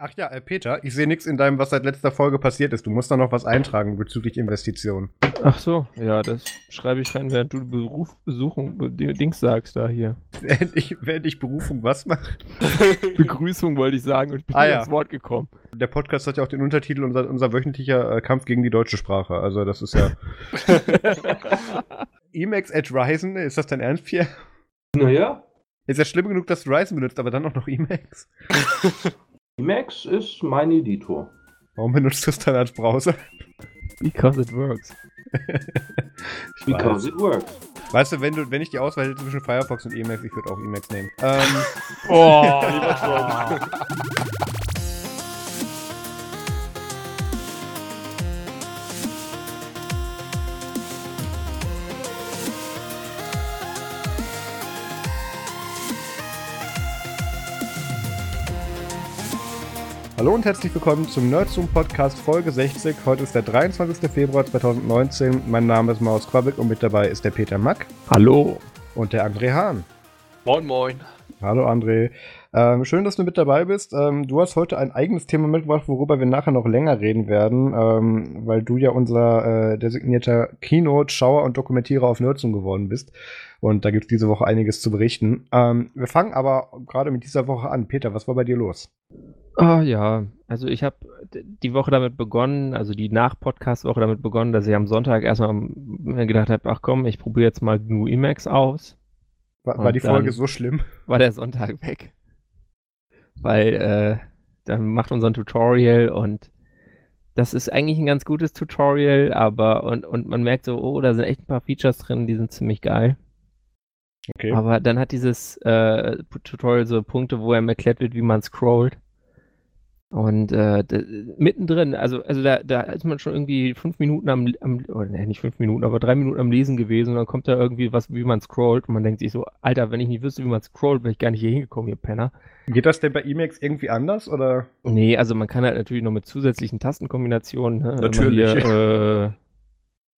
Ach ja, äh, Peter, ich sehe nichts in deinem, was seit letzter Folge passiert ist. Du musst da noch was eintragen bezüglich Investitionen. Ach so, ja, das schreibe ich rein, während du Berufsbesuchung, Dings sagst da hier. Während ich, während ich Berufung was mache? Begrüßung wollte ich sagen und ich bin ah, ja. ins Wort gekommen. Der Podcast hat ja auch den Untertitel unser, unser wöchentlicher äh, Kampf gegen die deutsche Sprache. Also das ist ja... Emacs at Ryzen, ist das dein Ernst, Pierre? Naja. Ist ja schlimm genug, dass du Ryzen benutzt, aber dann auch noch Emacs. Emacs ist mein Editor. Warum benutzt du es dann als Browser? Because it works. Because it works. Weißt du, wenn, du, wenn ich die Auswahl hätte zwischen Firefox und Emacs, ich würde auch Emacs nehmen. Ähm. oh, lieber schon. Hallo und herzlich willkommen zum Nerdzoom Podcast Folge 60. Heute ist der 23. Februar 2019. Mein Name ist Maus Quabeck und mit dabei ist der Peter Mack. Hallo. Und der André Hahn. Moin, moin. Hallo André. Ähm, schön, dass du mit dabei bist. Ähm, du hast heute ein eigenes Thema mitgebracht, worüber wir nachher noch länger reden werden, ähm, weil du ja unser äh, designierter Keynote-Schauer und Dokumentierer auf Nerdzoom geworden bist. Und da gibt es diese Woche einiges zu berichten. Ähm, wir fangen aber gerade mit dieser Woche an. Peter, was war bei dir los? Oh ja, also ich habe die Woche damit begonnen, also die Nach-Podcast-Woche damit begonnen, dass ich am Sonntag erstmal gedacht habe, ach komm, ich probiere jetzt mal GNU Emacs aus. War, war die Folge so schlimm? War der Sonntag weg. Weil äh, dann macht unser Tutorial und das ist eigentlich ein ganz gutes Tutorial, aber und, und man merkt so, oh, da sind echt ein paar Features drin, die sind ziemlich geil. Okay. Aber dann hat dieses äh, Tutorial so Punkte, wo er erklärt wird, wie man scrollt. Und äh, mittendrin, also, also da, da ist man schon irgendwie fünf Minuten am, am oder nee, nicht fünf Minuten, aber drei Minuten am Lesen gewesen und dann kommt da irgendwie was, wie man scrollt und man denkt sich so, Alter, wenn ich nicht wüsste, wie man scrollt, wäre ich gar nicht hier hingekommen, ihr Penner. Geht das denn bei Emacs irgendwie anders oder? Nee, also man kann halt natürlich noch mit zusätzlichen Tastenkombinationen, ne, natürlich. Hier,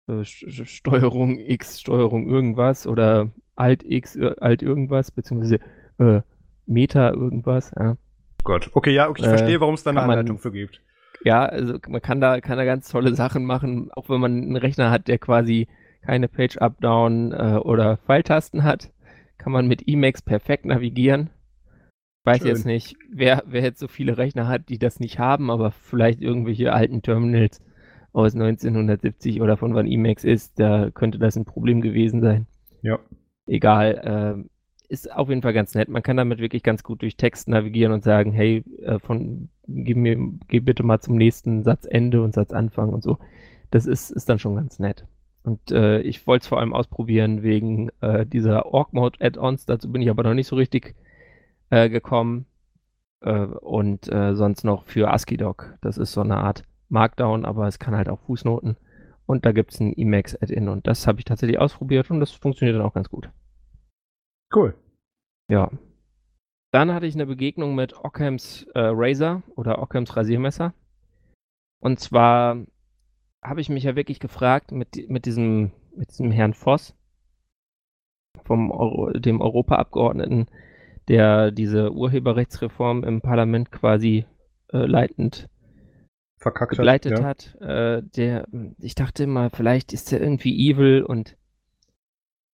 äh, äh, Steuerung X, Steuerung irgendwas oder Alt X, Alt irgendwas, beziehungsweise äh, Meta irgendwas, ja. Gott. Okay, ja, okay, ich äh, verstehe, warum es da eine Anleitung für gibt. Ja, also man kann da, kann da ganz tolle Sachen machen, auch wenn man einen Rechner hat, der quasi keine Page-Up-Down äh, oder Pfeiltasten hat, kann man mit Emacs perfekt navigieren. Ich weiß Schön. jetzt nicht, wer, wer jetzt so viele Rechner hat, die das nicht haben, aber vielleicht irgendwelche alten Terminals aus 1970 oder von wann Emacs ist, da könnte das ein Problem gewesen sein. Ja. Egal. Äh, ist auf jeden Fall ganz nett. Man kann damit wirklich ganz gut durch Text navigieren und sagen, hey, äh, von gib mir, geh bitte mal zum nächsten Satzende und Satzanfang und so. Das ist, ist dann schon ganz nett. Und äh, ich wollte es vor allem ausprobieren wegen äh, dieser Org-Mode-Add-ons. Dazu bin ich aber noch nicht so richtig äh, gekommen. Äh, und sonst noch für ASCII-Doc. Das ist so eine Art Markdown, aber es kann halt auch Fußnoten. Und da gibt es ein Emacs-Add-in und das habe ich tatsächlich ausprobiert und das funktioniert dann auch ganz gut. Cool. Ja. Dann hatte ich eine Begegnung mit Ockhams äh, Razor oder Ockhams Rasiermesser. Und zwar habe ich mich ja wirklich gefragt mit, mit, diesem, mit diesem Herrn Voss, vom Euro, dem Europaabgeordneten, der diese Urheberrechtsreform im Parlament quasi äh, leitend Verkackt begleitet hat. Ja. hat äh, der, ich dachte immer, vielleicht ist er irgendwie evil und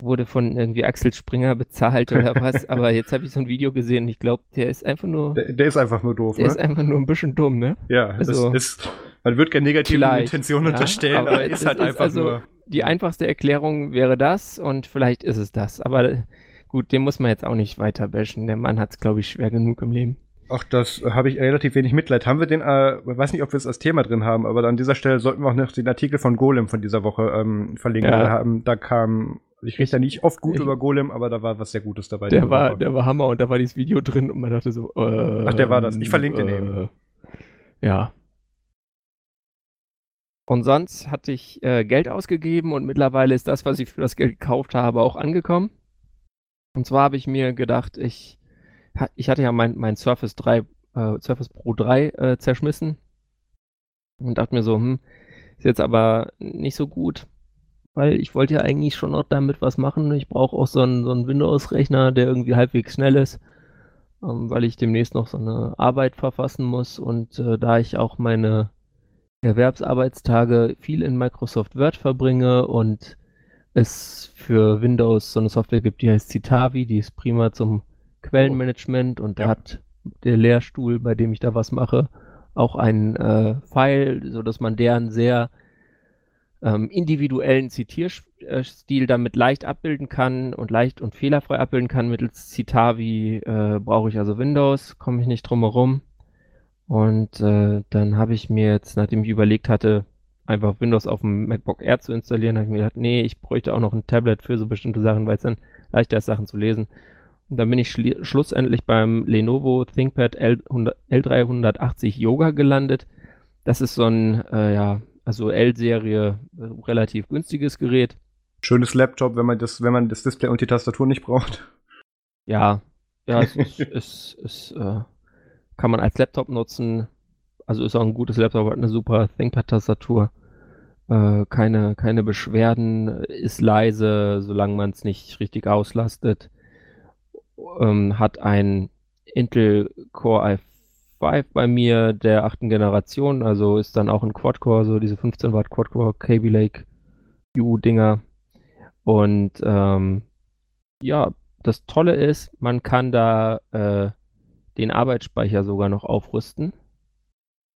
wurde von irgendwie Axel Springer bezahlt oder was, aber jetzt habe ich so ein Video gesehen und ich glaube, der ist einfach nur. Der, der, ist einfach nur doof, Der ne? ist einfach nur ein bisschen dumm, ne? Ja, also, das ist. Man wird keine negative Intention ja, unterstellen, aber, aber ist halt ist einfach also, nur. Die einfachste Erklärung wäre das und vielleicht ist es das. Aber gut, den muss man jetzt auch nicht weiter bashen. Der Mann hat es, glaube ich, schwer genug im Leben. Ach, das habe ich relativ wenig Mitleid. Haben wir den, äh, weiß nicht, ob wir es als Thema drin haben, aber an dieser Stelle sollten wir auch noch den Artikel von Golem von dieser Woche ähm, verlinken. Ja. Da, haben, da kam ich rede ja nicht oft gut ich, über Golem, aber da war was sehr Gutes dabei. Der war, der war Hammer und da war dieses Video drin und man dachte so, äh, Ach, der war das. Ich verlinke äh, den eben. Ja. Und sonst hatte ich äh, Geld ausgegeben und mittlerweile ist das, was ich für das Geld gekauft habe, auch angekommen. Und zwar habe ich mir gedacht, ich, ich hatte ja mein, mein Surface 3, äh, Surface Pro 3 äh, zerschmissen und dachte mir so, hm, ist jetzt aber nicht so gut weil ich wollte ja eigentlich schon noch damit was machen. Ich brauche auch so einen, so einen Windows-Rechner, der irgendwie halbwegs schnell ist. ähm, weil ich demnächst noch so eine Arbeit verfassen muss und äh, da ich auch meine Erwerbsarbeitstage viel in Microsoft Word verbringe und es für Windows so eine Software gibt, die heißt Citavi, die ist prima zum Quellenmanagement und da Ja. hat der Lehrstuhl, bei dem ich da was mache, auch einen äh, File, so dass man deren sehr ähm, individuellen Zitierstil damit leicht abbilden kann und leicht und fehlerfrei abbilden kann mittels Citavi äh, brauche ich also Windows, komme ich nicht drum herum. Und äh, dann habe ich mir jetzt, nachdem ich überlegt hatte, einfach Windows auf dem MacBook Air zu installieren, habe ich mir gedacht, nee, ich bräuchte auch noch ein Tablet für so bestimmte Sachen, weil es dann leichter ist, Sachen zu lesen. Und dann bin ich schli- schlussendlich beim Lenovo ThinkPad L100, L380 Yoga gelandet. Das ist so ein, äh, ja, also L-Serie, äh, relativ günstiges Gerät. Schönes Laptop, wenn man das, wenn man das Display und die Tastatur nicht braucht. Ja, ja, es ist, ist, ist äh, kann man als Laptop nutzen. Also ist auch ein gutes Laptop, hat eine super ThinkPad-Tastatur. Äh, keine, keine Beschwerden, ist leise, solange man es nicht richtig auslastet. Ähm, hat ein Intel Core i5 bei mir der achten Generation, also ist dann auch ein Quad-Core, so diese 15 Watt Quad-Core Kaby Lake U-Dinger. Und ähm, ja, das Tolle ist, man kann da äh, den Arbeitsspeicher sogar noch aufrüsten.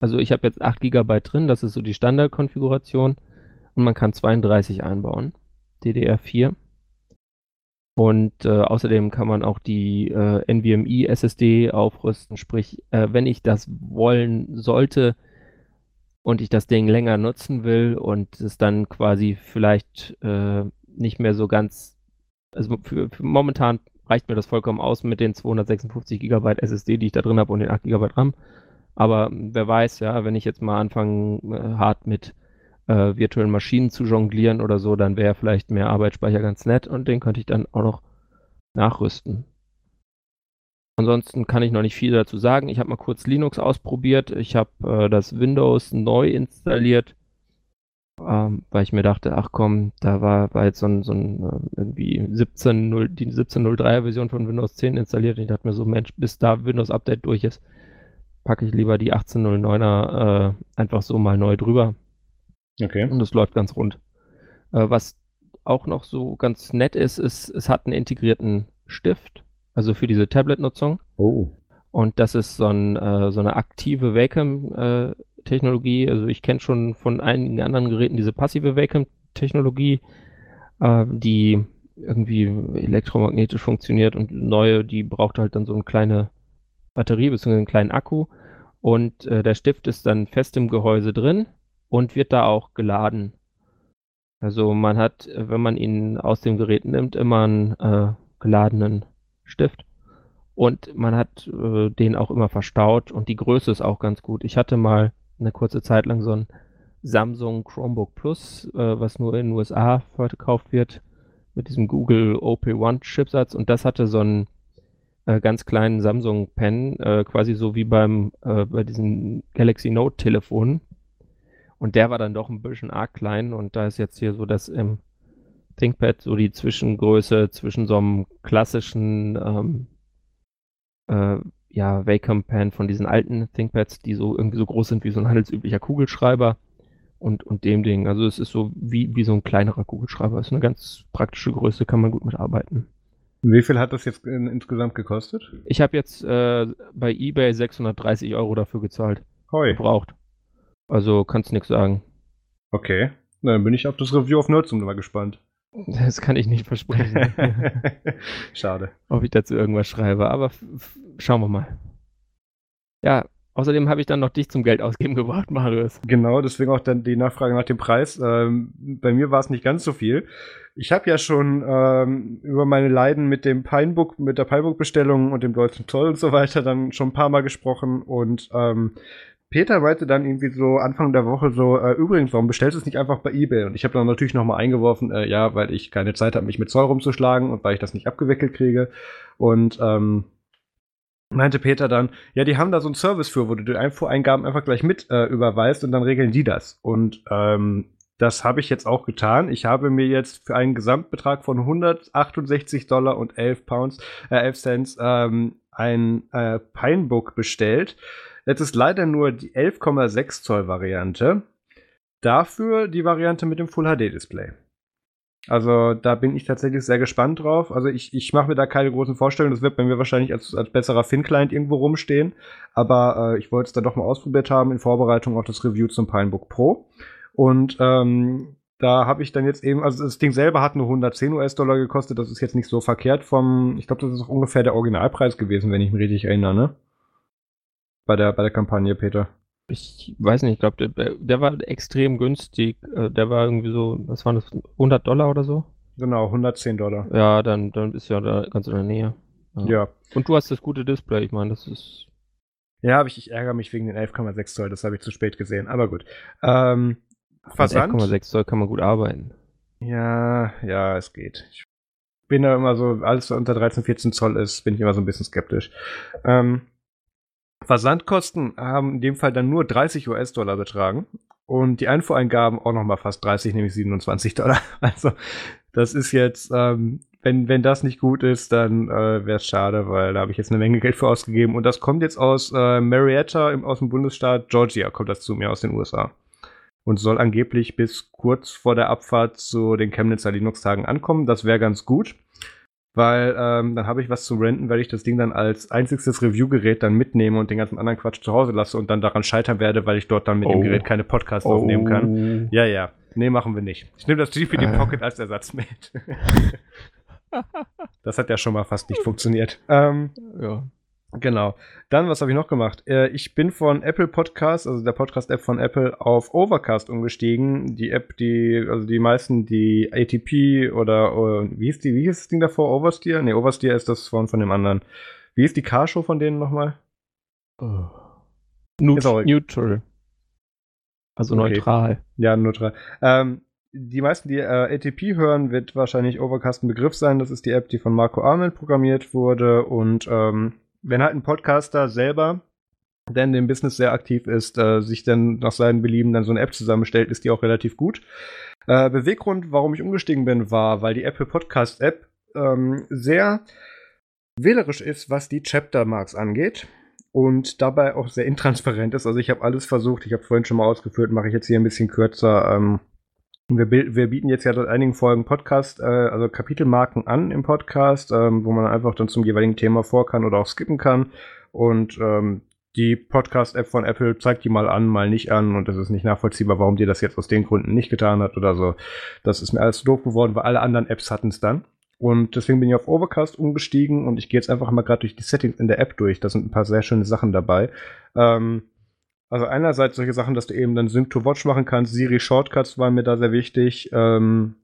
Also ich habe jetzt 8 GB drin, das ist so die Standardkonfiguration. Und man kann 32 einbauen, DDR4. Und äh, außerdem kann man auch die äh, NVMe SSD aufrüsten, sprich, äh, wenn ich das wollen sollte und ich das Ding länger nutzen will und es dann quasi vielleicht äh, nicht mehr so ganz, also für, für momentan reicht mir das vollkommen aus mit den 256 GB SSD, die ich da drin habe und den 8 GB RAM. Aber wer weiß, ja, wenn ich jetzt mal anfange, äh, hart mit äh, virtuellen Maschinen zu jonglieren oder so, dann wäre vielleicht mehr Arbeitsspeicher ganz nett und den könnte ich dann auch noch nachrüsten. Ansonsten kann ich noch nicht viel dazu sagen. Ich habe mal kurz Linux ausprobiert. Ich habe äh, das Windows neu installiert, ähm, weil ich mir dachte, ach komm, da war, war jetzt so ein, so ein äh, irgendwie 17.0, die 17.03er Version von Windows 10 installiert und ich dachte mir so, Mensch, bis da Windows Update durch ist, packe ich lieber die 18.09er äh, einfach so mal neu drüber. Okay. Und es läuft ganz rund. Äh, was auch noch so ganz nett ist, ist, es hat einen integrierten Stift, also für diese Tablet-Nutzung. Oh. Und das ist so, ein, äh, so eine aktive Wacom-Technologie. also ich kenne schon von einigen anderen Geräten diese passive Wacom-Technologie, äh, die irgendwie elektromagnetisch funktioniert und neue, die braucht halt dann so eine kleine Batterie bzw. einen kleinen Akku. Und äh, der Stift ist dann fest im Gehäuse drin und wird da auch geladen. Also man hat, wenn man ihn aus dem Gerät nimmt, immer einen äh, geladenen Stift. Und man hat äh, den auch immer verstaut und die Größe ist auch ganz gut. Ich hatte mal eine kurze Zeit lang so ein Samsung Chromebook Plus, äh, was nur in den USA verkauft wird, mit diesem Google OP1 Chipsatz und das hatte so einen äh, ganz kleinen Samsung Pen, äh, quasi so wie beim äh, bei diesen Galaxy Note Telefonen. Und der war dann doch ein bisschen arg klein und da ist jetzt hier so das im ThinkPad so die Zwischengröße zwischen so einem klassischen ähm, äh, ja, Wacom-Pen von diesen alten ThinkPads, die so irgendwie so groß sind wie so ein handelsüblicher Kugelschreiber und, und dem Ding. Also es ist so wie, wie so ein kleinerer Kugelschreiber. Es ist eine ganz praktische Größe, kann man gut mitarbeiten. Wie viel hat das jetzt in, insgesamt gekostet? Ich habe jetzt äh, bei eBay 630 Euro dafür gezahlt. Hoi. Gebraucht. Also kannst nichts sagen. Okay. Na, dann bin ich auf das Review auf Nerdsum mal gespannt. Das kann ich nicht versprechen, Schade. ob ich dazu irgendwas schreibe. Aber schauen wir mal. Ja, außerdem habe ich dann noch dich zum Geld ausgeben gebracht, Marius. Genau, deswegen auch dann die Nachfrage nach dem Preis. Ähm, bei mir war es nicht ganz so viel. Ich habe ja schon ähm, über meine Leiden mit dem Pinebook, mit der Pinebook-Bestellung und dem deutschen Zoll und so weiter dann schon ein paar Mal gesprochen und ähm, Peter meinte dann irgendwie so Anfang der Woche so, äh, übrigens, warum bestellst du es nicht einfach bei Ebay? Und ich habe dann natürlich nochmal eingeworfen, äh, ja, weil ich keine Zeit habe, mich mit Zoll rumzuschlagen und weil ich das nicht abgewickelt kriege. Und ähm, meinte Peter dann, ja, die haben da so einen Service für, wo du die Einfuhreingaben einfach gleich mit äh, überweist und dann regeln die das. Und ähm, das habe ich jetzt auch getan. Ich habe mir jetzt für einen Gesamtbetrag von 168 Dollar und 11 Pounds, äh, 11 Cent ähm, ein äh, Pinebook bestellt. Es ist leider nur die 11,6 Zoll Variante. Dafür die Variante mit dem Full HD Display. Also da bin ich tatsächlich sehr gespannt drauf. Also ich, ich mache mir da keine großen Vorstellungen. Das wird bei mir wahrscheinlich als, als besserer Fin-Client irgendwo rumstehen. Aber äh, ich wollte es dann doch mal ausprobiert haben in Vorbereitung auf das Review zum Pinebook Pro. Und ähm, da habe ich dann jetzt eben, also das Ding selber hat nur 110 US-Dollar gekostet. Das ist jetzt nicht so verkehrt vom, ich glaube, das ist auch ungefähr der Originalpreis gewesen, wenn ich mich richtig erinnere, ne? Bei der, bei der Kampagne, Peter. Ich weiß nicht, ich glaube, der, der war extrem günstig. Äh, der war irgendwie so, was waren das, 100 Dollar oder so? Genau, 110 Dollar. Ja, dann, dann ist ja da ganz in der Nähe. Ja. ja. Und du hast das gute Display, ich meine, das ist. Ja, ich, ich ärgere mich wegen den 11,6 Zoll, das habe ich zu spät gesehen, aber gut. Ähm, Versand. 11,6 Zoll kann man gut arbeiten. Ja, ja, es geht. Ich bin da immer so, alles unter 13, 14 Zoll ist, bin ich immer so ein bisschen skeptisch. Ähm, Versandkosten haben in dem Fall dann nur 30 US-Dollar betragen und die Einfuhreingaben auch nochmal fast 30, nämlich 27 Dollar. Also das ist jetzt, ähm, wenn, wenn das nicht gut ist, dann äh, wäre es schade, weil da habe ich jetzt eine Menge Geld für ausgegeben und das kommt jetzt aus äh, Marietta im, aus dem Bundesstaat Georgia, kommt das zu mir aus den USA und soll angeblich bis kurz vor der Abfahrt zu den Chemnitzer Linux-Tagen ankommen. Das wäre ganz gut weil ähm, dann habe ich was zu renten, weil ich das Ding dann als einziges Review-Gerät dann mitnehme und den ganzen anderen Quatsch zu Hause lasse und dann daran scheitern werde, weil ich dort dann mit oh. dem Gerät keine Podcasts oh. aufnehmen kann. Ja, ja. Nee, machen wir nicht. Ich nehme das GPD äh. Pocket als Ersatz mit. das hat ja schon mal fast nicht funktioniert. Ähm, ja. Genau. Dann, was habe ich noch gemacht? Äh, ich bin von Apple Podcast, also der Podcast-App von Apple, auf Overcast umgestiegen. Die App, die, also die meisten, die ATP oder, oder wie hieß die, wie hieß das Ding davor? Oversteer? Ne, Oversteer ist das von, von dem anderen. Wie ist die Carshow von denen nochmal? Oh. Neut neutral. Also okay. neutral. Ja, neutral. Ähm, die meisten, die äh, ATP hören, wird wahrscheinlich Overcast ein Begriff sein. Das ist die App, die von Marco Arment programmiert wurde und ähm, wenn halt ein Podcaster selber, der in dem Business sehr aktiv ist, äh, sich dann nach seinen Belieben dann so eine App zusammenstellt, ist die auch relativ gut. Äh, Beweggrund, warum ich umgestiegen bin, war, weil die Apple Podcast App ähm, sehr wählerisch ist, was die Chapter Marks angeht und dabei auch sehr intransparent ist. Also ich habe alles versucht, ich habe vorhin schon mal ausgeführt, mache ich jetzt hier ein bisschen kürzer. Ähm, wir, wir, bieten jetzt ja seit einigen Folgen Podcast, äh, also Kapitelmarken an im Podcast, ähm, wo man einfach dann zum jeweiligen Thema vor kann oder auch skippen kann. Und ähm, die Podcast-App von Apple zeigt die mal an, mal nicht an und es ist nicht nachvollziehbar, warum die das jetzt aus den Gründen nicht getan hat oder so. Das ist mir alles doof geworden, weil alle anderen Apps hatten es dann. Und deswegen bin ich auf Overcast umgestiegen und ich gehe jetzt einfach mal gerade durch die Settings in der App durch. Da sind ein paar sehr schöne Sachen dabei. Ähm, also einerseits solche Sachen, dass du eben dann Sync to Watch machen kannst. Siri Shortcuts waren mir da sehr wichtig. Ähm,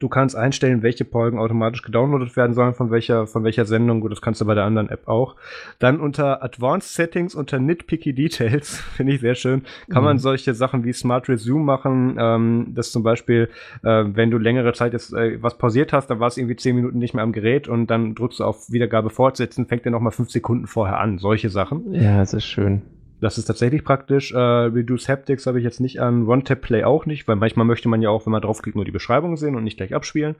du kannst einstellen, welche Folgen automatisch gedownloadet werden sollen, von welcher, von welcher Sendung. Gut, das kannst du bei der anderen App auch. Dann unter Advanced Settings, unter Nitpicky Details, finde ich sehr schön, kann mhm. man solche Sachen wie Smart Resume machen. Ähm, dass zum Beispiel, äh, wenn du längere Zeit jetzt äh, was pausiert hast, dann war es irgendwie zehn Minuten nicht mehr am Gerät und dann drückst du auf Wiedergabe fortsetzen, fängt er nochmal fünf Sekunden vorher an. Solche Sachen. Ja, das ist schön. Das ist tatsächlich praktisch. Äh, Reduce Haptics habe ich jetzt nicht an. One-Tap-Play auch nicht, weil manchmal möchte man ja auch, wenn man draufklickt, nur die Beschreibung sehen und nicht gleich abspielen.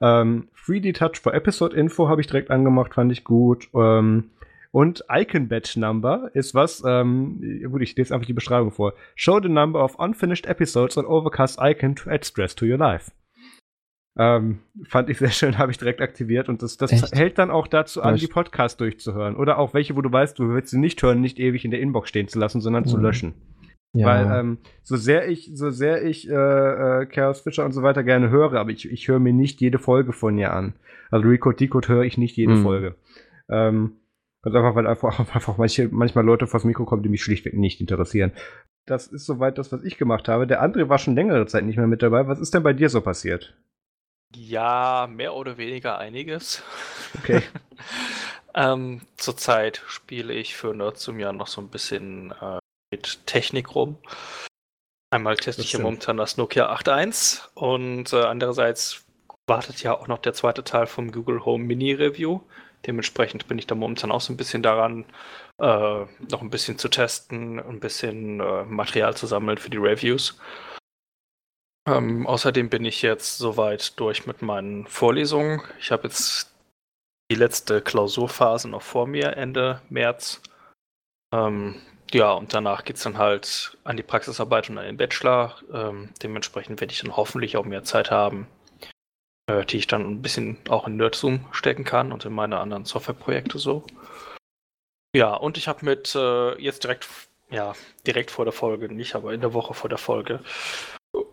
Ähm, 3D Touch for Episode Info habe ich direkt angemacht, fand ich gut. Ähm, und Icon Batch Number ist was, ähm, gut, ich lese einfach die Beschreibung vor. Show the number of unfinished episodes on Overcast Icon to add stress to your life. Ähm, fand ich sehr schön, habe ich direkt aktiviert und das, das hält dann auch dazu an, die Podcasts durchzuhören. Oder auch welche, wo du weißt, du willst sie nicht hören, nicht ewig in der Inbox stehen zu lassen, sondern mhm. zu löschen. Ja. Weil ähm, so sehr ich, so sehr ich äh, äh, Chaos Fischer und so weiter gerne höre, aber ich, ich höre mir nicht jede Folge von ihr an. Also Recode Decode höre ich nicht jede mhm. Folge. Ähm, also einfach, weil einfach, einfach manche, manchmal Leute vors Mikro kommen, die mich schlichtweg nicht interessieren. Das ist soweit das, was ich gemacht habe. Der andere war schon längere Zeit nicht mehr mit dabei. Was ist denn bei dir so passiert? Ja, mehr oder weniger einiges. Okay. ähm, zurzeit spiele ich für Nerds zum Jahr noch so ein bisschen äh, mit Technik rum. Einmal teste ich ja momentan das Nokia 8.1 und äh, andererseits wartet ja auch noch der zweite Teil vom Google Home Mini Review. Dementsprechend bin ich da momentan auch so ein bisschen daran, äh, noch ein bisschen zu testen, ein bisschen äh, Material zu sammeln für die Reviews. Ähm, außerdem bin ich jetzt soweit durch mit meinen Vorlesungen. Ich habe jetzt die letzte Klausurphase noch vor mir, Ende März. Ähm, ja, und danach geht es dann halt an die Praxisarbeit und an den Bachelor. Ähm, dementsprechend werde ich dann hoffentlich auch mehr Zeit haben, äh, die ich dann ein bisschen auch in NerdZoom stecken kann und in meine anderen Softwareprojekte so. Ja, und ich habe mit äh, jetzt direkt, ja, direkt vor der Folge, nicht, aber in der Woche vor der Folge,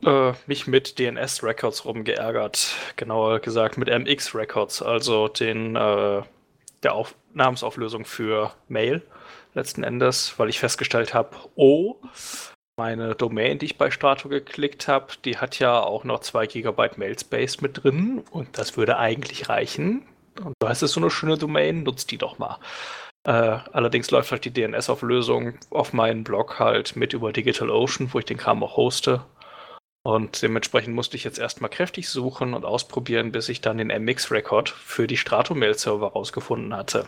äh, mich mit DNS Records rumgeärgert. Genauer gesagt mit MX Records, also den äh, der Auf Namensauflösung für Mail letzten Endes, weil ich festgestellt habe, oh, meine Domain, die ich bei Strato geklickt habe, die hat ja auch noch 2 GB Mail Space mit drin und das würde eigentlich reichen. Und du hast es so eine schöne Domain, nutzt die doch mal. Äh, allerdings läuft halt die DNS-Auflösung auf meinem Blog halt mit über DigitalOcean, wo ich den Kram auch hoste. Und dementsprechend musste ich jetzt erstmal kräftig suchen und ausprobieren, bis ich dann den MX-Record für die Strato-Mail-Server rausgefunden hatte.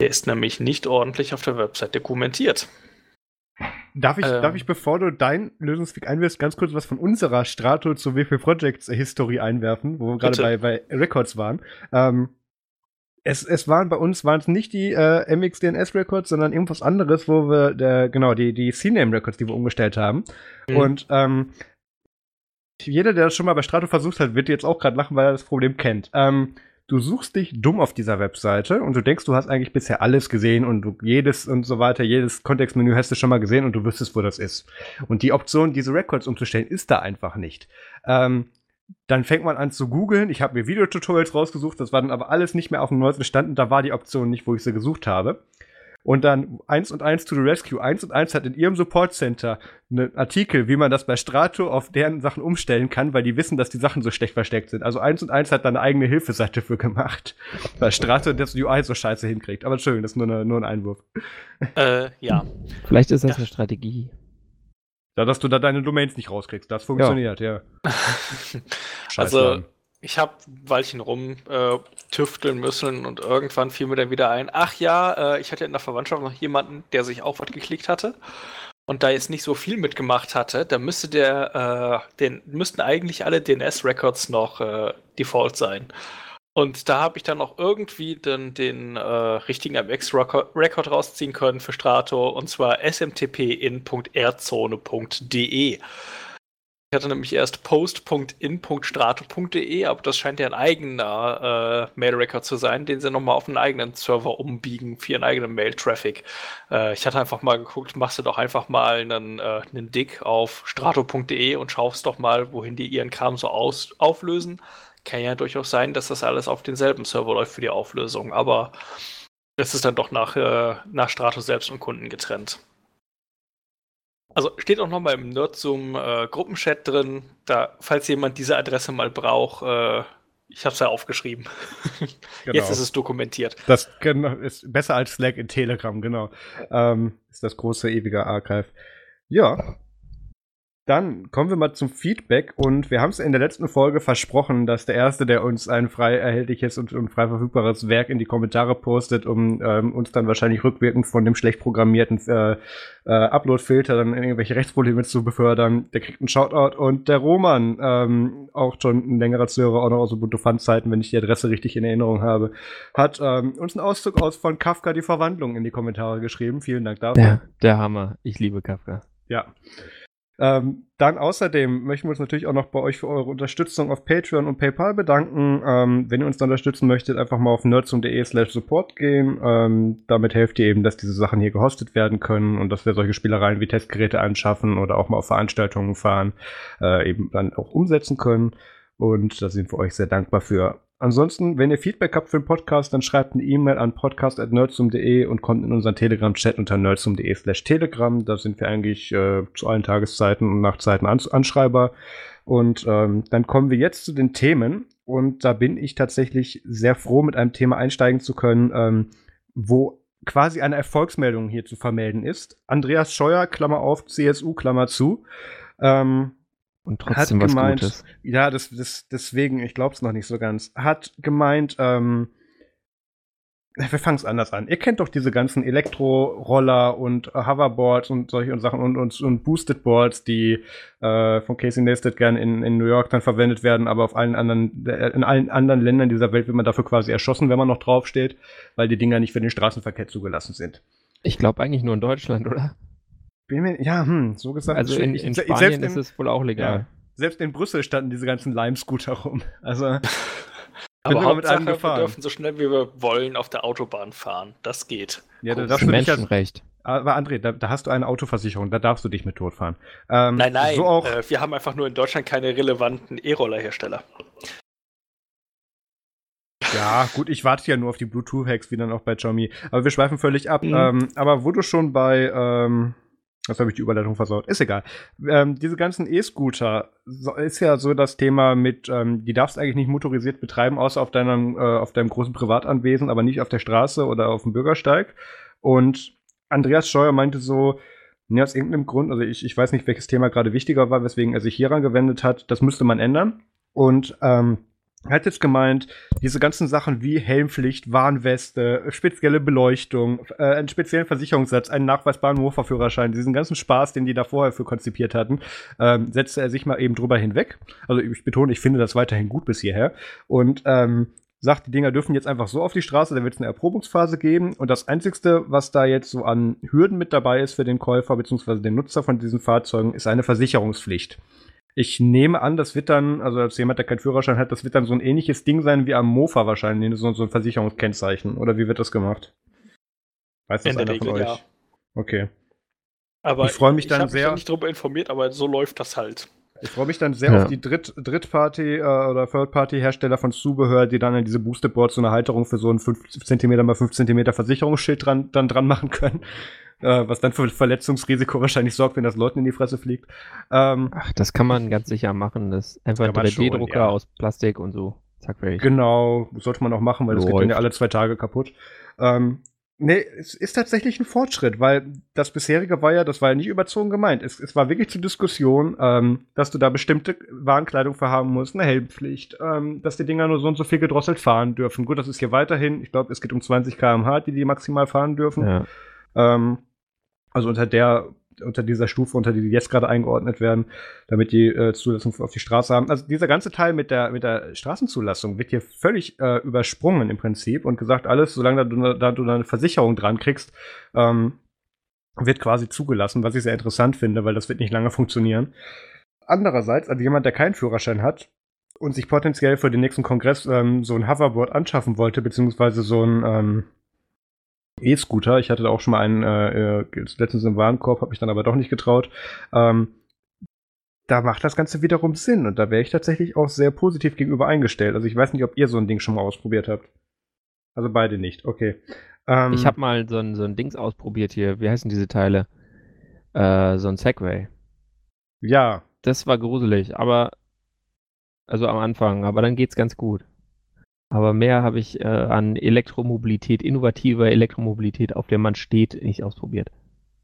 Der ist nämlich nicht ordentlich auf der Website dokumentiert. Darf ich, ähm, darf ich, bevor du deinen Lösungsweg einwirfst, ganz kurz was von unserer Strato zu WP Projects History einwerfen, wo wir gerade bei, bei Records waren? Ähm, es, es waren bei uns waren es nicht die äh, MXDNS Records, sondern irgendwas anderes, wo wir der, genau die die CNAME Records, die wir umgestellt haben. Mhm. Und ähm, jeder, der das schon mal bei Strato versucht hat, wird jetzt auch gerade lachen, weil er das Problem kennt. Ähm, du suchst dich dumm auf dieser Webseite und du denkst, du hast eigentlich bisher alles gesehen und du jedes und so weiter, jedes Kontextmenü hast du schon mal gesehen und du wüsstest, wo das ist. Und die Option, diese Records umzustellen, ist da einfach nicht. Ähm, dann fängt man an zu googeln. Ich habe mir Videotutorials rausgesucht, das war dann aber alles nicht mehr auf dem neuesten Stand und da war die Option nicht, wo ich sie gesucht habe. Und dann 1 und 1 to the Rescue. 1 und 1 hat in ihrem Support Center einen Artikel, wie man das bei Strato auf deren Sachen umstellen kann, weil die wissen, dass die Sachen so schlecht versteckt sind. Also 1 und 1 hat da eine eigene Hilfeseite für gemacht, weil Strato das UI so scheiße hinkriegt. Aber Entschuldigung, das ist nur, eine, nur ein Einwurf. Äh, ja. Vielleicht ist das ja. eine Strategie. Ja, dass du da deine Domains nicht rauskriegst. Das funktioniert, ja. ja. also, ich habe Weilchen rum äh, tüfteln müssen und irgendwann fiel mir dann wieder ein, ach ja, äh, ich hatte in der Verwandtschaft noch jemanden, der sich auch was geklickt hatte. Und da jetzt nicht so viel mitgemacht hatte, da müsste der, äh, den, müssten eigentlich alle DNS-Records noch äh, Default sein. Und da habe ich dann auch irgendwie den, den äh, richtigen MX-Record rausziehen können für Strato, und zwar smtp.in.erdzone.de. Ich hatte nämlich erst post.in.strato.de, aber das scheint ja ein eigener äh, Mail-Record zu sein, den sie nochmal auf einen eigenen Server umbiegen für ihren eigenen Mail-Traffic. Äh, ich hatte einfach mal geguckt, machst du doch einfach mal einen, äh, einen Dick auf strato.de und schaust doch mal, wohin die ihren Kram so aus auflösen. Kann ja durchaus sein, dass das alles auf denselben Server läuft für die Auflösung, aber es ist dann doch nach, äh, nach Strato selbst und Kunden getrennt. Also steht auch nochmal im Nerdzoom äh, Gruppenchat drin, da, falls jemand diese Adresse mal braucht, äh, ich habe es ja aufgeschrieben. Genau. Jetzt ist es dokumentiert. Das ist besser als Slack in Telegram, genau. Ähm, ist das große ewige Archive. Ja, dann kommen wir mal zum Feedback und wir haben es in der letzten Folge versprochen, dass der Erste, der uns ein frei erhältliches und, und frei verfügbares Werk in die Kommentare postet, um ähm, uns dann wahrscheinlich rückwirkend von dem schlecht programmierten äh, äh, Upload-Filter dann irgendwelche Rechtsprobleme zu befördern, der kriegt einen Shoutout und der Roman, ähm, auch schon ein längerer Zuhörer, auch noch aus Ubuntu Fun-Zeiten, wenn ich die Adresse richtig in Erinnerung habe, hat ähm, uns einen Auszug aus von Kafka die Verwandlung in die Kommentare geschrieben. Vielen Dank dafür. Der, der Hammer. Ich liebe Kafka. Ja. Ähm, dann außerdem möchten wir uns natürlich auch noch bei euch für eure Unterstützung auf Patreon und PayPal bedanken. Ähm, wenn ihr uns da unterstützen möchtet, einfach mal auf nerdsum.de slash support gehen. Ähm, damit helft ihr eben, dass diese Sachen hier gehostet werden können und dass wir solche Spielereien wie Testgeräte anschaffen oder auch mal auf Veranstaltungen fahren, äh, eben dann auch umsetzen können. Und da sind wir euch sehr dankbar für. Ansonsten, wenn ihr Feedback habt für den Podcast, dann schreibt eine E-Mail an podcast.nerdsum.de und kommt in unseren Telegram-Chat unter nerdsum.de slash telegram. Da sind wir eigentlich äh, zu allen Tageszeiten und Nachtzeiten ans anschreiber. Und ähm, dann kommen wir jetzt zu den Themen. Und da bin ich tatsächlich sehr froh, mit einem Thema einsteigen zu können, ähm, wo quasi eine Erfolgsmeldung hier zu vermelden ist. Andreas Scheuer, Klammer auf, CSU, Klammer zu. Ähm, und trotzdem hat gemeint, was Gutes. Ja, das, das, deswegen, ich glaube es noch nicht so ganz. Hat gemeint, ähm, wir fangen es anders an. Ihr kennt doch diese ganzen Elektro-Roller und Hoverboards und solche Sachen und, und, und Boosted Boards, die äh, von Casey Neistat gern in, in New York dann verwendet werden, aber auf allen anderen, äh, in allen anderen Ländern dieser Welt wird man dafür quasi erschossen, wenn man noch draufsteht, weil die Dinger nicht für den Straßenverkehr zugelassen sind. Ich glaube eigentlich nur in Deutschland, oder? Ja, hm, so gesagt. Also in, in Spanien ist es wohl auch legal. Ja, selbst in Brüssel standen diese ganzen Lime-Scooter rum. Also aber Hauptsache, wir dürfen so schnell wie wir wollen auf der Autobahn fahren. Das geht. Ja, da darfst du Menschenrecht. Aber André, da, da, hast du eine Autoversicherung, da darfst du dich mit totfahren. Ähm, nein, nein, so auch, äh, wir haben einfach nur in Deutschland keine relevanten E-Roller-Hersteller. Ja, gut, ich warte ja nur auf die Bluetooth-Hacks, wie dann auch bei Xiaomi. Aber wir schweifen völlig ab. Mhm. Ähm, aber wo du schon bei ähm, Jetzt habe ich die Überleitung versaut. Ist egal. Ähm, diese ganzen E-Scooter ist ja so das Thema mit, ähm, die darfst eigentlich nicht motorisiert betreiben, außer auf deinem, äh, auf deinem großen Privatanwesen, aber nicht auf der Straße oder auf dem Bürgersteig. Und Andreas Scheuer meinte so, ja, aus irgendeinem Grund, also ich, ich weiß nicht, welches Thema gerade wichtiger war, weswegen er sich hieran gewendet hat, das müsste man ändern. Und ähm, er hat jetzt gemeint, diese ganzen Sachen wie Helmpflicht, Warnweste, spezielle Beleuchtung, äh, einen speziellen Versicherungssatz, einen nachweisbaren Mofa-Führerschein, diesen ganzen Spaß, den die da vorher für konzipiert hatten, ähm, setzte er sich mal eben drüber hinweg. Also ich betone, ich finde das weiterhin gut bis hierher. Und ähm, sagt, die Dinger dürfen jetzt einfach so auf die Straße, da wird es eine Erprobungsphase geben. Und das Einzigste, was da jetzt so an Hürden mit dabei ist für den Käufer bzw. den Nutzer von diesen Fahrzeugen, ist eine Versicherungspflicht. Ich nehme an, das wird dann, also als jemand, der keinen Führerschein hat, das wird dann so ein ähnliches Ding sein wie am Mofa wahrscheinlich, so, so ein Versicherungskennzeichen. Oder wie wird das gemacht? Weiß das In einer Regel, von euch? Ja. Okay. Aber ich freue mich dann ich sehr. Ich habe mich nicht darüber informiert, aber so läuft das halt. Ich freue mich dann sehr ja. auf die Dritt Drittparty- äh, oder Third-Party-Hersteller von Zubehör, die dann an diese Booster-Boards so eine Halterung für so ein 5 cm mal 5 cm Versicherungsschild dran, dann dran machen können äh, was dann für Verletzungsrisiko wahrscheinlich sorgt, wenn das Leuten in die Fresse fliegt. Ähm, Ach, das kann man ganz sicher machen. Das ist einfach 3D-Drucker ja. aus Plastik und so. Zack, fertig. Genau, sollte man auch machen, weil das geht dann ja alle zwei Tage kaputt. Ähm, Nee, es ist tatsächlich ein Fortschritt, weil das bisherige war ja, das war ja nicht überzogen gemeint. Es, es war wirklich zur Diskussion, ähm, dass du da bestimmte Warenkleidung für haben musst, eine Helmpflicht, ähm, dass die Dinger nur so und so viel gedrosselt fahren dürfen. Gut, das ist hier weiterhin, ich glaube, es geht um 20 km/h, die die maximal fahren dürfen. Ja. Ähm, also unter der unter dieser Stufe, unter die die jetzt gerade eingeordnet werden, damit die äh, Zulassung auf die Straße haben. Also dieser ganze Teil mit der, mit der Straßenzulassung wird hier völlig äh, übersprungen im Prinzip und gesagt, alles, solange du, da du eine Versicherung dran kriegst, ähm, wird quasi zugelassen, was ich sehr interessant finde, weil das wird nicht lange funktionieren. Andererseits, also jemand, der keinen Führerschein hat und sich potenziell für den nächsten Kongress ähm, so ein Hoverboard anschaffen wollte, beziehungsweise so ein ähm, E-Scooter. Ich hatte da auch schon mal einen äh, äh letztens im Warenkorb, habe mich dann aber doch nicht getraut. Ähm, da macht das Ganze wiederum Sinn und da wäre ich tatsächlich auch sehr positiv gegenüber eingestellt. Also ich weiß nicht, ob ihr so ein Ding schon mal ausprobiert habt. Also beide nicht, okay. Ähm, ich habe mal so ein, so ein Dings ausprobiert hier. Wie heißen diese Teile? Äh, so ein Segway. Ja. Das war gruselig, aber also am Anfang, aber dann geht's ganz gut. Aber mehr habe ich äh, an Elektromobilität, innovativer Elektromobilität, auf der man steht, nicht ausprobiert.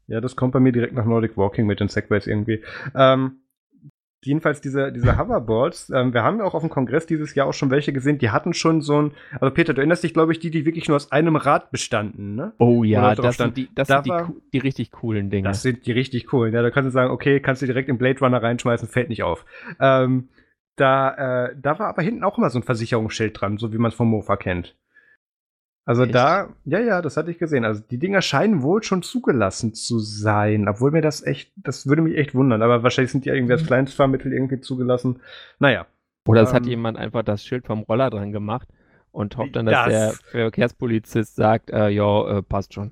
Ja, das kommt bei mir direkt nach Nordic Walking mit den Segways irgendwie. Ähm, jedenfalls diese, diese Hoverboards, ähm, wir haben ja auch auf dem Kongress dieses Jahr auch schon welche gesehen, die hatten schon so ein, also Peter, du erinnerst dich, glaube ich, die, die wirklich nur aus einem Rad bestanden, ne? Oh ja, das sind, die, das da sind die, die, richtig coolen Dinge. Das sind die richtig coolen, ja, da kannst du sagen, okay, kannst du direkt in Blade Runner reinschmeißen, fällt nicht auf. Ähm, da, äh, da war aber hinten auch immer so ein Versicherungsschild dran, so wie man es vom Mofa kennt. Also Echt? da, ja, ja, das hatte ich gesehen. Also die Dinger scheinen wohl schon zugelassen zu sein, obwohl mir das echt, das würde mich echt wundern. Aber wahrscheinlich sind die irgendwie als mhm. Kleinstfahrmittel irgendwie zugelassen. Naja. Oder es ähm, hat jemand einfach das Schild vom Roller dran gemacht und hofft dann, dass das, der Verkehrspolizist sagt, äh, ja, äh, passt schon.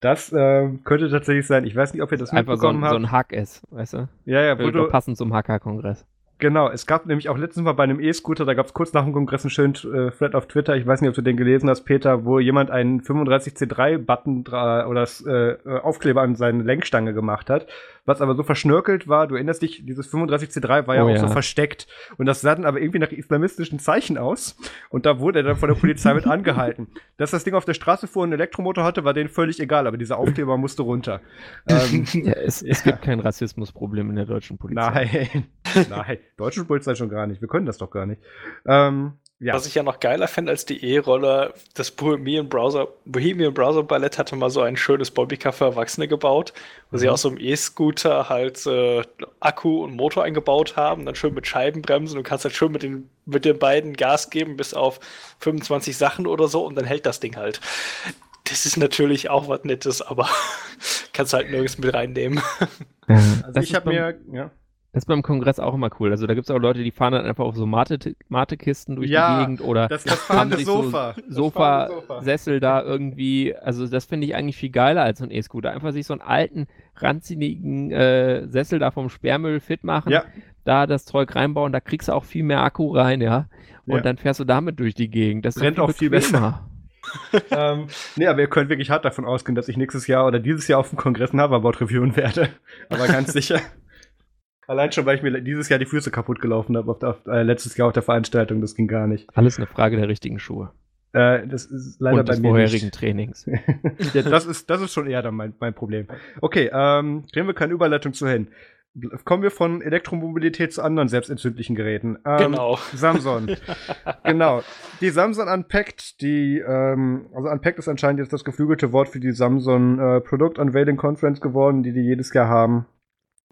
Das äh, könnte tatsächlich sein. Ich weiß nicht, ob ihr das einfach mitbekommen so ein, habt. so ein Hack ist, weißt du? Ja, ja, du, passend zum Hacker-Kongress. Genau, es gab nämlich auch letztens mal bei einem E-Scooter, da gab es kurz nach dem Kongress einen schönen äh, Thread auf Twitter, ich weiß nicht, ob du den gelesen hast, Peter, wo jemand einen 35C3-Button oder äh, Aufkleber an seine Lenkstange gemacht hat was aber so verschnörkelt war. Du erinnerst dich, dieses 35C3 war ja oh, auch ja. so versteckt. Und das sah dann aber irgendwie nach islamistischen Zeichen aus. Und da wurde er dann von der Polizei mit angehalten. Dass das Ding auf der Straße fuhr und einen Elektromotor hatte, war denen völlig egal, aber dieser Aufkleber musste runter. ähm, ja, es, es gibt kein Rassismusproblem in der deutschen Polizei. Nein, nein, deutschen Polizei schon gar nicht. Wir können das doch gar nicht. Ähm, Ja. Was ich ja noch geiler fände als die E-Roller, das Bohemian Browser, Bohemian Browser Ballett hatte mal so ein schönes Bobbycar für Erwachsene gebaut, wo mhm. sie aus so einem E-Scooter halt äh, Akku und Motor eingebaut haben, dann schön mit Scheibenbremsen und kannst halt schön mit den, mit den beiden Gas geben bis auf 25 Sachen oder so und dann hält das Ding halt. Das ist natürlich auch was Nettes, aber kannst halt nirgends mit reinnehmen. Also ich habe mir, ja. Das ist beim Kongress auch immer cool. Also da gibt es auch Leute, die fahren dann einfach auf so Mate, Matekisten durch ja, die Gegend oder das, das haben sich Sofa. so Sofa-Sessel da irgendwie. Also das finde ich eigentlich viel geiler als so ein E-Scooter. Einfach sich so einen alten, ranzigen äh, Sessel da vom Sperrmüll fit machen, ja. da das Zeug reinbauen, da kriegst du auch viel mehr Akku rein, ja. Und ja. dann fährst du damit durch die Gegend. Das rennt auch viel besser. ähm, nee, aber ihr könnt wirklich hart davon ausgehen, dass ich nächstes Jahr oder dieses Jahr auf dem Kongress ein Hoverboard reviewen werde. Aber ganz sicher. Allein schon, weil ich mir dieses Jahr die Füße kaputt gelaufen habe, auf, auf, äh, letztes Jahr auf der Veranstaltung, das ging gar nicht. Alles eine Frage der richtigen Schuhe. Äh, das ist leider Und bei des mir vorherigen nicht. Trainings. ja, das, ist, das ist schon eher dann mein, mein Problem. Okay, ähm, kriegen wir keine Überleitung zu hin. Kommen wir von Elektromobilität zu anderen selbstentzündlichen Geräten. Ähm, genau. Samsung. genau. Die Samsung Unpacked, die, ähm, also Unpacked ist anscheinend jetzt das geflügelte Wort für die Samsung äh, Product Unveiling Conference geworden, die die jedes Jahr haben.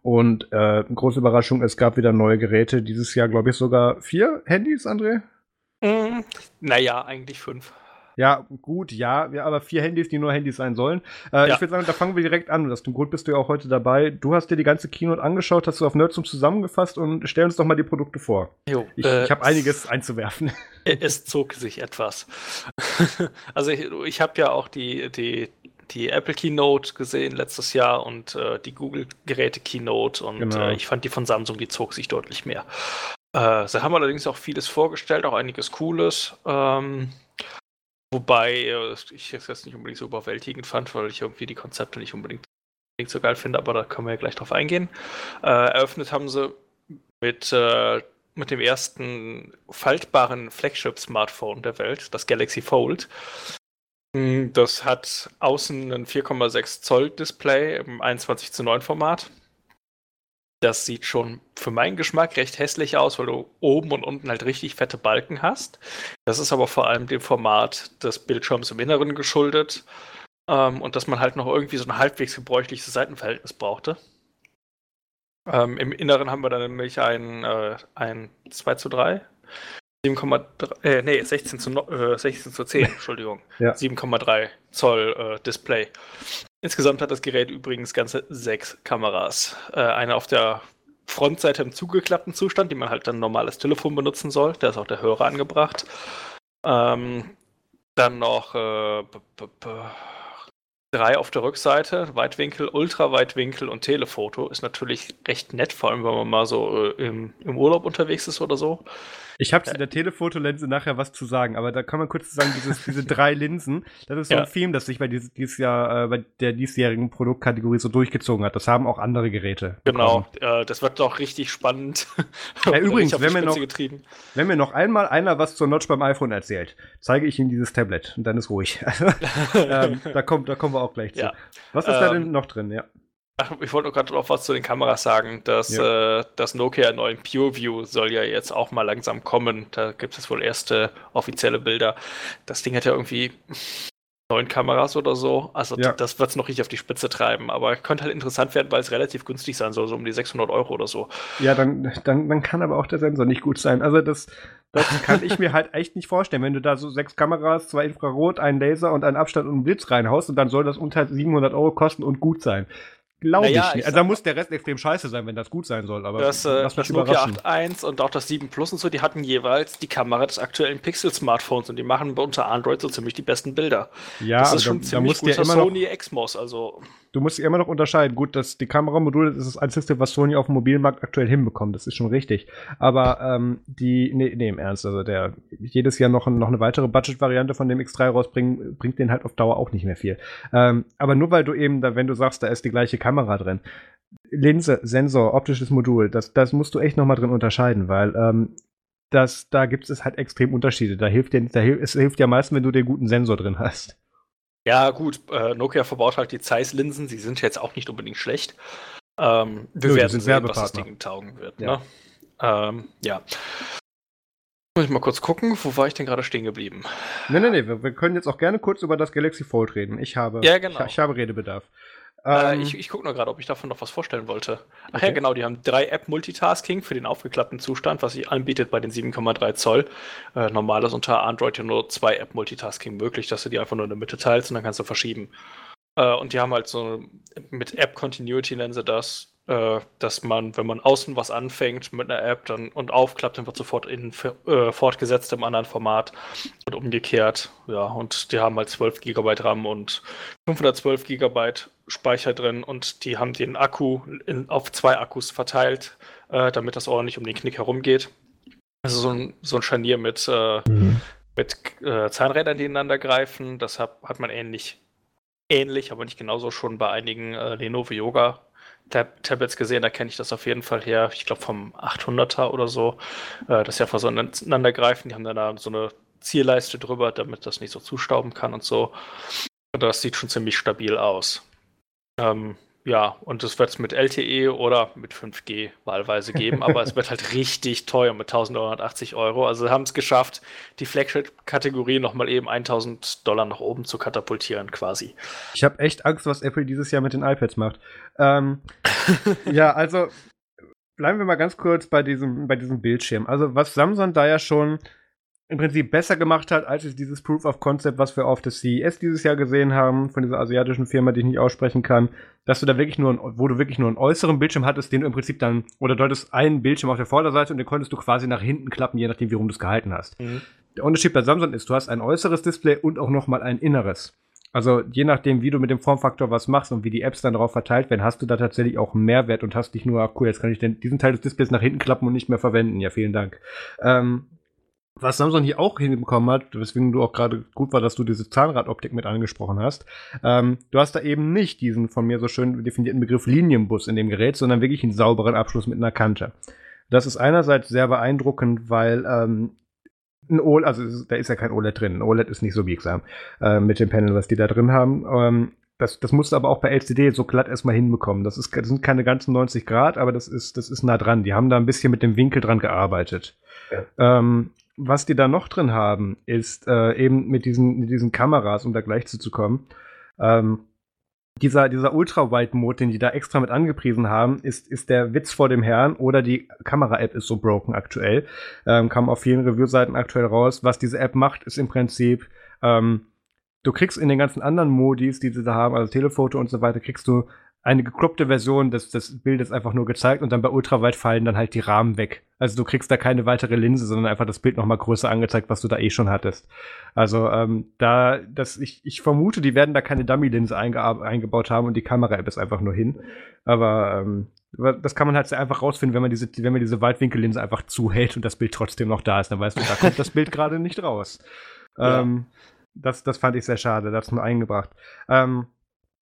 Und äh, große Überraschung, es gab wieder neue Geräte. Dieses Jahr, glaube ich, sogar vier Handys, André? Mm, naja, eigentlich fünf. Ja, gut, ja, ja, aber vier Handys, die nur Handys sein sollen. Äh, ja. Ich würde sagen, da fangen wir direkt an. Das, zum Grund bist du ja auch heute dabei. Du hast dir die ganze Keynote angeschaut, hast du auf Nerdsum zusammengefasst und stell uns doch mal die Produkte vor. Jo, ich äh, ich habe einiges einzuwerfen. Es zog sich etwas. also ich, ich habe ja auch die, die die Apple Keynote gesehen letztes Jahr und äh, die Google Geräte Keynote und genau. äh, ich fand die von Samsung, die zog sich deutlich mehr. Äh, sie haben allerdings auch vieles vorgestellt, auch einiges Cooles. Ähm, wobei äh, ich es jetzt nicht unbedingt so überwältigend fand, weil ich irgendwie die Konzepte nicht unbedingt so geil finde, aber da können wir ja gleich drauf eingehen. Äh, eröffnet haben sie mit äh, mit dem ersten faltbaren Flagship-Smartphone der Welt, das Galaxy Fold. Hm, das hat außen ein 4,6 Zoll Display im 21 zu 9 Format. Das sieht schon für meinen Geschmack recht hässlich aus, weil du oben und unten halt richtig fette Balken hast. Das ist aber vor allem dem Format des Bildschirms im Inneren geschuldet ähm, und dass man halt noch irgendwie so ein halbwegs gebräuchliches Seitenverhältnis brauchte. Ähm, Im Inneren haben wir dann nämlich ein, äh, ein 2 zu 3 7,3, äh, nee, 16 zu, äh, 16 zu 10, Entschuldigung. ja. 7,3 Zoll äh, Display. Insgesamt hat das Gerät übrigens ganze sechs Kameras. Äh, eine auf der Frontseite im zugeklappten Zustand, die man halt dann normal als Telefon benutzen soll. Da ist auch der Hörer angebracht. Ähm, dann noch äh, drei auf der Rückseite, Weitwinkel, Ultraweitwinkel und Telefoto. Ist natürlich recht nett, vor allem wenn man mal so äh, im, im Urlaub unterwegs ist oder so. Ich habe zu der Telefotolinse nachher was zu sagen, aber da kann man kurz sagen, dieses, diese drei Linsen, das ist so ja. ein Film, das sich bei dieses, dieses Jahr äh, bei der diesjährigen Produktkategorie so durchgezogen hat. Das haben auch andere Geräte. Genau, äh, das wird doch richtig spannend. Ja, übrigens, wenn mir, noch, wenn mir noch einmal einer was zur Notch beim iPhone erzählt, zeige ich ihm dieses Tablet und dann ist ruhig. ähm, da, kommt, da kommen wir auch gleich zu. Ja. Was ist ähm, da denn noch drin? Ja. Ich wollte gerade noch was zu den Kameras sagen. dass ja. äh, das Nokia 9 PureView soll ja jetzt auch mal langsam kommen. Da gibt es wohl erste offizielle Bilder. Das Ding hat ja irgendwie neun Kameras oder so. Also ja. das wird es noch richtig auf die Spitze treiben. Aber könnte halt interessant werden, weil es relativ günstig sein soll, so um die 600 Euro oder so. Ja, dann, dann, dann kann aber auch der Sensor nicht gut sein. Also das, das kann ich mir halt echt nicht vorstellen. Wenn du da so sechs Kameras, zwei Infrarot, einen Laser und einen Abstand und einen Blitz reinhaust und dann soll das unter 700 Euro kosten und gut sein. Glaube naja, ich nicht. Also da muss der Rest extrem scheiße sein, wenn das gut sein soll. Aber das, äh, das Nokia 8.1 und auch das 7 Plus und so, die hatten jeweils die Kamera des aktuellen Pixel-Smartphones und die machen unter Android so ziemlich die besten Bilder. Ja, das ist schon da, ziemlich da guter Sony Exmos. Also du musst immer noch unterscheiden. Gut, dass die Kameramodule das ist das Einzige, was Sony auf dem Mobilmarkt aktuell hinbekommt. Das ist schon richtig. Aber ähm, die, nee, nee, im Ernst, also der jedes Jahr noch, noch eine weitere Budget-Variante von dem X3 rausbringen, bringt den halt auf Dauer auch nicht mehr viel. Ähm, aber nur weil du eben, da, wenn du sagst, da ist die gleiche Kamera drin, Linse, Sensor, optisches Modul, das, das musst du echt noch mal drin unterscheiden, weil ähm, das, da gibt es halt extrem Unterschiede. Da hilft dir, da es hilft ja meistens, wenn du den guten Sensor drin hast. Ja, gut, äh, Nokia verbaut halt die Zeiss-Linsen, sie sind jetzt auch nicht unbedingt schlecht. Ähm, wir Nö, werden sehen, was das Ding taugen wird. Ja. Ne? Ähm, ja. Muss ich mal kurz gucken, wo war ich denn gerade stehen geblieben? Nee, nee, nee, wir, wir können jetzt auch gerne kurz über das Galaxy Fold reden. Ich habe, Ja, genau. ich, ich habe Redebedarf. Äh, Ähm, ich ich gucke nur gerade, ob ich davon noch was vorstellen wollte. Ach Okay. ja, genau, die haben drei App-Multitasking für den aufgeklappten Zustand, was sich anbietet bei den 7,3 Zoll. Äh, normal ist unter Android ja nur zwei App-Multitasking möglich, dass du die einfach nur in der Mitte teilst und dann kannst du verschieben. Äh, und die haben halt so mit App-Continuity nennen sie das, äh, dass man, wenn man außen was anfängt mit einer App dann und aufklappt, dann wird sofort in, äh, fortgesetzt im anderen Format und umgekehrt. Ja, und die haben halt 12 GB RAM und 512 GB Speicher drin und die haben den Akku in, auf zwei Akkus verteilt, äh, damit das ordentlich um den Knick herumgeht. Also so ein, so ein Scharnier mit, äh, mit äh, Zahnrädern, die ineinander greifen. Das hat, hat man ähnlich, ähnlich, aber nicht genauso schon bei einigen äh, Lenovo Yoga Tab Tablets gesehen. Da kenne ich das auf jeden Fall her. Ich glaube vom 800er oder so, äh, dass sie einfach so ineinander greifen. Die haben dann da so eine Zierleiste drüber, damit das nicht so zustauben kann und so. Und das sieht schon ziemlich stabil aus. Ähm, ja, und es wird es mit LTE oder mit 5G wahlweise geben, aber es wird halt richtig teuer mit 1980 Euro. Also haben es geschafft, die Flagship-Kategorie nochmal eben 1000 Dollar nach oben zu katapultieren, quasi. Ich habe echt Angst, was Apple dieses Jahr mit den iPads macht. Ähm, ja, also bleiben wir mal ganz kurz bei diesem, bei diesem Bildschirm. Also, was Samsung da ja schon im Prinzip besser gemacht hat, als es dieses Proof of Concept, was wir auf der CES dieses Jahr gesehen haben, von dieser asiatischen Firma, die ich nicht aussprechen kann, dass du da wirklich nur, ein, wo du wirklich nur einen äußeren Bildschirm hattest, den du im Prinzip dann, oder du hattest einen Bildschirm auf der Vorderseite und den konntest du quasi nach hinten klappen, je nachdem, wie rum du es gehalten hast. Mhm. Der Unterschied bei Samsung ist, du hast ein äußeres Display und auch nochmal ein inneres. Also je nachdem, wie du mit dem Formfaktor was machst und wie die Apps dann darauf verteilt werden, hast du da tatsächlich auch einen Mehrwert und hast nicht nur, ah, cool, jetzt kann ich den, diesen Teil des Displays nach hinten klappen und nicht mehr verwenden. Ja, vielen Dank. Ähm, was Samsung hier auch hinbekommen hat, weswegen du auch gerade gut war, dass du diese Zahnradoptik mit angesprochen hast, ähm, du hast da eben nicht diesen von mir so schön definierten Begriff Linienbus in dem Gerät, sondern wirklich einen sauberen Abschluss mit einer Kante. Das ist einerseits sehr beeindruckend, weil ähm, ein OLED, also da ist ja kein OLED drin. Ein OLED ist nicht so biegsam äh, mit dem Panel, was die da drin haben. Ähm, das, das musst du aber auch bei LCD so glatt erstmal hinbekommen. Das, ist, das sind keine ganzen 90 Grad, aber das ist, das ist nah dran. Die haben da ein bisschen mit dem Winkel dran gearbeitet. Ähm, was die da noch drin haben, ist äh, eben mit diesen, mit diesen Kameras, um da gleich zuzukommen. Ähm, dieser, dieser Ultra-Wide-Mode, den die da extra mit angepriesen haben, ist, ist der Witz vor dem Herrn oder die Kamera-App ist so broken aktuell. Ähm, kam auf vielen Review-Seiten aktuell raus. Was diese App macht, ist im Prinzip, ähm, du kriegst in den ganzen anderen Modis, die sie da haben, also Telefoto und so weiter, kriegst du eine gekloppte Version des, des Bildes einfach nur gezeigt und dann bei Ultraweit fallen dann halt die Rahmen weg. Also du kriegst da keine weitere Linse, sondern einfach das Bild nochmal größer angezeigt, was du da eh schon hattest. Also ähm, da, das, ich, ich vermute, die werden da keine Dummy-Linse einge eingebaut haben und die Kamera-App ist einfach nur hin. Aber ähm, das kann man halt sehr einfach rausfinden, wenn man diese, wenn man diese Weitwinkellinse einfach zuhält und das Bild trotzdem noch da ist. Dann weißt du, da kommt das Bild gerade nicht raus. Ja. Ähm, das, das fand ich sehr schade, das nur eingebracht. Ähm,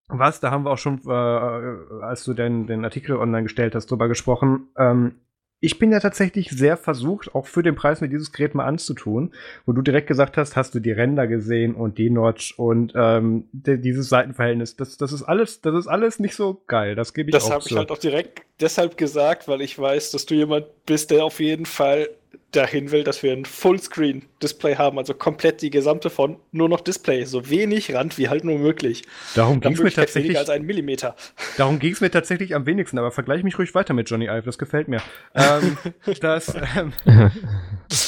was, da haben wir auch schon, äh, als du den, den Artikel online gestellt hast, drüber gesprochen. Ähm, ich bin ja tatsächlich sehr versucht, auch für den Preis mir dieses Gerät mal anzutun, wo du direkt gesagt hast, hast du die Ränder gesehen und die Notch und ähm, dieses Seitenverhältnis. Das, das ist alles, das ist alles nicht so geil. Das gebe ich Das auch habe ich halt auch direkt deshalb gesagt, weil ich weiß, dass du jemand bist, der auf jeden Fall dahin will, dass wir ein Fullscreen-Display haben, also komplett die gesamte von nur noch Display, so wenig Rand wie halt nur möglich. Darum ging es mir tatsächlich. weniger als einen Millimeter. Darum ging es mir tatsächlich am wenigsten, aber vergleich mich ruhig weiter mit Johnny Ive, das gefällt mir. ähm, das, ähm,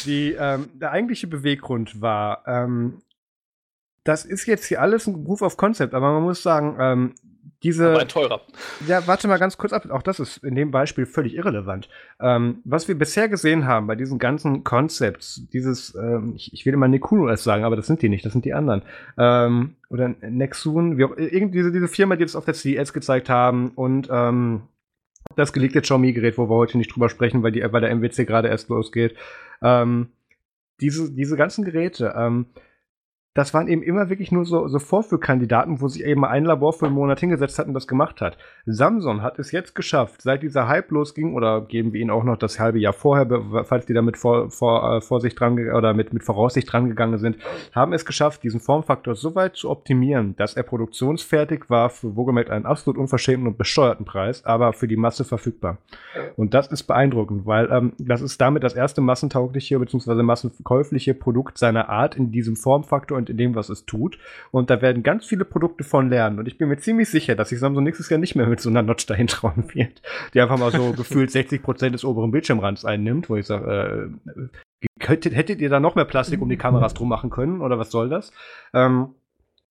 die, ähm, der eigentliche Beweggrund war, ähm, das ist jetzt hier alles ein Proof of Concept, aber man muss sagen, ähm, diese. Aber ein teurer. Ja, warte mal ganz kurz ab. Auch das ist in dem Beispiel völlig irrelevant. Ähm, was wir bisher gesehen haben bei diesen ganzen Concepts, dieses, ähm, ich, ich will immer Nekuno erst sagen, aber das sind die nicht, das sind die anderen. Ähm, oder Nexun, wie auch, irgendwie diese, diese Firma, die das auf der CES gezeigt haben und ähm, das gelegte Xiaomi-Gerät, wo wir heute nicht drüber sprechen, weil, die, weil der MWC gerade erst losgeht. Ähm, diese, diese ganzen Geräte, ähm, das waren eben immer wirklich nur so, so Vorführkandidaten, wo sich eben ein Labor für einen Monat hingesetzt hat und das gemacht hat. Samsung hat es jetzt geschafft, seit dieser Hype losging, oder geben wir ihnen auch noch das halbe Jahr vorher, falls die damit vor, vor, äh, Vorsicht dran oder mit, mit Voraussicht dran gegangen sind, haben es geschafft, diesen Formfaktor so weit zu optimieren, dass er produktionsfertig war, für wohlgemerkt einen absolut unverschämten und besteuerten Preis, aber für die Masse verfügbar. Und das ist beeindruckend, weil ähm, das ist damit das erste massentaugliche bzw. massenkäufliche Produkt seiner Art in diesem Formfaktor und in dem, was es tut. Und da werden ganz viele Produkte von lernen. Und ich bin mir ziemlich sicher, dass sich Samsung nächstes Jahr nicht mehr mit so einer Notch dahin trauen wird, die einfach mal so gefühlt 60 Prozent des oberen Bildschirmrands einnimmt, wo ich sage, äh, hättet, hättet ihr da noch mehr Plastik um die Kameras drum machen können oder was soll das? Ähm,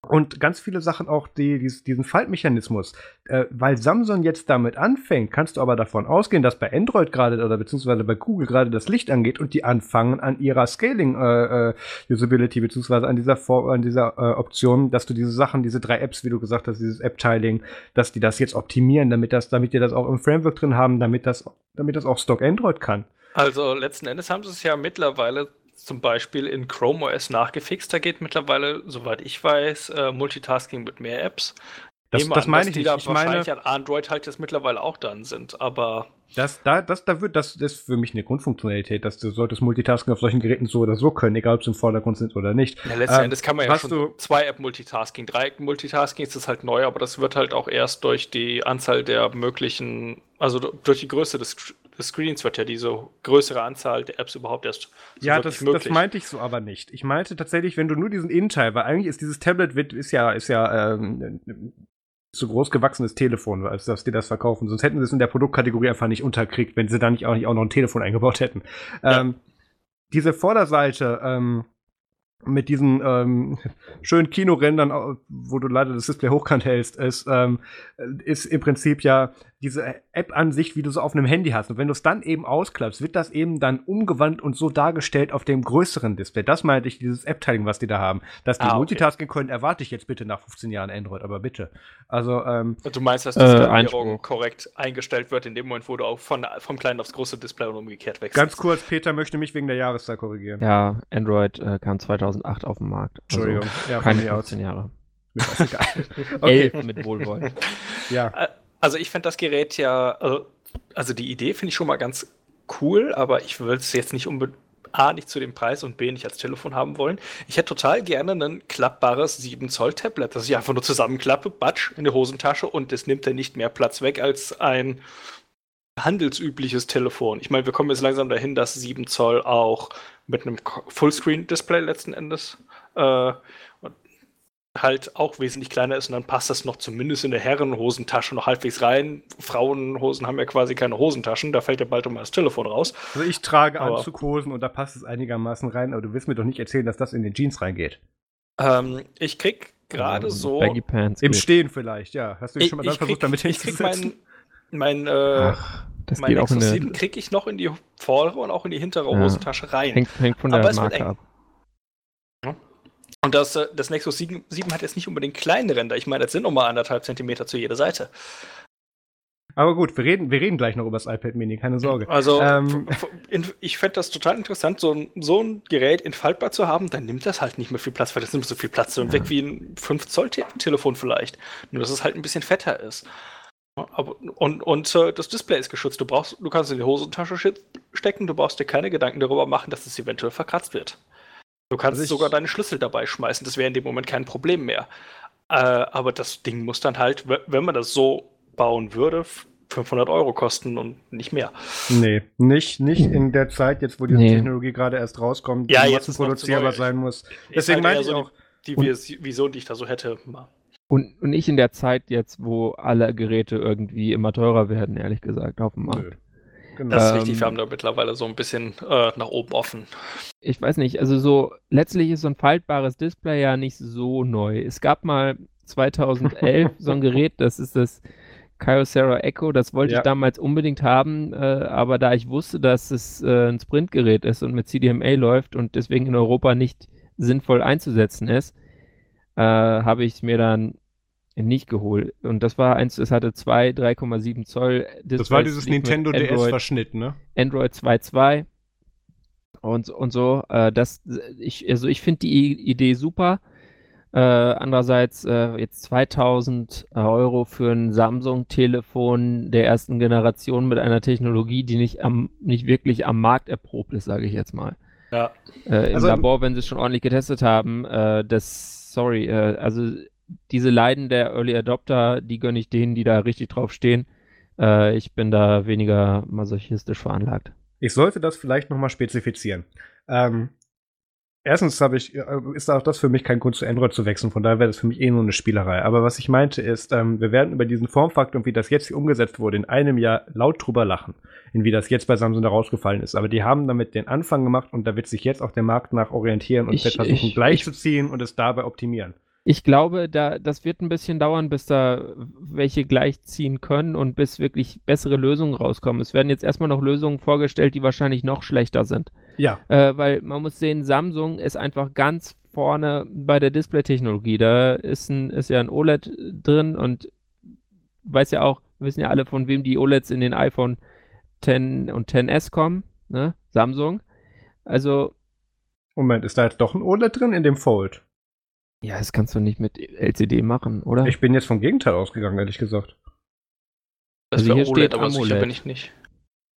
und ganz viele Sachen auch die, diesen Faltmechanismus. Äh, weil Samsung jetzt damit anfängt, kannst du aber davon ausgehen, dass bei Android gerade oder beziehungsweise bei Google gerade das Licht angeht und die anfangen an ihrer Scaling äh, äh, beziehungsweise an dieser Vor an dieser äh, Option, dass du diese Sachen, diese drei Apps, wie du gesagt hast, dieses App-Tiling, dass die das jetzt optimieren, damit das, damit die das auch im Framework drin haben, damit das, damit das auch Stock Android kann. Also letzten Endes haben sie es ja mittlerweile zum Beispiel in Chrome OS nachgefixt. Da geht mittlerweile, soweit ich weiß, äh, Multitasking mit mehr Apps. Das, das an, meine ich die nicht. Da ich wahrscheinlich meine, an Android halt jetzt mittlerweile auch dran sind, aber. Das, da, das, da wird, das, das ist für mich eine Grundfunktionalität, dass du solltest Multitasking auf solchen Geräten so oder so können, egal ob sie im Vordergrund sind oder nicht. Ja, letzten Ähm, Endes kann man ja schon du- zwei App Multitasking, drei App Multitasking ist das halt neu, aber das wird halt auch erst durch die Anzahl der möglichen, also durch die Größe des Screens wird ja diese größere Anzahl der Apps überhaupt erst so Ja, das, möglich. das meinte ich so aber nicht. Ich meinte tatsächlich, wenn du nur diesen Innenteil, weil eigentlich ist dieses Tablet ist ja, ist ja ähm, zu groß gewachsenes Telefon, als dass die das verkaufen. Sonst hätten sie es in der Produktkategorie einfach nicht unterkriegt, wenn sie da nicht auch, nicht auch noch ein Telefon eingebaut hätten. Ja. Ähm, diese Vorderseite ähm, mit diesen ähm, schönen Kinorändern, wo du leider das Display hochkant hältst, ist, ähm, ist im Prinzip ja diese App-Ansicht, wie du so auf einem Handy hast. Und wenn du es dann eben ausklappst, wird das eben dann umgewandt und so dargestellt auf dem größeren Display. Das meinte ich, dieses App-Tiling, was die da haben. Dass die Ah, okay. Multitasking können, erwarte ich jetzt bitte nach 15 Jahren Android, aber bitte. Also, ähm, Du meinst, dass Äh, die Skalierung Einspruch. korrekt eingestellt wird in dem Moment, wo du auch von, vom kleinen aufs große Display und umgekehrt wechselst? ganz kurz, Peter möchte mich wegen der Jahreszahl korrigieren. Ja, Android äh, kam 2008 auf den Markt. Also Entschuldigung. Ja, keine mir aus. 15 Jahre. Mir ist egal. okay, Elf mit Wohlwollen. ja. Also ich finde das Gerät ja, äh, also die Idee finde ich schon mal ganz cool, aber ich würde es jetzt nicht unbedingt A, nicht zu dem Preis und B, nicht als Telefon haben wollen. Ich hätte total gerne ein klappbares 7 Zoll Tablet, das ich einfach nur zusammenklappe, batsch, in die Hosentasche und es nimmt dann nicht mehr Platz weg als ein handelsübliches Telefon. Ich meine, wir kommen jetzt langsam dahin, dass 7 Zoll auch mit einem Fullscreen-Display letzten Endes äh, halt auch wesentlich kleiner ist und dann passt das noch zumindest in der Herrenhosentasche noch halbwegs rein. Frauenhosen haben ja quasi keine Hosentaschen, da fällt ja bald mal das Telefon raus. Also ich trage Aber- Anzughosen und da passt es einigermaßen rein, aber du willst mir doch nicht erzählen, dass das in den Jeans reingeht. Ähm, ich krieg gerade Ähm, so. Baggy Pants. Im geht. Stehen vielleicht, ja. Hast du dich Ich, schon mal dann krieg, versucht, damit ich krieg hinzusetzen? mein, mein, äh, Ach, das mein geht auch in Nexus der. 7 krieg ich noch in die vordere und auch in die hintere Ja. Hosentasche rein. Hängt, hängt von Aber der es wird Marke eng. ab. Und das, äh, das Nexus 7, 7 hat jetzt nicht unbedingt kleine Ränder. Ich meine, das sind nochmal anderthalb Zentimeter zu jeder Seite. Aber gut, wir reden, wir reden gleich noch über das iPad Mini, keine Sorge. Also, Ähm. ich fände das total interessant, so ein, so ein Gerät entfaltbar zu haben. Dann nimmt das halt nicht mehr viel Platz, weil das nimmt so viel Platz und weg wie ein 5-Zoll-Telefon vielleicht. Nur, dass es halt ein bisschen fetter ist. Aber, und und äh, das Display ist geschützt. Du, brauchst, du kannst es in die Hosentasche stecken, du brauchst dir keine Gedanken darüber machen, dass es eventuell verkratzt wird. Du kannst Also sogar deine Schlüssel dabei schmeißen, das wäre in dem Moment kein Problem mehr. Äh, aber das Ding muss dann halt, wenn man das so bauen würde, f- 500 Euro kosten und nicht mehr. Nee, nicht, nicht in der Zeit, jetzt wo diese Nee. Technologie gerade erst rauskommt, Ja, die jetzt produzierbar sein muss. Ist Deswegen halt meinte ich so auch, Die, die Und- Vis- Vision, die ich da so hätte. mal. Und, und nicht in der Zeit jetzt, wo alle Geräte irgendwie immer teurer werden, ehrlich gesagt, auf dem Markt. nö. Genau. Das ist Ähm, richtig, wir haben da mittlerweile so ein bisschen äh, nach oben offen. Ich weiß nicht, also so, letztlich ist so ein faltbares Display ja nicht so neu. Es gab mal 2011 so ein Gerät, das ist das Kyocera Echo, das wollte Ja. ich damals unbedingt haben, äh, aber da ich wusste, dass es äh, ein Sprintgerät ist und mit CDMA läuft und deswegen in Europa nicht sinnvoll einzusetzen ist, äh, habe ich es mir dann nicht geholt. Und das war eins, es hatte zwei 3,7 Zoll Displays. das war dieses Nintendo Android- DS-Verschnitt, ne? Android 2.2. und, und so. Äh, das, ich, also ich finde die Idee super. Äh, andererseits äh, jetzt 2000 Euro für ein Samsung-Telefon der ersten Generation mit einer Technologie, die nicht, am, nicht wirklich am Markt erprobt ist, sage ich jetzt mal. Ja. Äh, Im Also- Labor, wenn sie es schon ordentlich getestet haben, äh, das, sorry, äh, also diese Leiden der Early Adopter, die gönne ich denen, die da richtig drauf stehen. Äh, ich bin da weniger masochistisch veranlagt. Ich sollte das vielleicht nochmal spezifizieren. Ähm, erstens habe ich, äh, ist auch das für mich kein Grund zu Android zu wechseln, von daher wäre das für mich eh nur eine Spielerei. Aber was ich meinte ist, ähm, wir werden über diesen Formfaktor und wie das jetzt hier umgesetzt wurde, in einem Jahr laut drüber lachen, in wie das jetzt bei Samsung da rausgefallen ist. Aber die haben damit den Anfang gemacht und da wird sich jetzt auch der Markt nach orientieren und Ich- versuchen ich- gleichzuziehen und es dabei optimieren. Ich glaube, da, das wird ein bisschen dauern, bis da welche gleichziehen können und bis wirklich bessere Lösungen rauskommen. Es werden jetzt erstmal noch Lösungen vorgestellt, die wahrscheinlich noch schlechter sind. Ja, Äh, weil man muss sehen, Samsung ist einfach ganz vorne bei der Display-Technologie. Da ist, ein, ist ja ein OLED drin und weiß ja auch, wissen ja alle, von wem die OLEDs in den iPhone 10 und 10S kommen, ne? Samsung. Also, Moment, ist da jetzt doch ein OLED drin in dem Fold? Ja, das kannst du nicht mit LCD machen, oder? Ich bin jetzt vom Gegenteil ausgegangen, ehrlich gesagt. Das Also hier OLED, steht aber sicher AMOLED. bin ich nicht.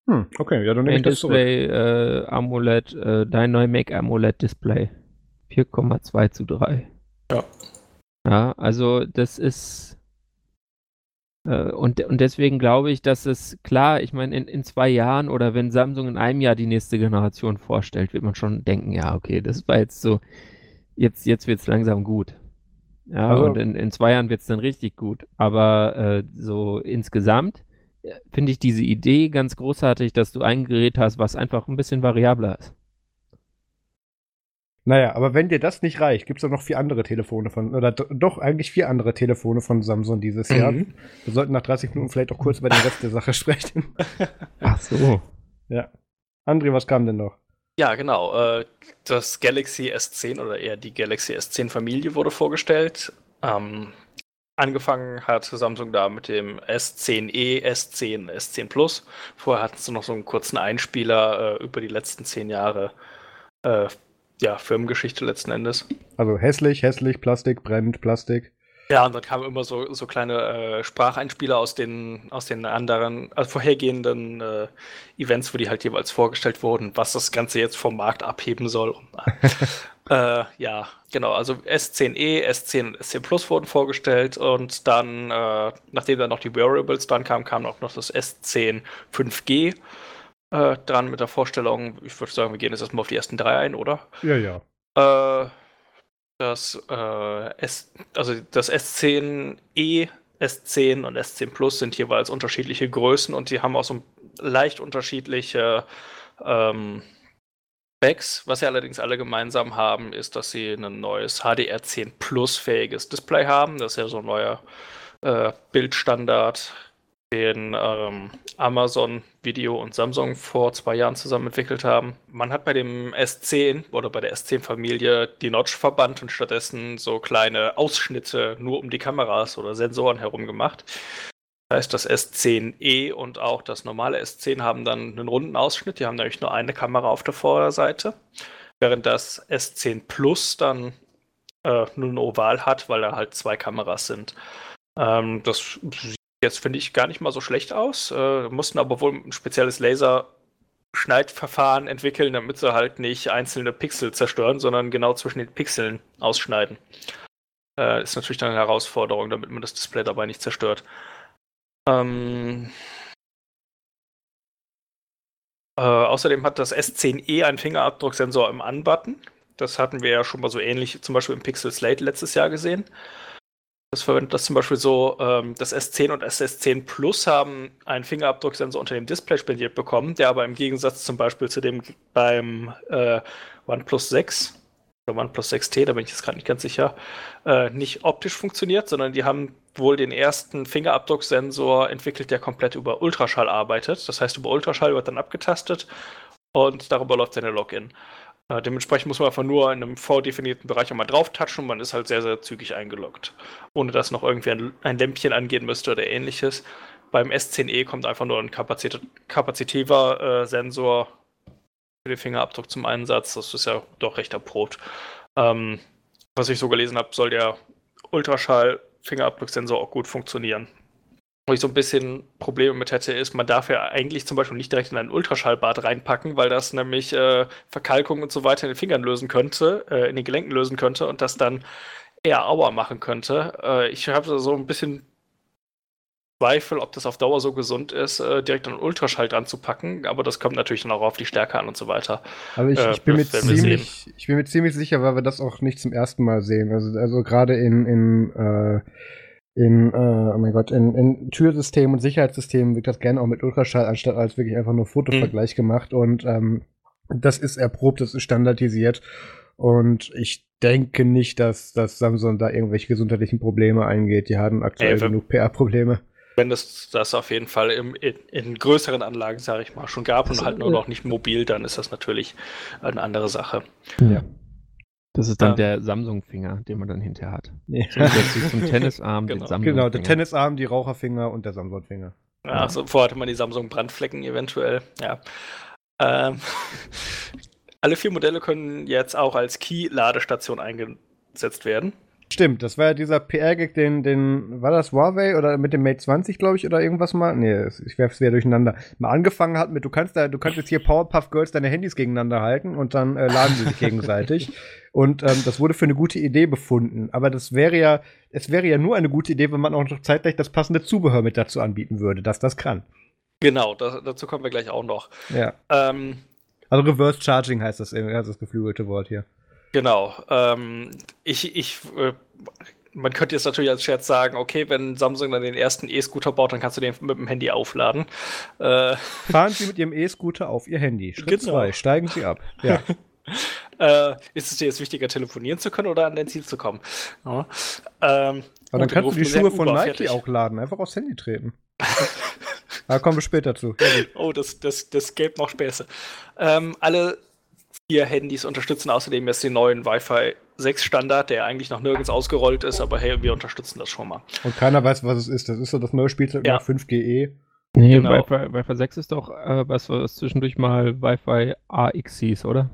Hm, okay, ja, dann nehme ich das zurück. Display, äh, AMOLED, äh, Dynamic AMOLED Display. 4,2 zu 3. Ja. Ja, also das ist äh, und, und deswegen glaube ich, dass es klar, ich meine, in, in zwei Jahren oder wenn Samsung in einem Jahr die nächste Generation vorstellt, wird man schon denken, ja, okay, das war jetzt so, jetzt, jetzt wird es langsam gut. Ja, Also- und in, in zwei Jahren wird es dann richtig gut. Aber äh, so insgesamt äh, finde ich diese Idee ganz großartig, dass du ein Gerät hast, was einfach ein bisschen variabler ist. Naja, aber wenn dir das nicht reicht, gibt es doch noch vier andere Telefone von, oder do- doch eigentlich vier andere Telefone von Samsung dieses Jahr. Mhm. Wir sollten nach 30 Minuten vielleicht auch kurz über den Rest der Sache sprechen. Ach so. Ja. André, was kam denn noch? Ja, genau. Äh, das Galaxy S10 oder eher die Galaxy S10-Familie wurde vorgestellt. Ähm, angefangen hat Samsung da mit dem S10e, S10, S10 Plus. Vorher hatten sie noch so einen kurzen Einspieler äh, über die letzten zehn Jahre. Äh, ja, Firmengeschichte letzten Endes. Also hässlich, hässlich, Plastik, brennt, Plastik. Ja, und dann kamen immer so, so kleine äh, Spracheinspieler aus den, aus den anderen, also vorhergehenden äh, Events, wo die halt jeweils vorgestellt wurden, was das Ganze jetzt vom Markt abheben soll. Und, äh, ja, genau, also S10e, S10 und S10 Plus wurden vorgestellt und dann, äh, nachdem dann noch die Wearables dran kamen, kam auch noch das S10 5G äh, dran mit der Vorstellung. Ich würde sagen, wir gehen jetzt erstmal auf die ersten drei ein, oder? Ja, ja. Äh, das, äh, S, also das S10e, S10 und S10 Plus sind jeweils unterschiedliche Größen und die haben auch so leicht unterschiedliche ähm, Specs. Was sie allerdings alle gemeinsam haben, ist, dass sie ein neues HDR10 Plus fähiges Display haben. Das ist ja so ein neuer äh, Bildstandard, den ähm, Amazon Video und Samsung vor zwei Jahren zusammen entwickelt haben. Man hat bei dem S10 oder bei der S10-Familie die Notch verbannt und stattdessen so kleine Ausschnitte nur um die Kameras oder Sensoren herum gemacht. Das heißt, das S10e und auch das normale S10 haben dann einen runden Ausschnitt. Die haben nämlich nur eine Kamera auf der Vorderseite, während das S10 Plus dann äh, nur ein Oval hat, weil da halt zwei Kameras sind. Ähm, das jetzt, finde ich, gar nicht mal so schlecht aus. Äh, mussten aber wohl ein spezielles Laserschneidverfahren entwickeln, damit sie halt nicht einzelne Pixel zerstören, sondern genau zwischen den Pixeln ausschneiden. Äh, ist natürlich dann eine Herausforderung, damit man das Display dabei nicht zerstört. Ähm, äh, außerdem hat das S10e einen Fingerabdrucksensor im An-Button. Das hatten wir ja schon mal so ähnlich, zum Beispiel im Pixel Slate letztes Jahr gesehen. Das verwendet das zum Beispiel so, ähm, das S10 und das S10 Plus haben einen Fingerabdrucksensor unter dem Display spendiert bekommen, der aber im Gegensatz zum Beispiel zu dem beim äh, OnePlus 6 oder OnePlus 6T, da bin ich jetzt gerade nicht ganz sicher, äh, nicht optisch funktioniert, sondern die haben wohl den ersten Fingerabdrucksensor entwickelt, der komplett über Ultraschall arbeitet. Das heißt, über Ultraschall wird dann abgetastet und darüber läuft dann der Login. Äh, dementsprechend muss man einfach nur in einem vordefinierten Bereich einmal drauf touchen und man ist halt sehr, sehr zügig eingeloggt. Ohne dass noch irgendwie ein, ein Lämpchen angehen müsste oder ähnliches. Beim S10e kommt einfach nur ein kapazit kapazitiver äh, Sensor für den Fingerabdruck zum Einsatz. Das ist ja doch recht erprobt. Ähm, was ich so gelesen habe, soll der Ultraschall-Fingerabdrucksensor auch gut funktionieren. Wo ich so ein bisschen Probleme mit hätte, ist, man darf ja eigentlich zum Beispiel nicht direkt in ein Ultraschallbad reinpacken, weil das nämlich äh, Verkalkung und so weiter in den Fingern lösen könnte, äh, in den Gelenken lösen könnte und das dann eher Aua machen könnte. Äh, ich habe so ein bisschen Zweifel, ob das auf Dauer so gesund ist, äh, direkt einen Ultraschall dran zu packen, aber das kommt natürlich dann auch auf die Stärke an und so weiter. Aber ich, Äh, ich, bin, mir ziemlich, ich bin mir ziemlich sicher, weil wir das auch nicht zum ersten Mal sehen. Also, also gerade in, in, in, äh, oh mein Gott, in, in Türsystemen und Sicherheitssystemen wird das gerne auch mit Ultraschall anstatt als wirklich einfach nur Fotovergleich gemacht. Und ähm, das ist erprobt, das ist standardisiert. Und ich denke nicht, dass, dass Samsung da irgendwelche gesundheitlichen Probleme eingeht. Die haben aktuell Ey, genug PR-Probleme. Wenn es das auf jeden Fall im, in, in größeren Anlagen, sage ich mal, schon gab und halt nur noch nicht mobil, dann ist das natürlich eine andere Sache. Ja. Das ist dann Ähm. der Samsung-Finger, den man dann hinterher hat. Nee. Zusätzlich zum Tennisarm Genau. den Samsung. Genau, der Tennisarm, die Raucherfinger und der Samsung-Finger. Ja, so, vorher hatte man die Samsung-Brandflecken eventuell. Ja. Ähm, alle vier Modelle können jetzt auch als Key-Ladestation eingesetzt werden. Stimmt, das war ja dieser PR-Gag, den, den, war das Huawei oder mit dem Mate 20, glaube ich, oder irgendwas mal? Nee, ich werfe es wieder durcheinander. Mal angefangen hat mit, du kannst da, du kannst jetzt hier Powerpuff Girls deine Handys gegeneinander halten und dann äh, laden sie sich gegenseitig. Und ähm, das wurde für eine gute Idee befunden. Aber das wäre ja, es wäre ja nur eine gute Idee, wenn man auch noch zeitgleich das passende Zubehör mit dazu anbieten würde, dass das kann. Genau, da, dazu kommen wir gleich auch noch. Ja. Ähm, Also Reverse Charging heißt das, äh, heißt das geflügelte Wort hier. Genau. Ähm, ich, ich, äh, man könnte jetzt natürlich als Scherz sagen, okay, wenn Samsung dann den ersten E-Scooter baut, dann kannst du den mit dem Handy aufladen. Äh, Fahren Sie mit Ihrem E-Scooter auf Ihr Handy. Schritt Genau. 2, steigen Sie ab. Ja. äh, ist es dir jetzt wichtiger, telefonieren zu können oder an dein Ziel zu kommen? Ja. Ähm, Aber dann kannst du die Schuhe von Nike fertig. auch laden. Einfach aufs Handy treten. da kommen wir später zu. Ja. Oh, das, das, das gäbe noch Späße. Ähm, alle vier Handys unterstützen außerdem jetzt den neuen Wi-Fi 6 Standard, der eigentlich noch nirgends ausgerollt ist, aber hey, wir unterstützen das schon mal. Und keiner weiß, was es ist. Das ist so das neue Spielzeug Ja. nach 5GE. Nee, Genau. Wi-Fi, Wi-Fi 6 ist doch äh, was, was zwischendurch mal Wi-Fi AX hieß, oder?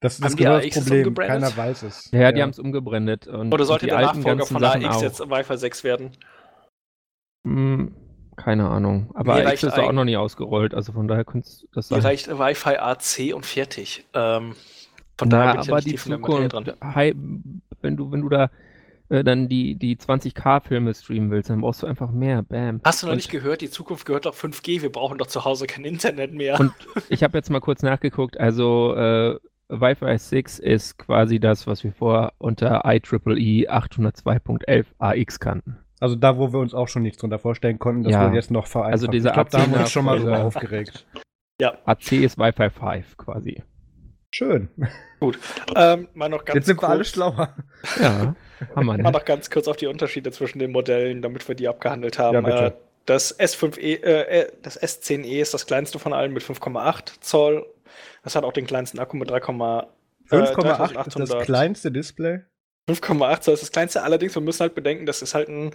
Das ist Haben das die genau AX das Problem. Keiner weiß es. Ja, die haben es umgebrandet. Und Oder sollte die der Nachfolger von AX jetzt Wi-Fi 6 werden? Hm, keine Ahnung. Aber Mir reicht ist doch auch ein- noch nie ausgerollt, also von daher könnte es das Mir sein. reicht Wi-Fi AC und fertig. Ähm, von daher Ja, bin ich ja aber nicht die Zukunft, dran. wenn du, wenn du da äh, dann die, die 20k-Filme streamen willst, dann brauchst du einfach mehr. Bam. Hast du noch Und- nicht gehört, die Zukunft gehört doch 5G, wir brauchen doch zu Hause kein Internet mehr. Und ich habe jetzt mal kurz nachgeguckt, also äh, Wi-Fi 6 ist quasi das, was wir vorher unter IEEE 802.11 AX kannten. Also da, wo wir uns auch schon nichts drunter vorstellen konnten, das Ja. wurde jetzt noch vereinfacht. Also dieser ich glaube, da haben wir uns AC schon mal drüber aufgeregt. AC ist Wi-Fi 5 quasi. Schön. Ähm, mal noch ganz Jetzt sind wir alle kurz, schlauer. Ja, haben wir mal noch ganz kurz auf die Unterschiede zwischen den Modellen, damit wir die abgehandelt haben. Ja, bitte. Äh, das S5e, äh, äh, das S10e ist das kleinste von allen mit 5,8 Zoll. Das hat auch den kleinsten Akku mit 3, 5,8 ist das 3800. kleinste Display. 5,8 Zoll ist das kleinste. Allerdings, wir müssen halt bedenken, das ist halt ein.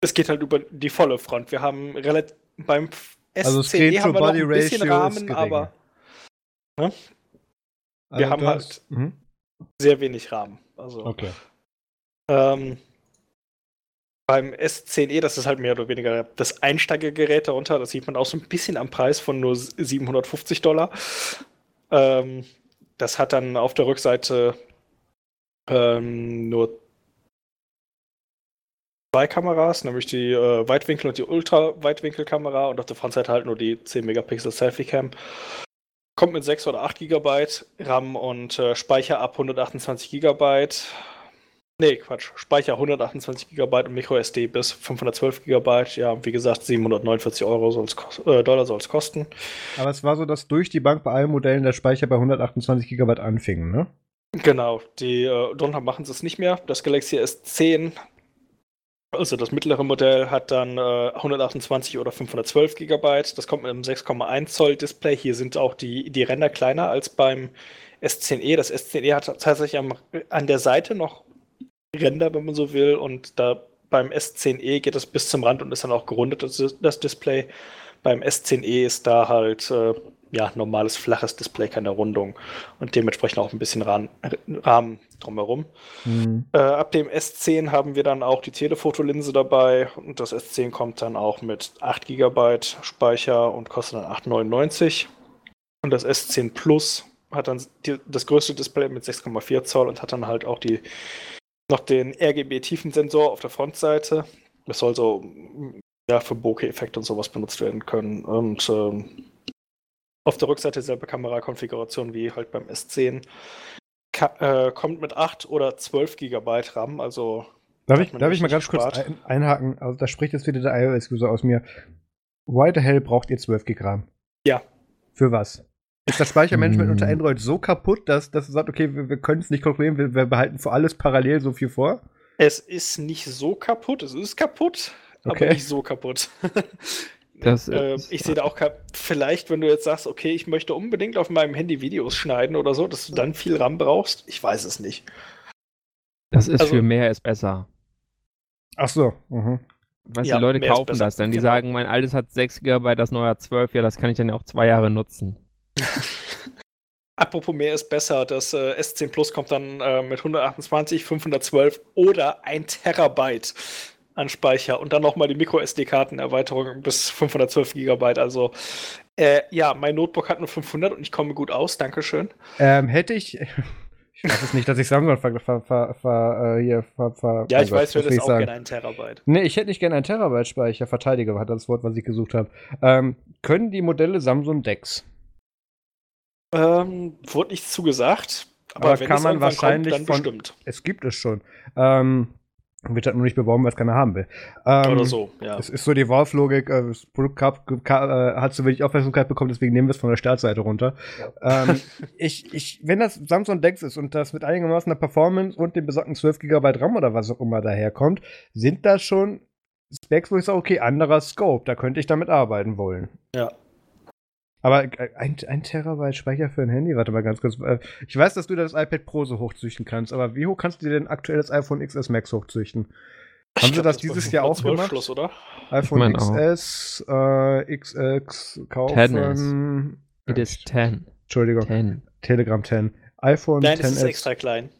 Es geht halt über die volle Front. Wir haben relativ beim Also S10e haben wir noch ein bisschen Rahmen, aber Also haben du halt- Mhm. sehr wenig Rahmen. Also Okay. ähm, beim S10e, das ist halt mehr oder weniger das Einsteigergerät darunter. Das sieht man auch so ein bisschen am Preis von nur 750 Dollar. Ähm, das hat dann auf der Rückseite ähm, nur zwei Kameras, nämlich die äh, Weitwinkel- und die Ultra-Weitwinkelkamera und auf der Frontseite halt nur die 10 Megapixel Selfie-Cam. Kommt mit 6 oder 8 GB RAM und äh, Speicher ab 128 GB. Nee, Quatsch. Speicher 128 GB und MicroSD bis 512 GB. Ja, wie gesagt, 749 Euro soll's äh, Dollar soll es kosten. Aber es war so, dass durch die Bank bei allen Modellen der Speicher bei 128 GB anfing, ne? Genau, die äh, drunter machen es nicht mehr. Das Galaxy S10, also das mittlere Modell, hat dann äh, 128 oder 512 GB. Das kommt mit einem 6,1 Zoll Display. Hier sind auch die, die Ränder kleiner als beim S10e. Das S10e hat tatsächlich am, an der Seite noch Ränder, wenn man so will. Und da beim S10e geht es bis zum Rand und ist dann auch gerundet, das, das Display. Beim S10e ist da halt, äh, ja, normales flaches Display, keine Rundung und dementsprechend auch ein bisschen Rahmen, Rahmen drumherum. Mhm. Äh, ab dem S10 haben wir dann auch die Telefotolinse dabei und das S10 kommt dann auch mit 8 GB Speicher und kostet dann 8,99. Und das S10 Plus hat dann die, das größte Display mit 6,4 Zoll und hat dann halt auch die noch den RGB-Tiefensensor auf der Frontseite. Das soll so ja, für Bokeh-Effekte und sowas benutzt werden können. Und ähm, auf der Rückseite selbe Kamerakonfiguration wie halt beim S10. Ka äh, kommt mit 8 oder 12 GB RAM, also. Darf ich, darf ich mal ganz kurz ein, einhaken? Also, da spricht jetzt wieder der iOS-User aus mir. Why the hell braucht ihr 12 GB RAM? Ja. Für was? Ist das Speichermanagement unter hm. Android so kaputt, dass, dass du sagst, okay, wir, wir können es nicht kontrollieren, wir, wir, behalten für alles parallel so viel vor? Es ist nicht so kaputt, es ist kaputt, okay. aber nicht so kaputt. Das äh, ich sehe da auch vielleicht, wenn du jetzt sagst, okay, ich möchte unbedingt auf meinem Handy Videos schneiden oder so, dass du dann viel RAM brauchst. Ich weiß es nicht. Das ist also, für mehr ist besser. Ach so. Mhm. Weißt ja, die Leute kaufen das dann. Die genau. sagen, mein altes hat 6 GB, das neue hat 12. Ja, das kann ich dann ja auch zwei Jahre nutzen. Apropos mehr ist besser, das äh, S10 Plus kommt dann äh, mit 128, 512 oder 1 Terabyte an Speicher und dann nochmal die Micro-SD-Karten-Erweiterung bis 512 Gigabyte. Also äh, ja, mein Notebook hat nur 500 und ich komme gut aus. Dankeschön. Ähm, hätte ich. Ich weiß es nicht, dass ich Samsung ver, ver, ver, ver, äh, hier ver, ver Ja, ich weiß, du hättest auch gerne einen Terabyte. Nee, ich hätte nicht gerne einen Terabyte Speicher. Verteidiger war das Wort, was ich gesucht habe. Ähm, können die Modelle Samsung Dex? Ähm, wurde nichts zugesagt. Aber, aber kann man wahrscheinlich kommt, von, bestimmt. Es gibt es schon. Ähm, wird halt nur nicht beworben, weil es keiner haben will. Ähm, Oder so, ja. Es ist so die Valve-Logik, äh, das Produkt äh, hat zu wenig Aufmerksamkeit bekommen, deswegen nehmen wir es von der Startseite runter. Ja. Ähm, ich, ich, wenn das Samsung Dex ist und das mit einigermaßen der Performance und dem besagten 12 GB RAM oder was auch immer daherkommt, sind das schon Specs, wo ich sage, okay, anderer Scope, da könnte ich damit arbeiten wollen. Ja. Aber äh, ein, ein Terabyte Speicher für ein Handy, warte mal ganz kurz. Äh, ich weiß, dass du das iPad Pro so hochzüchten kannst, aber wie hoch kannst du dir denn aktuell das iPhone XS Max hochzüchten? Haben sie das, das dieses Jahr auch gemacht? Schluss, oder? iPhone XS, äh, XX kaufen. It is 10. Entschuldigung. 10. Telegram 10. iPhone Nein, 10 es ist extra klein.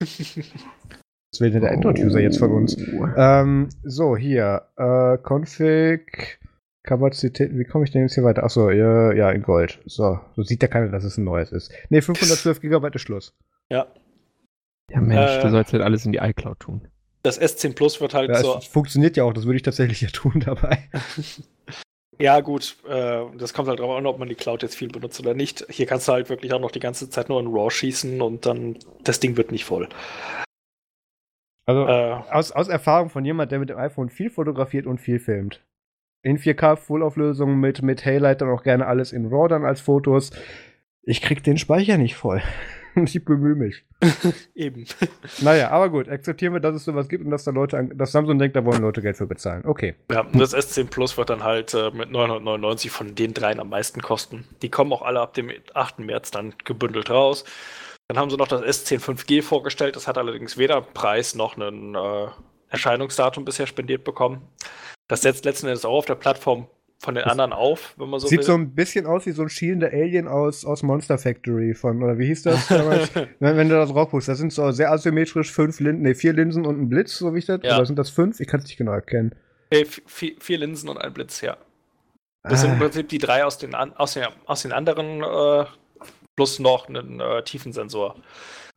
Was will denn der Android-User jetzt von uns? Oh. Ähm, so, hier. Äh, Config. Kapazitäten, wie komme ich denn jetzt hier weiter? Achso, ja, ja, in Gold. So, so sieht ja keiner, dass es ein neues ist. Ne, 512 GB ist Schluss. Ja. Ja, Mensch, äh, du sollst halt alles in die iCloud tun. Das S10 Plus wird halt ja, so. funktioniert ja auch, das würde ich tatsächlich ja tun dabei. ja, gut, äh, das kommt halt darauf an, ob man die Cloud jetzt viel benutzt oder nicht. Hier kannst du halt wirklich auch noch die ganze Zeit nur in RAW schießen und dann das Ding wird nicht voll. Also äh, aus, aus Erfahrung von jemand, der mit dem iPhone viel fotografiert und viel filmt in 4K Fullauflösung mit, mit Haylight dann auch gerne alles in RAW dann als Fotos. Ich krieg den Speicher nicht voll. ich bemühe mich. Eben. Naja, aber gut, akzeptieren wir, dass es sowas gibt und dass da Leute, dass Samsung denkt, da wollen Leute Geld für bezahlen. Okay. Ja, und das S10 Plus wird dann halt äh, mit 999 von den dreien am meisten kosten. Die kommen auch alle ab dem 8. März dann gebündelt raus. Dann haben sie noch das S10 5G vorgestellt. Das hat allerdings weder Preis noch ein äh, Erscheinungsdatum bisher spendiert bekommen. Das setzt letzten Endes auch auf der Plattform von den das anderen auf, wenn man so Sieht will. so ein bisschen aus wie so ein schielender Alien aus, aus Monster Factory von, oder wie hieß das damals? wenn, wenn, du das raufguckst, das sind so sehr asymmetrisch fünf Linsen, nee, vier Linsen und ein Blitz, so wie ich das, ja. oder sind das fünf? Ich kann es nicht genau erkennen. Hey, vier, vier, Linsen und ein Blitz, ja. Das ah. sind im ah. Prinzip die drei aus den, aus den, aus den anderen, äh, plus noch einen äh, Tiefensensor.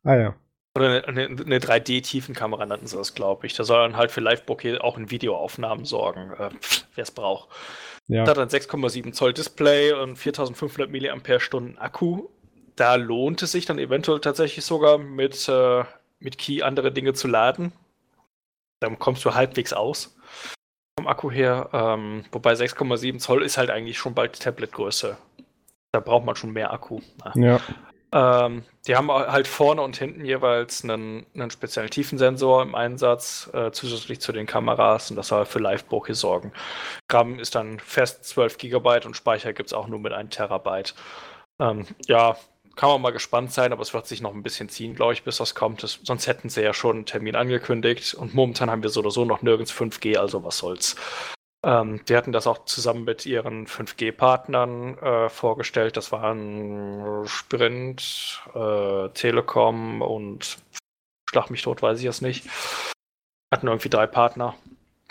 Ah ja. Oder eine, eine 3D-Tiefenkamera nannten sie das, glaube ich. Da soll dann halt für Live-Bokeh auch in Videoaufnahmen sorgen, äh, wer es braucht. Ja. Da hat ein 6,7 Zoll Display und 4500 mAh Akku. Da lohnt es sich dann eventuell tatsächlich sogar mit, äh, mit Key andere Dinge zu laden. Dann kommst du halbwegs aus vom Akku her. Ähm, wobei 6,7 Zoll ist halt eigentlich schon bald Tablet-Größe. Da braucht man schon mehr Akku. Ja. Ähm, die haben halt vorne und hinten jeweils einen, einen speziellen Tiefensensor im Einsatz, äh, zusätzlich zu den Kameras und das soll für Live-Bokeh sorgen. RAM ist dann fest 12 GB und Speicher gibt es auch nur mit 1 Terabyte. Ähm, ja, kann man mal gespannt sein, aber es wird sich noch ein bisschen ziehen, glaube ich, bis das kommt. Das, sonst hätten sie ja schon einen Termin angekündigt und momentan haben wir so oder so noch nirgends 5G, also was soll's. Ähm, die hatten das auch zusammen mit ihren 5G-Partnern äh, vorgestellt. Das waren Sprint, äh, Telekom und Schlag mich tot, weiß ich es nicht. Hatten irgendwie drei Partner.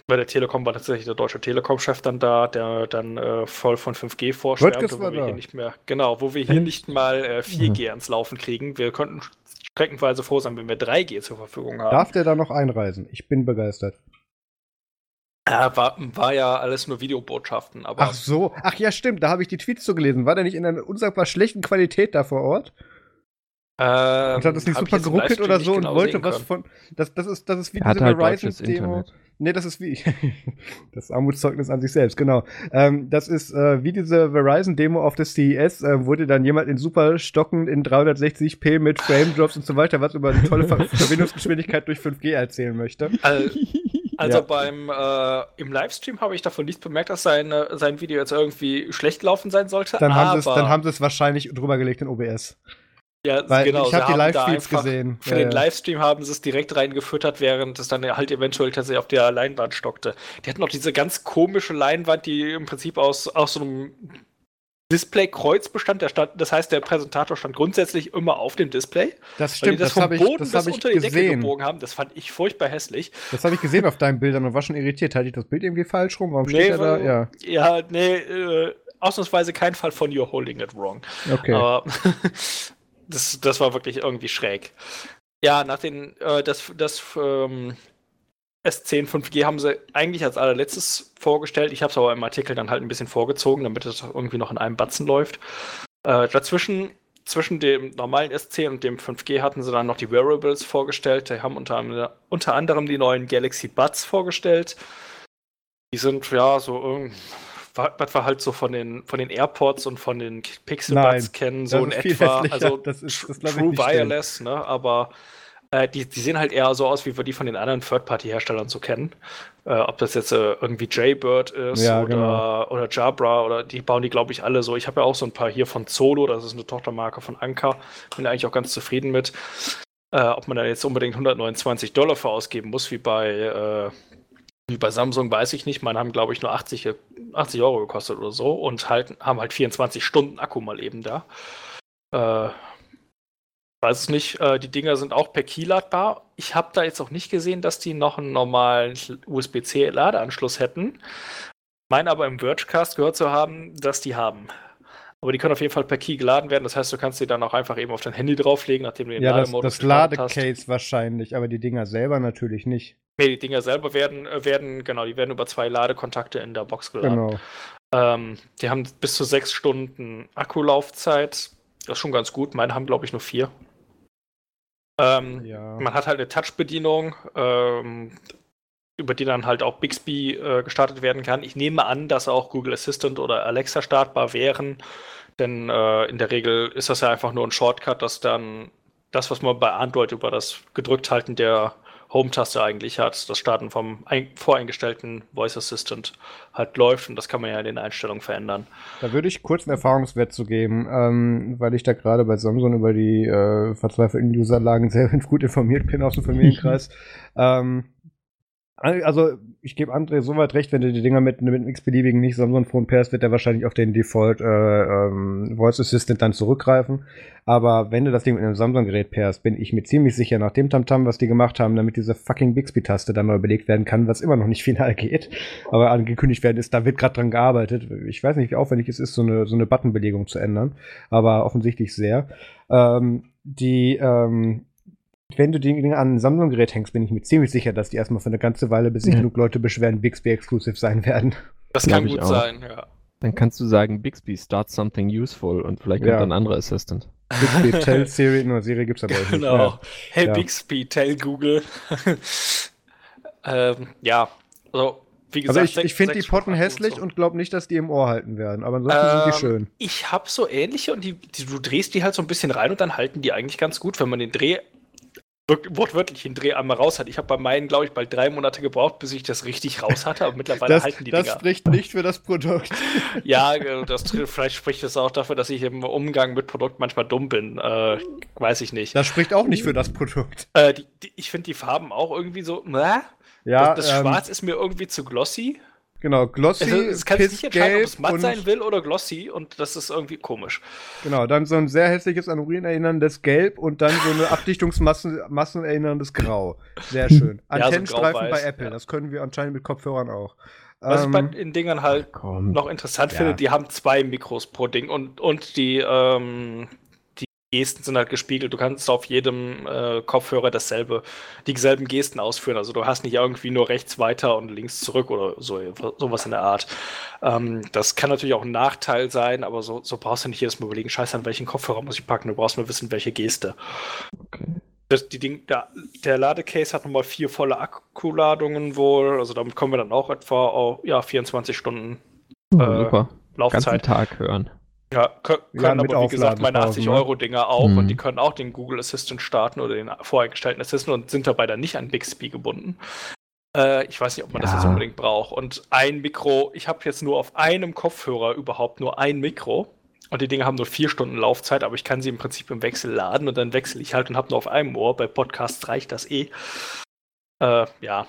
Bei der Telekom war tatsächlich der deutsche Telekom-Chef dann da, der dann äh, voll von 5G vorschwärmte, wo wir da. hier nicht mehr, genau, wo wir hier nicht mal äh, 4G ans Laufen kriegen. Wir konnten streckenweise froh sein, wenn wir 3G zur Verfügung haben. Darf der da noch einreisen? Ich bin begeistert. Ja, war, war ja alles nur Videobotschaften, aber Ach so. Ach ja, stimmt. Da habe ich die Tweets zu gelesen. War der nicht in einer unsagbar schlechten Qualität da vor Ort? ähm, Und hat das nicht super geruckelt oder so und genau wollte sehen was können. von. Das, das, ist, das ist wie diese halt Verizon-Demo. Nee, das ist wie. das Armutszeugnis an sich selbst, genau. Ähm, das ist äh, wie diese Verizon-Demo auf der CES, äh, wurde dann jemand in super stockend in 360p mit Frame-Drops und so weiter was über eine tolle Ver Verbindungsgeschwindigkeit durch 5G erzählen möchte. Al- Also Ja. beim äh, im Livestream habe ich davon nicht bemerkt, dass seine, sein Video jetzt irgendwie schlecht gelaufen sein sollte. Dann haben, sie es, dann haben sie es wahrscheinlich drüber gelegt in OBS. ja, Weil genau, ich habe die einfach- gesehen. Für Ja, den. Livestream haben sie es direkt reingefüttert, während es dann halt eventuell tatsächlich auf der Leinwand stockte. Die hatten noch diese ganz komische Leinwand, die im Prinzip aus, aus so einem Display-Kreuz bestand. Der stand. Das heißt, der Präsentator stand grundsätzlich immer auf dem Display. Das stimmt, das, das vom habe ich, das bis unter die Decke gesehen. gebogen haben. Das fand ich furchtbar hässlich. Das habe ich gesehen auf deinen Bildern und war schon irritiert. Hatte ich das Bild irgendwie falsch rum? Warum steht er da? Ja, ja nee, äh, ausnahmsweise kein Fall von You're holding it wrong. okay. Aber das, das war wirklich irgendwie schräg. Ja, nach den, äh, das, das ähm, S10 5G haben sie eigentlich als allerletztes vorgestellt. Ich habe es aber im Artikel dann halt ein bisschen vorgezogen, damit es irgendwie noch in einem Batzen läuft. Äh, dazwischen, zwischen dem normalen S10 und dem 5G hatten sie dann noch die Wearables vorgestellt. Die haben unter, anderem- unter anderem die neuen Galaxy Buds vorgestellt. Die sind ja so irgend- wa- was wir halt so von den, von den AirPods und von den Pixel Nein, Buds kennen, so in etwa. Also Das ist- das True. Wireless, ne? Aber äh, die, die sehen halt eher so aus, wie wir die von den anderen Third-Party-Herstellern so kennen. Äh, ob das jetzt äh, irgendwie Jaybird ist Ja, oder, genau. oder Jabra oder die bauen die, glaube ich, alle so. Ich habe ja auch so ein paar hier von Zolo, das ist eine Tochtermarke von Anker. Bin eigentlich auch ganz zufrieden mit. Äh, ob man da jetzt unbedingt 129 Dollar für ausgeben muss, wie bei, äh, wie bei Samsung, weiß ich nicht. Meine haben, glaube ich, nur 80, 80 Euro gekostet oder so und halt, haben halt 24 Stunden Akku mal eben da. Äh, weiß es nicht. Äh, die Dinger sind auch per Key ladbar. Ich habe da jetzt auch nicht gesehen, dass die noch einen normalen USB-C-Ladeanschluss hätten. Meine aber im Vergecast gehört zu haben, dass die haben. Aber die können auf jeden Fall per Key geladen werden. Das heißt, du kannst die dann auch einfach eben auf dein Handy drauflegen, nachdem du den Ja, das, Lademodus das hast. Ladecase wahrscheinlich, aber die Dinger selber natürlich nicht. Nee, die Dinger selber werden, äh, werden, genau, die werden über zwei Ladekontakte in der Box geladen. Genau. Ähm, die haben bis zu sechs Stunden Akkulaufzeit. Das ist schon ganz gut. Meine haben, glaube ich, nur vier. Ähm, Ja. Man hat halt eine Touch-Bedienung, ähm, über die dann halt auch Bixby äh, gestartet werden kann. Ich nehme an, dass auch Google Assistant oder Alexa startbar wären, denn äh, in der Regel ist das ja einfach nur ein Shortcut, dass dann das, was man bei Android über das Gedrückthalten der Home-Taste eigentlich hat, das Starten vom ein voreingestellten Voice Assistant halt läuft und das kann man ja in den Einstellungen verändern. Da würde ich kurz einen Erfahrungswert zu geben, ähm, weil ich da gerade bei Samsung über die äh, verzweifelten Userlagen sehr gut informiert bin aus dem Familienkreis. ähm, also, ich gebe André soweit recht, wenn du die Dinger mit, mit einem x-beliebigen nicht Samsung-Phone pairst, wird er wahrscheinlich auf den Default äh, ähm, Voice Assistant dann zurückgreifen. Aber wenn du das Ding mit einem Samsung-Gerät pairst, bin ich mir ziemlich sicher, nach dem Tamtam, was die gemacht haben, damit diese fucking Bixby-Taste dann neu belegt werden kann, was immer noch nicht final geht, aber angekündigt werden ist, da wird gerade dran gearbeitet. Ich weiß nicht, wie aufwendig es ist, so eine, so eine Buttonbelegung zu ändern, aber offensichtlich sehr. Ähm, die, ähm, wenn du die Dinge an ein Samsung-Gerät hängst, bin ich mir ziemlich sicher, dass die erstmal für eine ganze Weile, bis sich Ja. genug Leute beschweren, Bixby-exclusive sein werden. Das kann ich gut auch. sein, ja. Dann kannst du sagen, Bixby, start something useful und vielleicht Ja. kommt dann ein anderer Assistant. Bixby, Tell, Siri, nur Siri gibt's aber auch nicht. Genau. Ja. Hey Ja. Bixby, tell Google. ähm, ja, also wie gesagt, Also ich, ich finde die Potten hässlich Akku und glaube nicht, dass die im Ohr halten werden. Aber ansonsten sind die Ähm, schön. Ich habe so ähnliche und die, die, du drehst die halt so ein bisschen rein und dann halten die eigentlich ganz gut, wenn man den Dreh, wortwörtlich den Dreh einmal raus hat. Ich habe bei meinen, glaube ich, bald drei Monate gebraucht, bis ich das richtig raus hatte, aber mittlerweile Das, halten die das Dinger. spricht nicht für das Produkt. Ja, äh, das, vielleicht spricht das auch dafür, dass ich im Umgang mit Produkt manchmal dumm bin. Äh, weiß ich nicht. Das spricht auch nicht für das Produkt. Äh, die, die, ich finde die Farben auch irgendwie so, na, Ja, das, das ähm, Schwarz ist mir irgendwie zu glossy. Genau, glossy, Also, es kann sich nicht entscheiden, ob es matt sein will oder glossy und das ist irgendwie komisch. Genau, dann so ein sehr hässliches an Urin erinnerndes Gelb und dann so eine Abdichtungsmassen Massen erinnerndes Grau. Sehr schön. Ja, so Antennenstreifen bei Apple, ja. das können wir anscheinend mit Kopfhörern auch. Was ich Ähm, bei den Dingern halt Komm. noch interessant Ja. finde, die haben zwei Mikros pro Ding und, und die, ähm, die Gesten sind halt gespiegelt. Du kannst auf jedem äh, Kopfhörer dasselbe, dieselben Gesten ausführen. Also du hast nicht irgendwie nur rechts weiter und links zurück oder so, sowas in der Art. Ähm, das kann natürlich auch ein Nachteil sein, aber so, so brauchst du nicht jedes Mal überlegen, scheiße, an welchen Kopfhörer muss ich packen. Du brauchst nur wissen, welche Geste. Okay. Das, die Ding, der, der Ladecase hat nochmal vier volle Akkuladungen wohl. Also damit kommen wir dann auch etwa auf ja, 24 Stunden Oh, Äh, super. Ganzen Laufzeit. Tag hören. Ja, kö- Ja, können mit aber wie gesagt meine Aufladepausen, 80 ne? Euro Dinger auch Mhm. und die können auch den Google Assistant starten oder den voreingestellten Assistant und sind dabei dann nicht an Bixby gebunden. Äh, ich weiß nicht, ob man das Ja. jetzt unbedingt braucht. Und ein Mikro, ich habe jetzt nur auf einem Kopfhörer überhaupt nur ein Mikro. Und die Dinge haben nur vier Stunden Laufzeit, aber ich kann sie im Prinzip im Wechsel laden und dann wechsle ich halt und habe nur auf einem Ohr. Bei Podcasts reicht das eh. Äh, ja.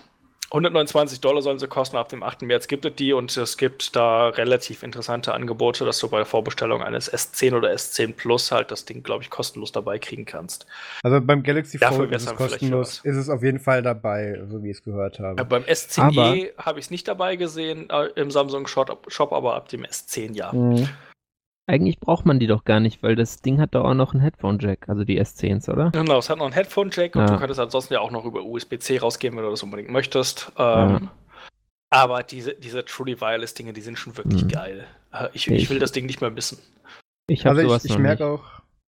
129 Dollar sollen sie kosten. Ab dem 8. März gibt es die und es gibt da relativ interessante Angebote, dass du bei der Vorbestellung eines S10 oder S10 Plus halt das Ding, glaube ich, kostenlos dabei kriegen kannst. Also beim Galaxy Dafür Fold ist es kostenlos, ist es auf jeden Fall dabei, so wie ich es gehört habe. Äh, beim S10e habe ich es nicht dabei gesehen äh, im Samsung Shop, Shop, aber ab dem S10 ja. Mhm. Eigentlich braucht man die doch gar nicht, weil das Ding hat doch auch noch einen Headphone-Jack, also die S10s, oder? Genau, es hat noch einen Headphone-Jack und Ja. du könntest ansonsten ja auch noch über USB-C rausgehen, wenn du das unbedingt möchtest. Ähm, Ja. Aber diese, diese Truly Wireless-Dinge, die sind schon wirklich Mhm. geil. Äh, ich, Ich- ich will das Ding nicht mehr missen. Ich habe Also sowas ich, ich merke auch,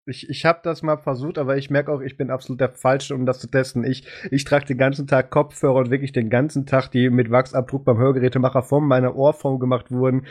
ich, ich habe das mal versucht, aber ich merke auch, ich bin absolut der Falsche, um das zu testen. Ich, ich trage den ganzen Tag Kopfhörer und wirklich den ganzen Tag, die mit Wachsabdruck beim Hörgerätemacher von meiner Ohrform gemacht wurden,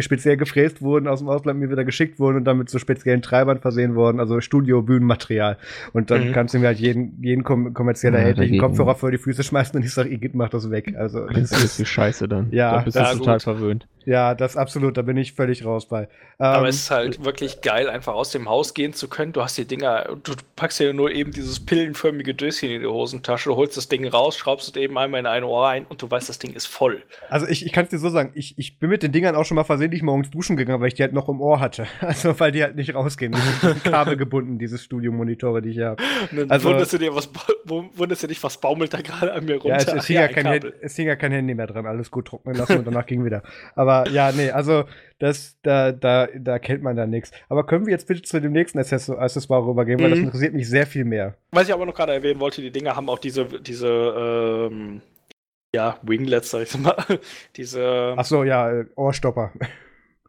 speziell gefräst wurden, aus dem Ausland mir wieder geschickt wurden und dann mit so speziellen Treibern versehen wurden, also Studio-Bühnenmaterial. Und dann Mhm. kannst du mir halt jeden, jeden kom kommerziell Ja, erhältlichen dagegen. Kopfhörer vor die Füße schmeißen und ich sage, Igitt, mach das weg. Also das Das ist die Scheiße dann. Ja, da bist ja, du total verwöhnt. Ja, das absolut, da bin ich völlig raus bei. Aber Ähm, es ist halt wirklich geil, einfach aus dem Haus gehen zu können. Du hast die Dinger, du packst dir nur eben dieses pillenförmige Döschen in die Hosentasche, du holst das Ding raus, schraubst es eben einmal in ein Ohr rein und du weißt, das Ding ist voll. Also ich, ich kann es dir so sagen, ich, ich bin mit den Dingern auch schon mal versehentlich morgens duschen gegangen, weil ich die halt noch im Ohr hatte. Also weil die halt nicht rausgehen. Die sind Kabel gebunden, diese Studiomonitore, die ich habe. Also- wunderst du dir, was, wunderst du dich, was baumelt da gerade an mir runter? Ja, es, es, hing ja ein kein es hing ja kein Handy mehr dran. Alles gut trocknen lassen und danach ging wieder. Aber ja, nee, also das, da, da, da kennt man da nichts. Aber können wir jetzt bitte zu dem nächsten Accessoire rübergehen, weil das Mhm. interessiert mich sehr viel mehr. Was ich aber noch gerade erwähnen wollte, die Dinger haben auch diese, diese, ähm, ja, Winglets, sag ich mal. diese, Ach so, ja, äh, Ohrstopper.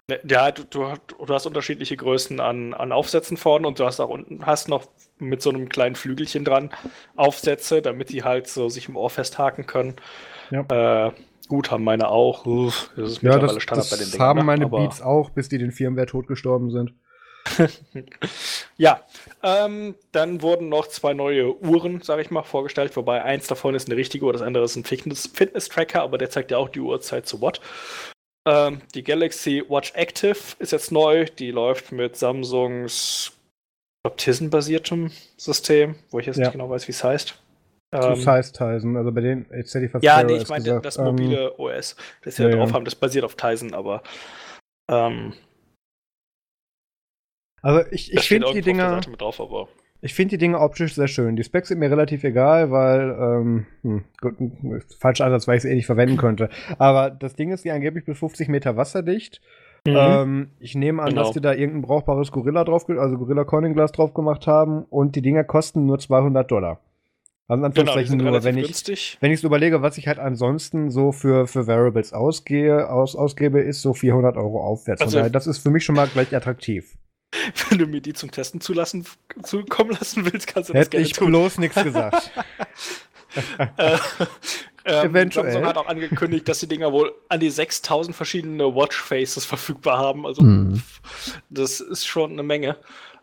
Ne, Ja, du, du, du hast unterschiedliche Größen an, an Aufsätzen vorne und du hast auch unten hast noch mit so einem kleinen Flügelchen dran Aufsätze, damit die halt so sich im Ohr festhaken können. Ja. Äh, gut, haben meine auch. Uff, Das ist Ja, mittlerweile das, Standard das bei den Dingern. haben ne? meine Beats auch, bis die den Firmware totgestorben sind. Ja, ähm, dann wurden noch zwei neue Uhren, sage ich mal, vorgestellt, wobei eins davon ist eine richtige Uhr, das andere ist ein Fitness- Fitness-Tracker, aber der zeigt ja auch die Uhrzeit zu Watt. Ähm, die Galaxy Watch Active ist jetzt neu, die läuft mit Samsungs Tizen-basiertem System, wo ich jetzt Ja. nicht genau weiß, wie es heißt. Zu Ähm, Size Tizen, also bei denen, jetzt hätte ich fast ja, nee, ich gesagt. das Ähm, mobile OS, das sie ja, da drauf ja. haben, das basiert auf Tizen, aber ähm, Also ich, ich finde die Dinger, drauf, ich finde die Dinge optisch sehr schön. Die Specs sind mir relativ egal, weil, ähm, hm, gut, falscher Ansatz, weil ich es eh nicht verwenden könnte. Aber das Ding ist, die angeblich bis 50 Meter wasserdicht. Ähm, ich nehme an, Genau. dass die da irgendein brauchbares Gorilla drauf, also Gorilla Corning Glas drauf gemacht haben und die Dinger kosten nur 200 Dollar. Also in genau, Anführungszeichen nur, wenn ich, wenn ich so überlege, was ich halt ansonsten so für, für Variables ausgehe, aus, ausgebe, ist so 400 Euro aufwärts. Also- daher, das ist für mich schon mal gleich attraktiv. Wenn du mir die zum Testen zulassen, zukommen lassen willst, kannst du das Hätte gerne ich tun. bloß nichts gesagt. Äh, ähm, Eventuell. Samsung hat auch angekündigt, dass die Dinger wohl an die 6000 verschiedene Watchfaces verfügbar haben. Also Mhm. das ist schon eine Menge.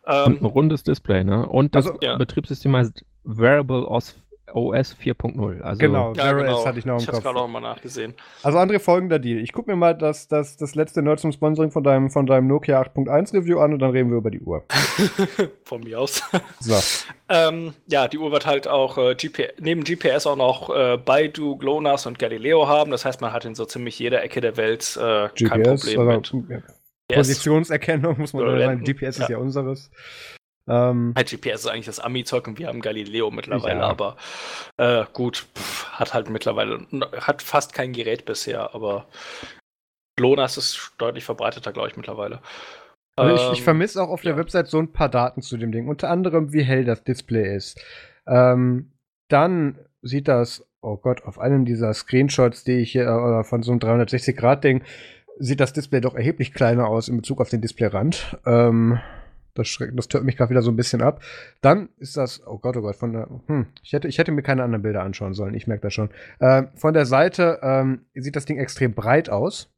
Und ein Ähm, rundes Display, ne? Und das Also- Ja. Betriebssystem heißt Variable OS, OS 4.0. Also Genau, Ja, Zero genau. Hatte ich noch im ich Kopf. gerade auch mal nachgesehen. Also André, folgender Deal. Ich gucke mir mal das, das, das letzte Nerd zum Sponsoring von deinem, von deinem Nokia 8.1 Review an und dann reden wir über die Uhr. Von mir aus. So. ähm, ja, die Uhr wird halt auch äh, GP neben GPS auch noch äh, Baidu, GLONASS und Galileo haben. Das heißt, man hat in so ziemlich jeder Ecke der Welt äh, kein GPS, Problem mit. also, ja, GPS. Positionsserkennung muss man sagen. GPS ist ja. ja unseres. Ähm, Halt, GPS ist eigentlich das Ami-Zeug und wir haben Galileo mittlerweile, Ja. aber äh, gut, pff, hat halt mittlerweile, hat fast kein Gerät bisher, aber GLONASS ist deutlich verbreiteter, glaube ich, mittlerweile. Also ich, ich Ähm, vermisse auch auf der ja. Website so ein paar Daten zu dem Ding. Unter anderem, wie hell das Display ist. Ähm, dann sieht das, oh Gott, auf einem dieser Screenshots, die ich hier, äh, oder von so einem 360-Grad-Ding, sieht das Display doch erheblich kleiner aus in Bezug auf den Displayrand. Ähm, das, schreckt, das tört mich gerade wieder so ein bisschen ab. Dann ist das, oh Gott, oh Gott, von der, hm, ich hätte, ich hätte mir keine anderen Bilder anschauen sollen, ich merke das schon. Ähm, von der Seite ähm, sieht das Ding extrem breit aus.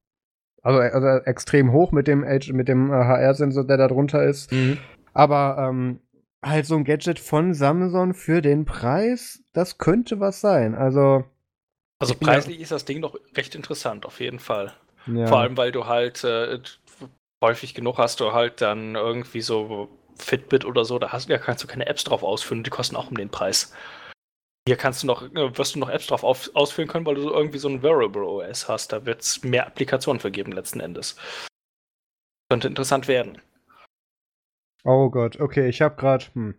Also, äh, also extrem hoch mit dem, mit dem äh, HR-Sensor, der da drunter ist. Mhm. Aber ähm, halt so ein Gadget von Samsung für den Preis, das könnte was sein. Also, Also ja- preislich ist das Ding doch recht interessant, auf jeden Fall. ja. Vor allem, weil du halt äh, häufig genug hast du halt dann irgendwie so Fitbit oder so, da hast, da kannst du keine Apps drauf ausfüllen, die kosten auch um den Preis. Hier kannst du noch, äh, wirst du noch Apps drauf auf, ausfüllen können, weil du so irgendwie so ein Wearable OS hast. Da wird es mehr Applikationen vergeben letzten Endes. Könnte interessant werden. Oh Gott, okay, ich habe gerade, hm.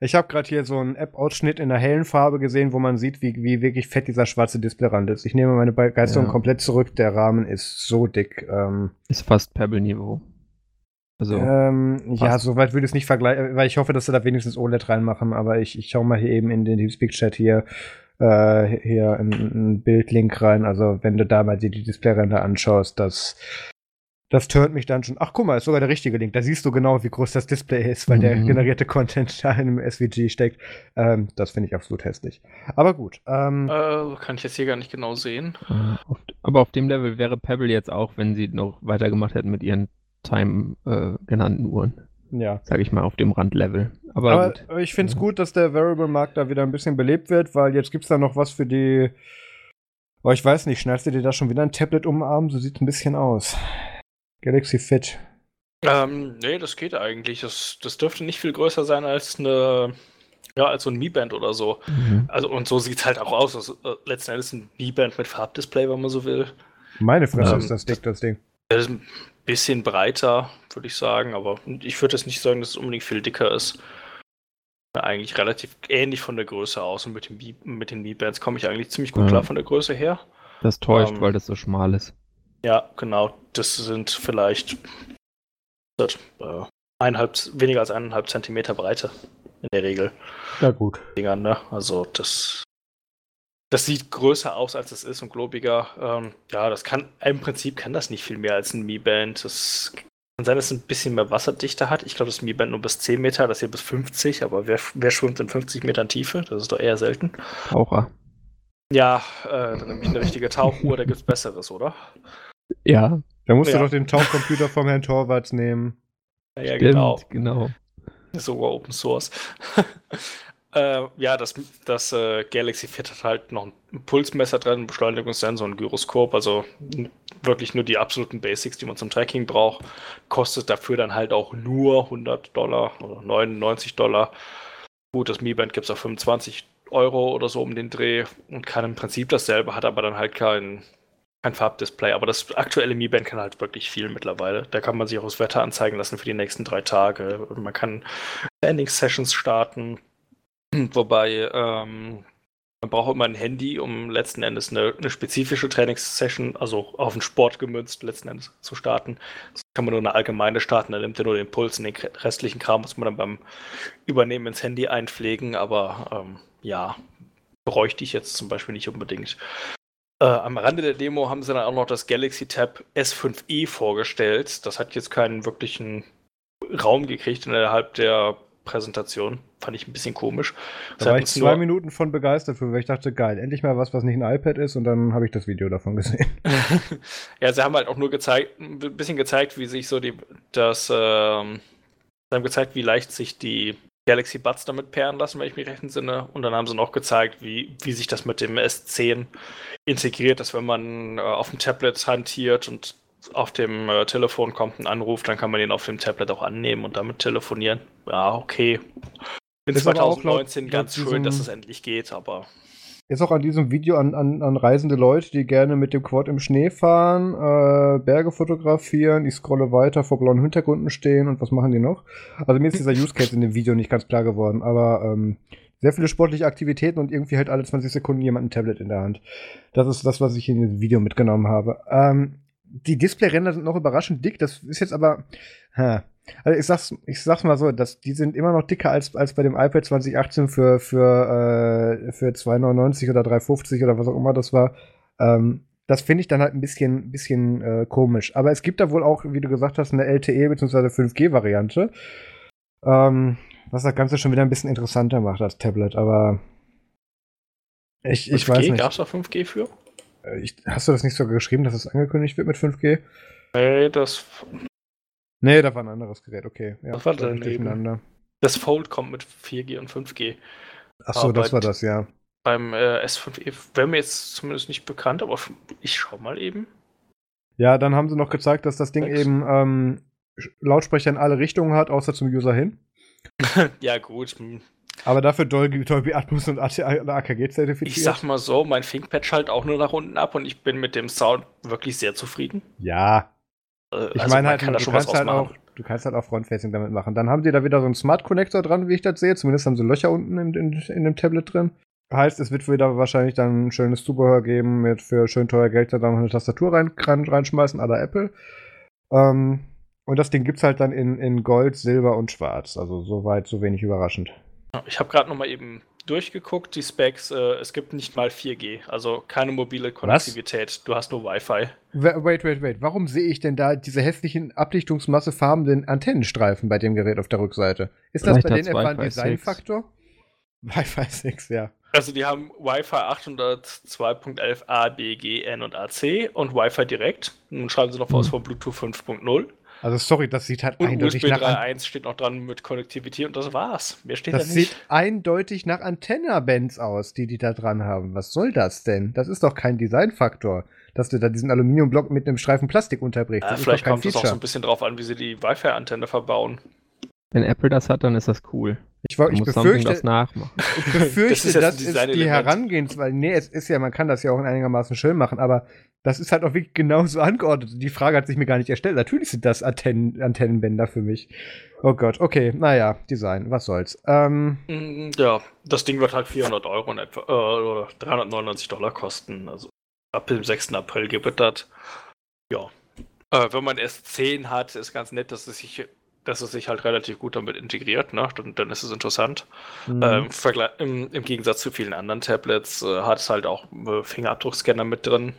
Ich habe gerade hier so einen App-Ausschnitt in der hellen Farbe gesehen, wo man sieht, wie, wie wirklich fett dieser schwarze Displayrand ist. Ich nehme meine Begeisterung Ja. komplett zurück. Der Rahmen ist so dick. Ähm, ist fast Pebble-Niveau. Also, ähm, ja, soweit würde ich es nicht vergleichen, weil ich hoffe, dass sie da wenigstens OLED reinmachen, aber ich, ich schaue mal hier eben in den Teamspeak-Chat hier, äh, hier in einen Bildlink rein. Also, wenn du da mal dir die Displayränder anschaust, das, das turnt mich dann schon. Ach, guck mal, ist sogar der richtige Link. Da siehst du genau, wie groß das Display ist, weil der Mhm. generierte Content da in einem SVG steckt. Ähm, das finde ich absolut hässlich. Aber gut. Ähm, Äh, kann ich jetzt hier gar nicht genau sehen. äh, aber auf dem Level wäre Pebble jetzt auch, wenn sie noch weitergemacht hätten mit ihren Time äh, genannten Uhren. ja. Sag ich mal, auf dem Randlevel. Aber, Aber, gut. ich finde es Ja. gut, dass der Variable-Markt da wieder ein bisschen belebt wird, weil jetzt gibt es da noch was für die. Oh, ich weiß nicht, schneidest du dir da schon wieder ein Tablet um den Arm? So sieht ein bisschen aus. Galaxy Fit. Ähm, nee, das geht eigentlich. Das, das dürfte nicht viel größer sein als eine, ja, als so ein Mi Band oder so. Mhm. Also, und so sieht es halt auch aus. Das, ist, äh, letzten Endes ein Mi Band mit Farbdisplay, wenn man so will. Meine Fresse Ähm, ist das dick, das Ding. Das ist ein bisschen breiter, würde ich sagen, aber ich würde jetzt nicht sagen, dass es unbedingt viel dicker ist. Eigentlich relativ ähnlich von der Größe aus und mit, dem Mi- mit den Mi Bands komme ich eigentlich ziemlich gut Ja. klar von der Größe her. Das täuscht, ähm, weil das so schmal ist. Ja, genau. Das sind vielleicht äh, eineinhalb, weniger als eineinhalb Zentimeter Breite in der Regel. Ja, gut. Dingern, ne? Also das, das sieht größer aus, als es ist und globiger. Ähm, ja, das kann, im Prinzip kann das nicht viel mehr als ein Mi Band. Das kann sein, dass es ein bisschen mehr Wasserdichte hat. Ich glaube, das Mi Band nur bis 10 Meter, das hier bis 50, aber wer, wer schwimmt in 50 Metern Tiefe? Das ist doch eher selten. Taucher. Ja, äh, dann nehme ich eine richtige Tauchuhr, da gibt's Besseres, oder? Ja, Da musst Ja. du doch den Tauchcomputer vom Herrn Torwarts nehmen. Ja, ja stimmt, genau. genau. Sogar Open Source. äh, ja, das, das äh, Galaxy Fit hat halt noch ein Pulsmesser drin, einen Beschleunigungssensor, ein Gyroskop, also wirklich nur die absoluten Basics, die man zum Tracking braucht. Kostet dafür dann halt auch nur 100 Dollar oder 99 Dollar. Gut, das Mi Band gibt es auf 25 Euro oder so um den Dreh und kann im Prinzip dasselbe, hat aber dann halt kein, kein Farbdisplay. Aber das aktuelle Mi Band kann halt wirklich viel mittlerweile. Da kann man sich auch das Wetter anzeigen lassen für die nächsten drei Tage. Man kann Training-Sessions starten. Wobei ähm, man braucht immer ein Handy, um letzten Endes eine, eine spezifische Trainingssession, also auf den Sport gemünzt, letzten Endes zu starten. Das kann man nur eine allgemeine starten, dann nimmt er nur den Puls und den restlichen Kram muss man dann beim Übernehmen ins Handy einpflegen, aber ähm, ja, bräuchte ich jetzt zum Beispiel nicht unbedingt. Äh, am Rande der Demo haben sie dann auch noch das Galaxy Tab S5e vorgestellt. Das hat jetzt keinen wirklichen Raum gekriegt innerhalb der Präsentation. Fand ich ein bisschen komisch. Da war ich zwei Minuten von begeistert für, weil ich dachte, geil, endlich mal was, was nicht ein iPad ist und dann habe ich das Video davon gesehen. ja, sie haben halt auch nur gezeigt, ein bisschen gezeigt, wie sich so die, das, ähm, sie haben gezeigt, wie leicht sich die Galaxy Buds damit pairen lassen, wenn ich mich recht entsinne. Und dann haben sie noch gezeigt, wie, wie sich das mit dem S10 integriert, dass wenn man äh, auf dem Tablet hantiert und auf dem äh, Telefon kommt ein Anruf, dann kann man den auf dem Tablet auch annehmen und damit telefonieren. Ja, okay. In auch 2019 laut- ganz laut schön, dass es endlich geht, aber Ist auch an diesem Video an, an, an reisende Leute, die gerne mit dem Quad im Schnee fahren, äh, Berge fotografieren, ich scrolle weiter, vor blauen Hintergründen stehen und was machen die noch? Also mir ist dieser Use Case in dem Video nicht ganz klar geworden, aber ähm, sehr viele sportliche Aktivitäten und irgendwie halt alle 20 Sekunden jemand ein Tablet in der Hand. Das ist das, was ich in dem Video mitgenommen habe. Ähm, die Displayränder sind noch überraschend dick, das ist jetzt aber. Hä. Also ich sag's, ich sag's mal so, dass die sind immer noch dicker als, als bei dem iPad 2018 für, für, äh, für 2,99 oder 3,50 oder was auch immer das war. Ähm, das finde ich dann halt ein bisschen, bisschen äh, komisch. Aber es gibt da wohl auch, wie du gesagt hast, eine LTE bzw. 5G-Variante. Ähm, was das Ganze schon wieder ein bisschen interessanter macht als Tablet, aber ich, ich weiß nicht. Gab es da 5G für? Äh, Ich, hast du das nicht sogar geschrieben, dass es angekündigt wird mit 5G? Nee, das, Nee, da war ein anderes Gerät, okay. Ja, Was war da bin ich daneben? durcheinander. das Fold kommt mit 4G und 5G. Achso, das Aber- war das, ja. Beim äh, S5e wäre mir jetzt zumindest nicht bekannt, aber ich schau mal eben. Ja, dann haben sie noch gezeigt, dass das Ding Nix. eben ähm, Lautsprecher in alle Richtungen hat, außer zum User hin. ja, gut. hm. Aber dafür Dolby, Dolby Atmos und AKG zertifiziert. Ich sag mal so, mein ThinkPad schaltet auch nur nach unten ab und ich bin mit dem Sound wirklich sehr zufrieden. ja, Äh, ich also meine halt, kann du kannst halt auch, du kannst halt auch Frontfacing damit machen. Dann haben sie da wieder so einen Smart Connector dran, wie ich das sehe. Zumindest haben sie Löcher unten in, in, in dem Tablet drin. Heißt, es wird wieder wahrscheinlich dann ein schönes Zubehör geben, mit für schön teuer Geld da dann noch eine Tastatur rein, rein, reinschmeißen, à la Apple. Ähm, und das Ding gibt's halt dann in, in Gold, Silber und Schwarz. Also soweit, so wenig überraschend. Ich habe gerade noch mal eben durchgeguckt, die Specs. Äh, es gibt nicht mal 4G, also keine mobile Konnektivität. Du hast nur Wi-Fi. Wa- Wait, wait, wait. Warum sehe ich denn da diese hässlichen Abdichtungsmasse farbenden Antennenstreifen bei dem Gerät auf der Rückseite? Ist das Vielleicht bei hat's denen etwa ein Wi-Fi 6. Designfaktor? Wi-Fi 6, ja. Also die haben Wi-Fi 800, 2.11 A, B, G, N und AC und Wi-Fi direkt. Nun schreiben sie noch was Hm. von Bluetooth 5.0. Also sorry, das sieht halt Und eindeutig USB nach An 3.1 steht noch dran mit Konnektivität und das war's. Mehr steht Das da nicht. sieht eindeutig nach Antenna-Bands aus, die die da dran haben. Was soll das denn? Das ist doch kein Designfaktor, dass du da diesen Aluminiumblock mit einem Streifen Plastik unterbrichst. Ja, das ist vielleicht kommt es auch so ein bisschen drauf an, wie sie die Wi-Fi-Antenne verbauen. Wenn Apple das hat, dann ist das cool. Ich, war, ich befürchte, das nachmachen. ich befürchte, Das ist das ein ist, die. Herangehensweise. Nee, es ist ja, man kann das ja auch einigermaßen schön machen, aber das ist halt auch wirklich genauso angeordnet. Die Frage hat sich mir gar nicht erstellt. Natürlich sind das Antennen, Antennenbänder für mich. Oh Gott, okay, naja, Design, was soll's. Ähm, Mm, Ja, das Ding wird halt 400 Euro in etwa, äh, oder 399 Dollar kosten. Also ab dem 6. April gibt es das. Ja. Äh, wenn man S10 hat, ist ganz nett, dass es sich, dass es sich halt relativ gut damit integriert, ne? Dann, dann ist es interessant. Mhm. Ähm, im, im, Gegensatz zu vielen anderen Tablets äh, hat es halt auch äh, Fingerabdruckscanner mit drin.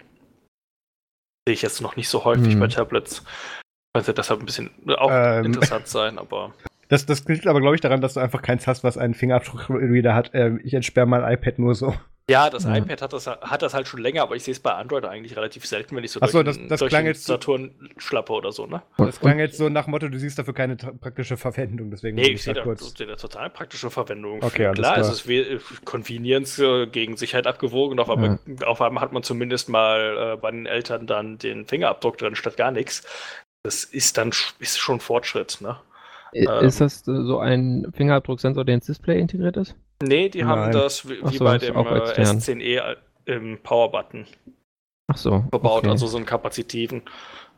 Sehe ich jetzt noch nicht so häufig Mhm. bei Tablets. Könnte deshalb ein bisschen auch Ähm. interessant sein, aber Das, das liegt aber, glaube ich, daran, dass du einfach keins hast, was einen Fingerabdruckreader hat. Ähm, ich entsperre mein iPad nur so. Ja, das Ja. iPad hat das, hat das halt schon länger, aber ich sehe es bei Android eigentlich relativ selten, wenn ich so Ach so, durch, das- das durch klang den jetzt so- Saturn schlappe oder so, ne? Das klang jetzt so nach Motto, du siehst dafür keine praktische Verwendung, deswegen Nee, ich sehe da, kurz. da total praktische Verwendung. Okay, alles klar, klar. es ist we- Convenience äh, gegen Sicherheit abgewogen auf einmal, auf einmal hat man zumindest mal äh, bei den Eltern dann den Fingerabdruck drin statt gar nichts. Das ist dann ist schon Fortschritt, ne? I- Ist das äh, so ein Fingerabdrucksensor, der ins Display integriert ist? Nee, die haben Nein. das wie, so, bei dem äh, extern. S10e im Power-Button Ach so. verbaut, okay. also so einen kapazitiven.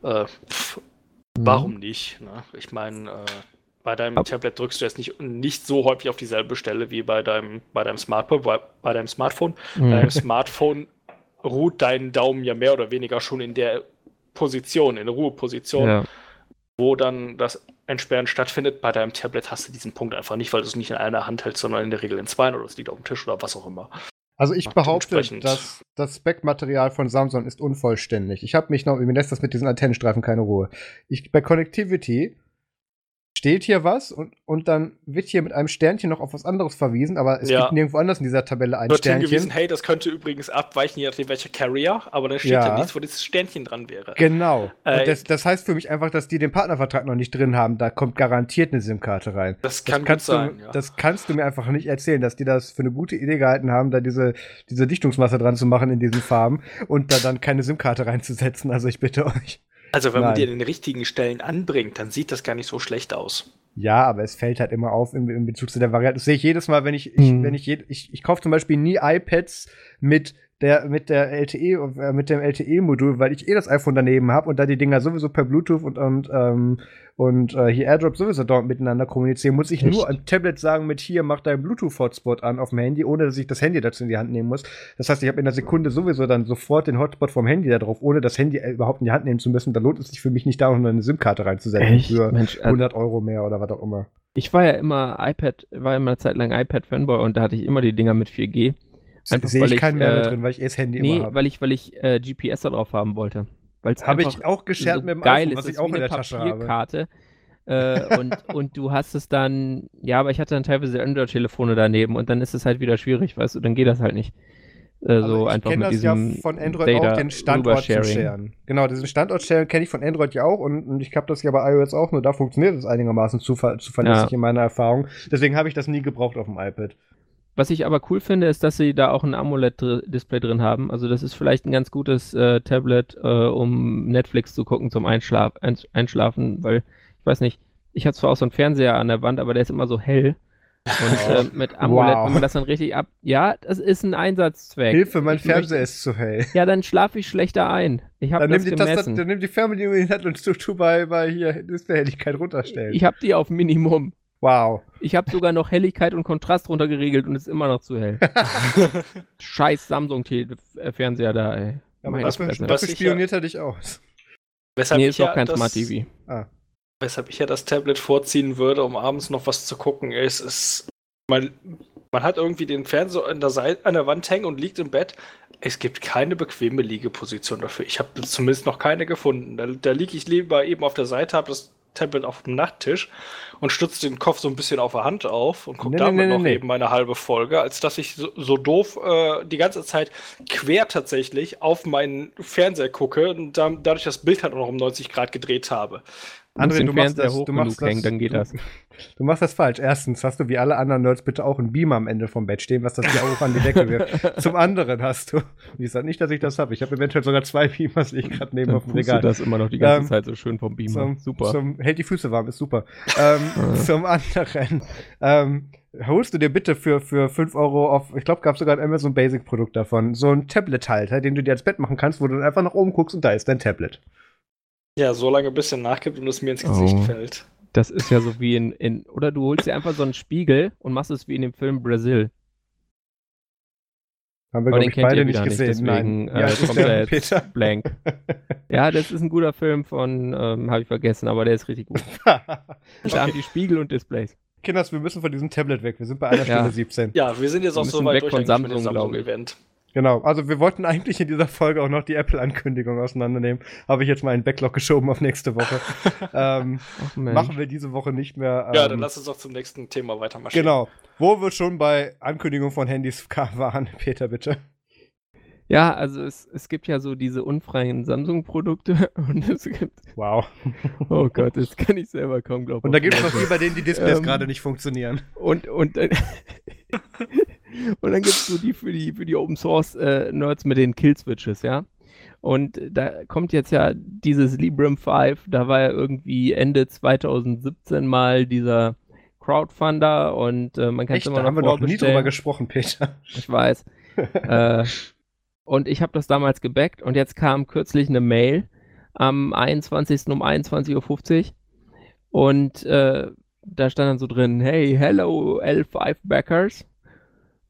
Äh, pff, Mhm. Warum nicht? Ne? Ich meine, äh, bei deinem Ab- Tablet drückst du jetzt nicht, nicht so häufig auf dieselbe Stelle wie bei deinem, bei deinem Smartphone. Bei, bei deinem Smartphone. Bei Mhm. deinem Smartphone ruht dein Daumen ja mehr oder weniger schon in der Position, in der Ruheposition, Ja. Wo dann das Entsperren stattfindet. Bei deinem Tablet hast du diesen Punkt einfach nicht, weil du es nicht in einer Hand hältst, sondern in der Regel in zwei oder es liegt auf dem Tisch oder was auch immer. Also ich behaupte, dass das Spec-Material von Samsung ist unvollständig. Ich habe mich noch, mir lässt das mit diesen Antennenstreifen keine Ruhe. Ich, bei Connectivity steht hier was und, und dann wird hier mit einem Sternchen noch auf was anderes verwiesen, aber es Ja. gibt nirgendwo anders in dieser Tabelle ein Wird hingewiesen, Sternchen. hey, das könnte übrigens abweichen, je nachdem welcher Carrier, aber da steht Ja. nichts, wo dieses Sternchen dran wäre. Genau. Äh, und das, das heißt für mich einfach, dass die den Partnervertrag noch nicht drin haben. Da kommt garantiert eine SIM-Karte rein. Das kann gut kannst sein, du, ja. das kannst du mir einfach nicht erzählen, dass die das für eine gute Idee gehalten haben, da diese, diese Dichtungsmasse dran zu machen in diesen Farben und da dann keine SIM-Karte reinzusetzen. Also ich bitte euch. Also wenn man Nein. die an den richtigen Stellen anbringt, dann sieht das gar nicht so schlecht aus. Ja, aber es fällt halt immer auf in, in Bezug zu der Variante. Das sehe ich jedes Mal, wenn ich, ich Hm. wenn ich, je, ich, ich kaufe zum Beispiel nie iPads mit der, mit der LTE, äh, mit dem LTE-Modul, weil ich eh das iPhone daneben habe und da die Dinger sowieso per Bluetooth und, und, ähm, und äh, hier AirDrop sowieso dort miteinander kommunizieren, muss ich Echt? nur am Tablet sagen, mit hier mach deinen Bluetooth-Hotspot an auf dem Handy, ohne dass ich das Handy dazu in die Hand nehmen muss. Das heißt, ich habe in der Sekunde sowieso dann sofort den Hotspot vom Handy da drauf, ohne das Handy äh, überhaupt in die Hand nehmen zu müssen. Da lohnt es sich für mich nicht, da noch eine SIM-Karte reinzusetzen für Mensch, äh, 100 Euro mehr oder was auch immer. ich war ja immer iPad, war immer eine Zeit lang iPad-Fanboy und da hatte ich immer die Dinger mit 4G. Einfach, Sehe ich keinen Mehrwert äh, drin, weil ich eh das Handy Nee, immer habe. weil ich, weil ich äh, GPS da drauf haben wollte. Habe ich auch geschert so mit dem geil iPhone, ist. was ich auch in der Tasche habe. Äh, und, und du hast es dann, ja, aber ich hatte dann teilweise Android-Telefone daneben und dann ist es halt wieder schwierig, weißt du, dann geht das halt nicht. Äh, so Also ich einfach kenne das ja von Android auch, Data den Standort zu sharen. Genau, diesen Standort-Sharen kenne ich von Android ja auch und, und ich habe das ja bei iOS auch, nur da funktioniert es einigermaßen zuver zuverlässig Ja. in meiner Erfahrung. Deswegen habe ich das nie gebraucht auf dem iPad. Was ich aber cool finde, ist, dass sie da auch ein AMOLED-Display drin haben. Also das ist vielleicht ein ganz gutes äh, Tablet, äh, um Netflix zu gucken zum Einschlaf Einsch- Einschlafen, weil ich weiß nicht, ich habe zwar auch so einen Fernseher an der Wand, aber der ist immer so hell. Und äh, mit AMOLED, Wow. wenn man das dann richtig ab... Ja, das ist ein Einsatzzweck. Hilfe, mein Ich Fernseher möchte- ist zu hell. Ja, dann schlafe ich schlechter ein. Ich habe Dann das nimm, die gemessen. dann nimm die Fernbedienung in die Hand und tu, tu bei, bei hier Displayhelligkeit runterstellen. Ich habe die auf Minimum. Wow. Ich habe sogar noch Helligkeit und Kontrast runtergeregelt und es ist immer noch zu hell. Scheiß Samsung-Fernseher da, ey. Aber Meine dafür, dafür Was ich spioniert er dich aus. Weshalb Nee, ich ist doch ja kein das, Smart TV. Weshalb ich ja das Tablet vorziehen würde, um abends noch was zu gucken, ist, ist man, man hat irgendwie den Fernseher an der, Seite, an der Wand hängen und liegt im Bett. Es gibt keine bequeme Liegeposition dafür. Ich habe zumindest noch keine gefunden. Da, da liege ich lieber eben auf der Seite, habe das Tablet auf dem Nachttisch und stütze den Kopf so ein bisschen auf der Hand auf und gucke Nee, damit nee, nee, noch eben meine halbe Folge, als dass ich so, so doof äh, die ganze Zeit quer tatsächlich auf meinen Fernseher gucke und dann, dadurch das Bild halt auch noch um 90 Grad gedreht habe. André, du machst das, hoch du machst genug hängen, das, dann geht du, das. Du machst das falsch. Erstens hast du wie alle anderen Nerds bitte auch einen Beamer am Ende vom Bett stehen, was das hier auch an die Decke wirft. Zum anderen hast du, wie gesagt, nicht, dass ich das habe. Ich habe eventuell sogar zwei Beamers, die ich gerade neben Dann auf dem tust du Regal. das immer noch die ganze Ähm, Zeit so schön vom Beamer. Zum, Super. Zum, hält die Füße warm, ist super. Ähm, Ah. zum anderen, ähm, holst du dir bitte für, für 5 Euro auf, ich glaube, gab es sogar ein Amazon Basic Produkt davon, so ein Tablet-Halter, den du dir als Bett machen kannst, wo du dann einfach nach oben guckst und da ist dein Tablet. Ja, so lange bis er nachgibt und es mir ins Gesicht Oh. fällt. Das ist ja so wie in, in. Oder du holst dir einfach so einen Spiegel und machst es wie in dem Film Brasil. Haben wir, Aber glaube den ich, kennt beide ihr nicht wieder nicht, gesehen. deswegen Nein. äh, Ja, kommt der er jetzt Peter. blank. Ja, das ist ein guter Film von, ähm, habe ich vergessen, aber der ist richtig gut. Da haben die Spiegel und Displays. Kinders, wir müssen von diesem Tablet weg. Wir sind bei einer Ja. Stunde 17. Ja, wir sind jetzt Wir auch so weit weg durch von dem Samsung, glaub ich. Samsung-Event. Genau, also wir wollten eigentlich in dieser Folge auch noch die Apple-Ankündigung auseinandernehmen. Habe ich jetzt mal einen Backlog geschoben auf nächste Woche. ähm, Ach, machen wir diese Woche nicht mehr. Ja, ähm, dann lass uns doch zum nächsten Thema weitermarschieren. Genau. Wo wir schon bei Ankündigung von Handys waren, Peter, bitte. Ja, also es, es gibt ja so diese unfreien Samsung-Produkte und es gibt, Wow. oh Gott, das kann ich selber kaum glauben. Und da gibt es noch die, bei denen die Displays Ähm, gerade nicht funktionieren. Und, und, äh, und dann gibt es so die für die, für die Open Source äh, Nerds mit den Kill-Switches, ja. Und da kommt jetzt ja dieses Librem 5, da war ja irgendwie Ende 2017 mal dieser Crowdfunder und äh, man kann es immer da noch haben wir noch nie drüber gesprochen, Peter. Ich weiß. äh, und ich habe das damals gebackt und jetzt kam kürzlich eine Mail am 21. um 21.50 Uhr und äh, da stand dann so drin, hey, hello L5 Backers.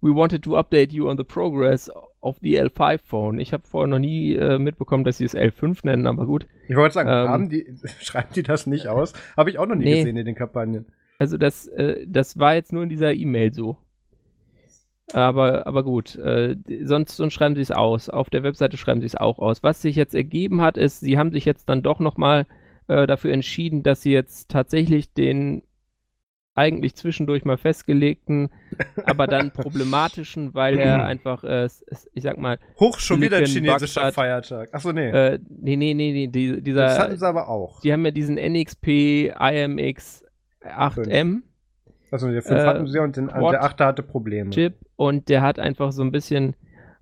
We wanted to update you on the progress of the L5 Phone. Ich habe vorher noch nie äh, mitbekommen, dass sie es L5 nennen, aber gut. Ich wollte sagen, Ähm, haben die, schreiben die das nicht aus? Habe ich auch noch nie Nee. gesehen in den Kampagnen. Also das, äh, das war jetzt nur in dieser E-Mail so. Aber, aber gut, äh, sonst, sonst schreiben sie es aus. Auf der Webseite schreiben sie es auch aus. Was sich jetzt ergeben hat, ist, sie haben sich jetzt dann doch nochmal äh, dafür entschieden, dass sie jetzt tatsächlich den eigentlich zwischendurch mal festgelegten, aber dann problematischen, weil er einfach, äh, ich sag mal. Hoch, schon wieder ein chinesischer Bagdad, Feiertag. Achso, nee. Äh, nee, nee, nee, nee, die, dieser. Das hatten sie aber auch. Die haben ja diesen NXP IMX 8M. Also der 5 äh, hatten sie und den, der 8 hatte Probleme. Chip und der hat einfach so ein bisschen,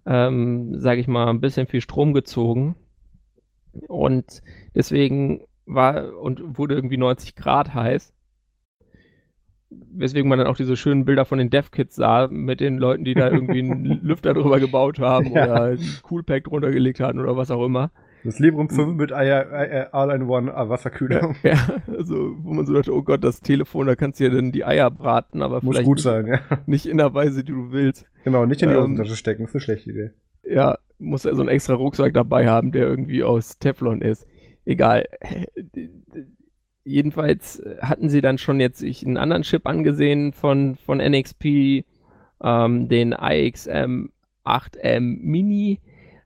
ähm, sag ich mal, ein bisschen viel Strom gezogen. Und deswegen war und wurde irgendwie 90 Grad heiß weswegen man dann auch diese schönen Bilder von den Dev-Kits sah, mit den Leuten, die da irgendwie einen Lüfter drüber gebaut haben ja. oder ein Coolpack drunter gelegt hatten oder was auch immer. Das Librem 5 mit All-in-One Wasserkühlung. Ja, also wo man so dachte, oh Gott, das Telefon, da kannst du ja dann die Eier braten, aber Muss vielleicht gut sein, ja. nicht in der Weise, die du willst. Genau, nicht in die ähm, Hosentasche stecken, ist eine schlechte Idee. Ja, muss ja so einen extra Rucksack dabei haben, der irgendwie aus Teflon ist. Egal jedenfalls hatten sie dann schon jetzt sich einen anderen Chip angesehen von, von NXP, ähm, den IXM 8M Mini.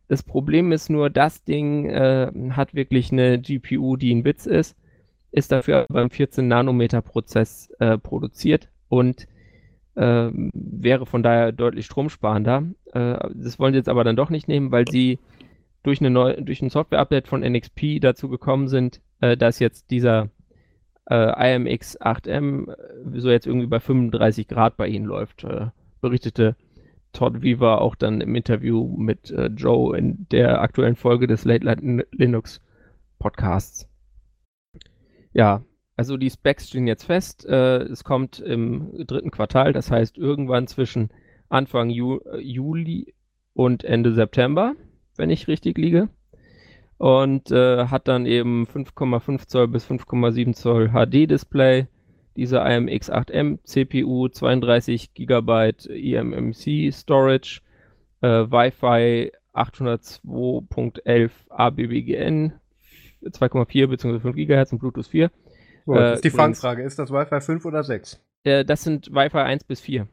Das Problem ist nur, das Ding äh, hat wirklich eine GPU, die ein Witz ist, ist dafür beim 14 Nanometer Prozess äh, produziert und äh, wäre von daher deutlich stromsparender. Äh, das wollen sie jetzt aber dann doch nicht nehmen, weil sie durch, eine neu, durch ein Software-Update von NXP dazu gekommen sind, äh, dass jetzt dieser äh, IMX 8M äh, so jetzt irgendwie bei 35 Grad bei ihnen läuft, berichtete Todd Weaver auch dann im Interview mit äh, Joe in der aktuellen Folge des Late Light Linux Podcasts. Ja, also die Specs stehen jetzt fest. Äh, es kommt im dritten Quartal, das heißt irgendwann zwischen Anfang Ju äh, Juli und Ende September, wenn ich richtig liege und äh, hat dann eben 5,5 Zoll bis 5,7 Zoll HD-Display, diese IMX8M CPU, 32 GB eMMC Storage, äh, Wi-Fi 802.11 ABBGN, 2,4 bzw. 5 GHz und Bluetooth 4. So, äh, ist die Fangfrage, ist das Wi-Fi 5 oder 6? Äh, das sind Wi-Fi 1 bis 4.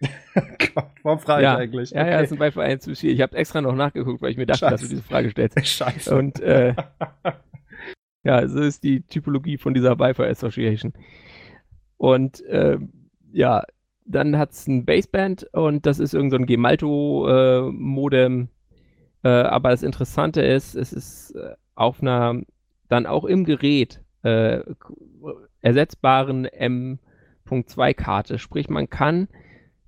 Gott, warum frage ja, ich eigentlich? Ja, okay. ja, das sind Wi-Fi 1 bis 4. Ich habe extra noch nachgeguckt, weil ich mir dachte, Scheiße. dass du diese Frage stellst. Scheiße. Und äh, ja, so ist die Typologie von dieser Wi-Fi Association. Und äh, ja, dann hat es ein Baseband und das ist irgendein so Gemalto-Modem. Äh, aber das Interessante ist, es ist äh, auf einer dann auch im Gerät äh, ersetzbaren M.2-Karte. Sprich, man kann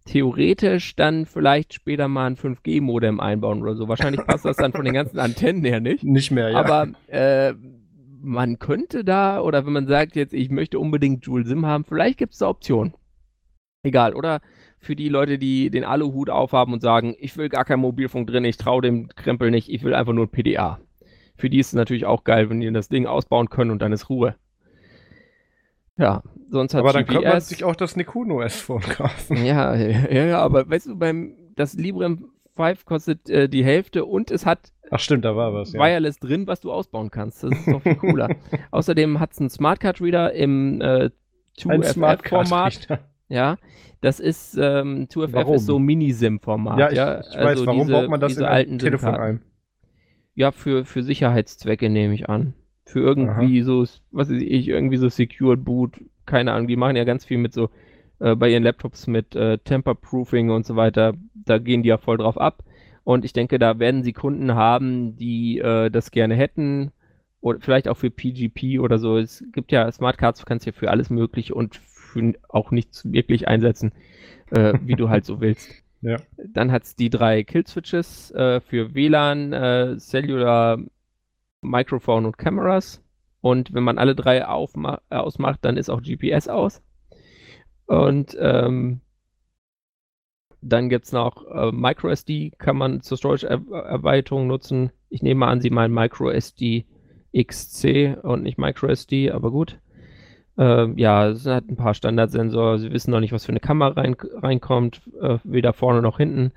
theoretisch dann vielleicht später mal ein 5G-Modem einbauen oder so. Wahrscheinlich passt das dann von den ganzen Antennen her nicht. Nicht mehr, ja. Aber äh, man könnte da, oder wenn man sagt jetzt, ich möchte unbedingt Joule SIM haben, vielleicht gibt es da Optionen. Egal, oder für die Leute, die den Aluhut aufhaben und sagen, ich will gar kein Mobilfunk drin, ich traue dem Krempel nicht, ich will einfach nur PDA. Für die ist es natürlich auch geil, wenn die das Ding ausbauen können und dann ist Ruhe. Ja, sonst hat Aber dann GPS, könnte man sich auch das Nikuno S-Phone kaufen. Ja, ja, ja, aber weißt du, beim das Librem 5 kostet äh, die Hälfte und es hat Ach stimmt, da war was, ja. Wireless drin, was du ausbauen kannst. Das ist doch viel cooler. Außerdem hat es einen Smartcard Reader im äh, 2FF-Format. Ja, das ist ähm, 2FF warum? ist so Mini-SIM-Format. Ja, ich, ja? ich also weiß, warum diese, baut man das in ein Telefon ein? Ja, für, für Sicherheitszwecke nehme ich an. Für irgendwie Aha. so, was weiß ich, irgendwie so Secured Boot, keine Ahnung, die machen ja ganz viel mit so äh, bei ihren Laptops mit äh, Temper-Proofing und so weiter. Da gehen die ja voll drauf ab. Und ich denke, da werden sie Kunden haben, die äh, das gerne hätten. Oder vielleicht auch für PGP oder so. Es gibt ja Smartcards, du kannst ja für alles möglich und für auch nichts wirklich einsetzen, äh, wie du halt so willst. Ja. Dann hat es die drei Kill-Switches äh, für WLAN, äh, Cellular, Microphone und Cameras. Und wenn man alle drei ausmacht, dann ist auch GPS aus. Und ähm, dann gibt es noch äh, MicroSD, kann man zur Storage-Erweiterung nutzen. Ich nehme an, Sie meinen MicroSD XC und nicht MicroSD, aber gut. Äh, ja, es hat ein paar Standardsensoren. Sie wissen noch nicht, was für eine Kamera rein, reinkommt, äh, weder vorne noch hinten.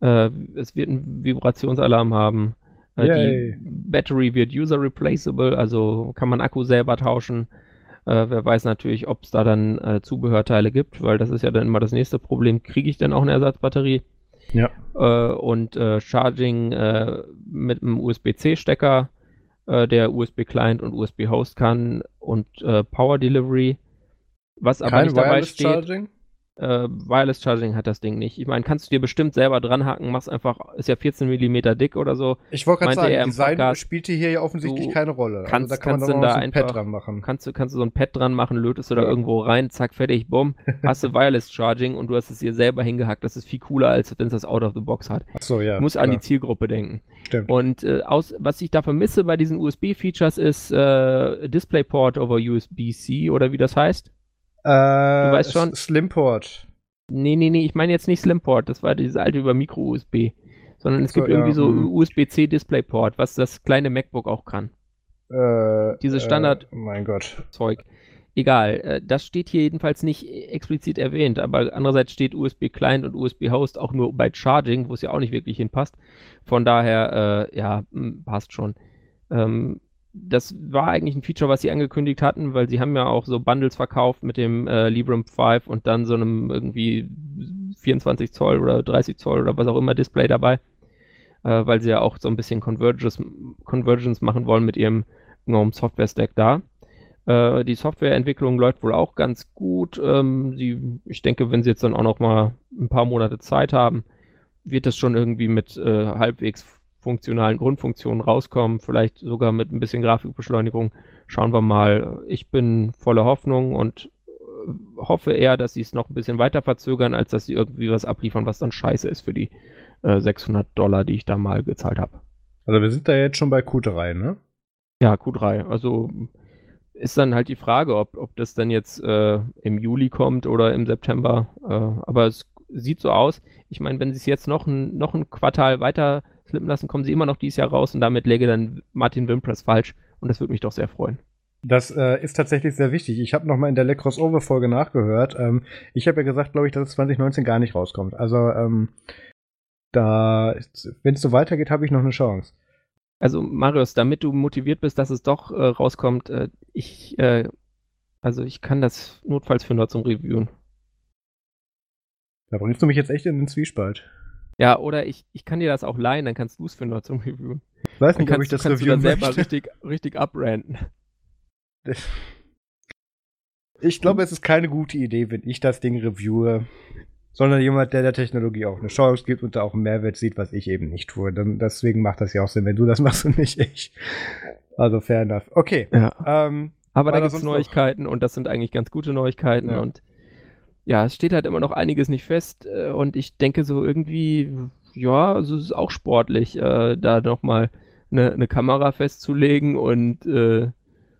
Äh, es wird einen Vibrationsalarm haben. Äh. Die Battery wird user replaceable, also kann man Akku selber tauschen. Äh, wer weiß natürlich, ob es da dann äh, Zubehörteile gibt, weil das ist ja dann immer das nächste Problem. Kriege ich denn auch eine Ersatzbatterie? Ja. Äh, und äh, Charging äh, mit einem USB-C-Stecker äh, der USB-Client und USB-Host kann und Power Delivery. Was aber Kein nicht dabei Wireless steht, Charging? Äh, Wireless Charging hat das Ding nicht. Ich meine, kannst du dir bestimmt selber dranhacken, machst einfach, ist ja 14 mm dick oder so. Ich wollte gerade er sagen, Design Podcast, spielte hier ja offensichtlich keine Rolle. kannst- also da kann man kannst denn noch da so ein Pad einfach- dran machen. Kannst du, kannst du so ein Pad dran machen, lötest du da Ja. irgendwo rein, zack, fertig, bumm, hast du Wireless Charging und du hast es dir selber hingehackt. Das ist viel cooler, als wenn es das out of the box hat. Achso, ja. Du musst an die. Zielgruppe denken. Stimmt. Und äh, aus, was ich da vermisse bei diesen USB-Features ist äh, DisplayPort over USB-C oder wie das heißt. Äh, du weißt schon- Slimport. Nee, nee, nee, ich meine jetzt nicht Slimport, das war dieses alte über Micro-USB. Sondern es So, gibt irgendwie ja, so hm. USB-C DisplayPort, was das kleine MacBook auch kann. Äh, Diese Standard- Äh, mein Gott. Zeug. Egal, äh, das steht hier jedenfalls nicht explizit erwähnt, aber andererseits steht USB Client und USB Host auch nur bei Charging, wo es ja auch nicht wirklich hinpasst. Von daher, äh, ja, m, passt schon. Ähm, das war eigentlich ein Feature, was sie angekündigt hatten, weil sie haben ja auch so Bundles verkauft mit dem äh, Librem 5 und dann so einem irgendwie 24 Zoll oder 30 Zoll oder was auch immer Display dabei, äh, weil sie ja auch so ein bisschen Convergence, Convergence machen wollen mit ihrem GNOME Software Stack da. Äh, die Softwareentwicklung läuft wohl auch ganz gut. Ähm, sie, ich denke, wenn sie jetzt dann auch noch mal ein paar Monate Zeit haben, wird das schon irgendwie mit äh, halbwegs funktionalen Grundfunktionen rauskommen, vielleicht sogar mit ein bisschen Grafikbeschleunigung. Schauen wir mal. Ich bin voller Hoffnung und äh, hoffe eher, dass sie es noch ein bisschen weiter verzögern, als dass sie irgendwie was abliefern, was dann scheiße ist für die äh, 600 Dollar, die ich da mal gezahlt habe. Also wir sind da jetzt schon bei Q3, ne? Ja, Q3. Also ist dann halt die Frage, ob, ob das dann jetzt äh, im Juli kommt oder im September. Äh, aber es sieht so aus. Ich meine, wenn sie es jetzt noch ein, noch ein Quartal weiter slippen lassen, kommen sie immer noch dieses Jahr raus und damit läge dann Martin Wimpress falsch. Und das würde mich doch sehr freuen. Das äh, ist tatsächlich sehr wichtig. Ich habe noch mal in der Le Crossover-Folge nachgehört. Ähm, ich habe ja gesagt, glaube ich, dass es 2019 gar nicht rauskommt. Also ähm, da, wenn es so weitergeht, habe ich noch eine Chance. Also Marius, damit du motiviert bist, dass es doch äh, rauskommt, äh, ich, äh, also ich kann das notfalls für nur zum Reviewen. Da bringst du mich jetzt echt in den Zwiespalt. Ja, oder ich, ich kann dir das auch leihen, dann kannst du es für nur zum Reviewen. Ich weiß Dann nicht, ob kannst, ich das kannst du reviewen dann selber möchte. richtig, richtig abranten. Ich glaube, es ist keine gute Idee, wenn ich das Ding reviewe, sondern jemand, der der Technologie auch eine Chance gibt und da auch einen Mehrwert sieht, was ich eben nicht tue. Dann, deswegen macht das ja auch Sinn, wenn du das machst und nicht ich. Also fair enough. Okay. Ja. Ähm, Aber da gibt es sonst noch- Neuigkeiten und das sind eigentlich ganz gute Neuigkeiten Ja. und ja, es steht halt immer noch einiges nicht fest äh, und ich denke so irgendwie, ja, also es ist auch sportlich, äh, da nochmal eine, eine Kamera festzulegen und äh,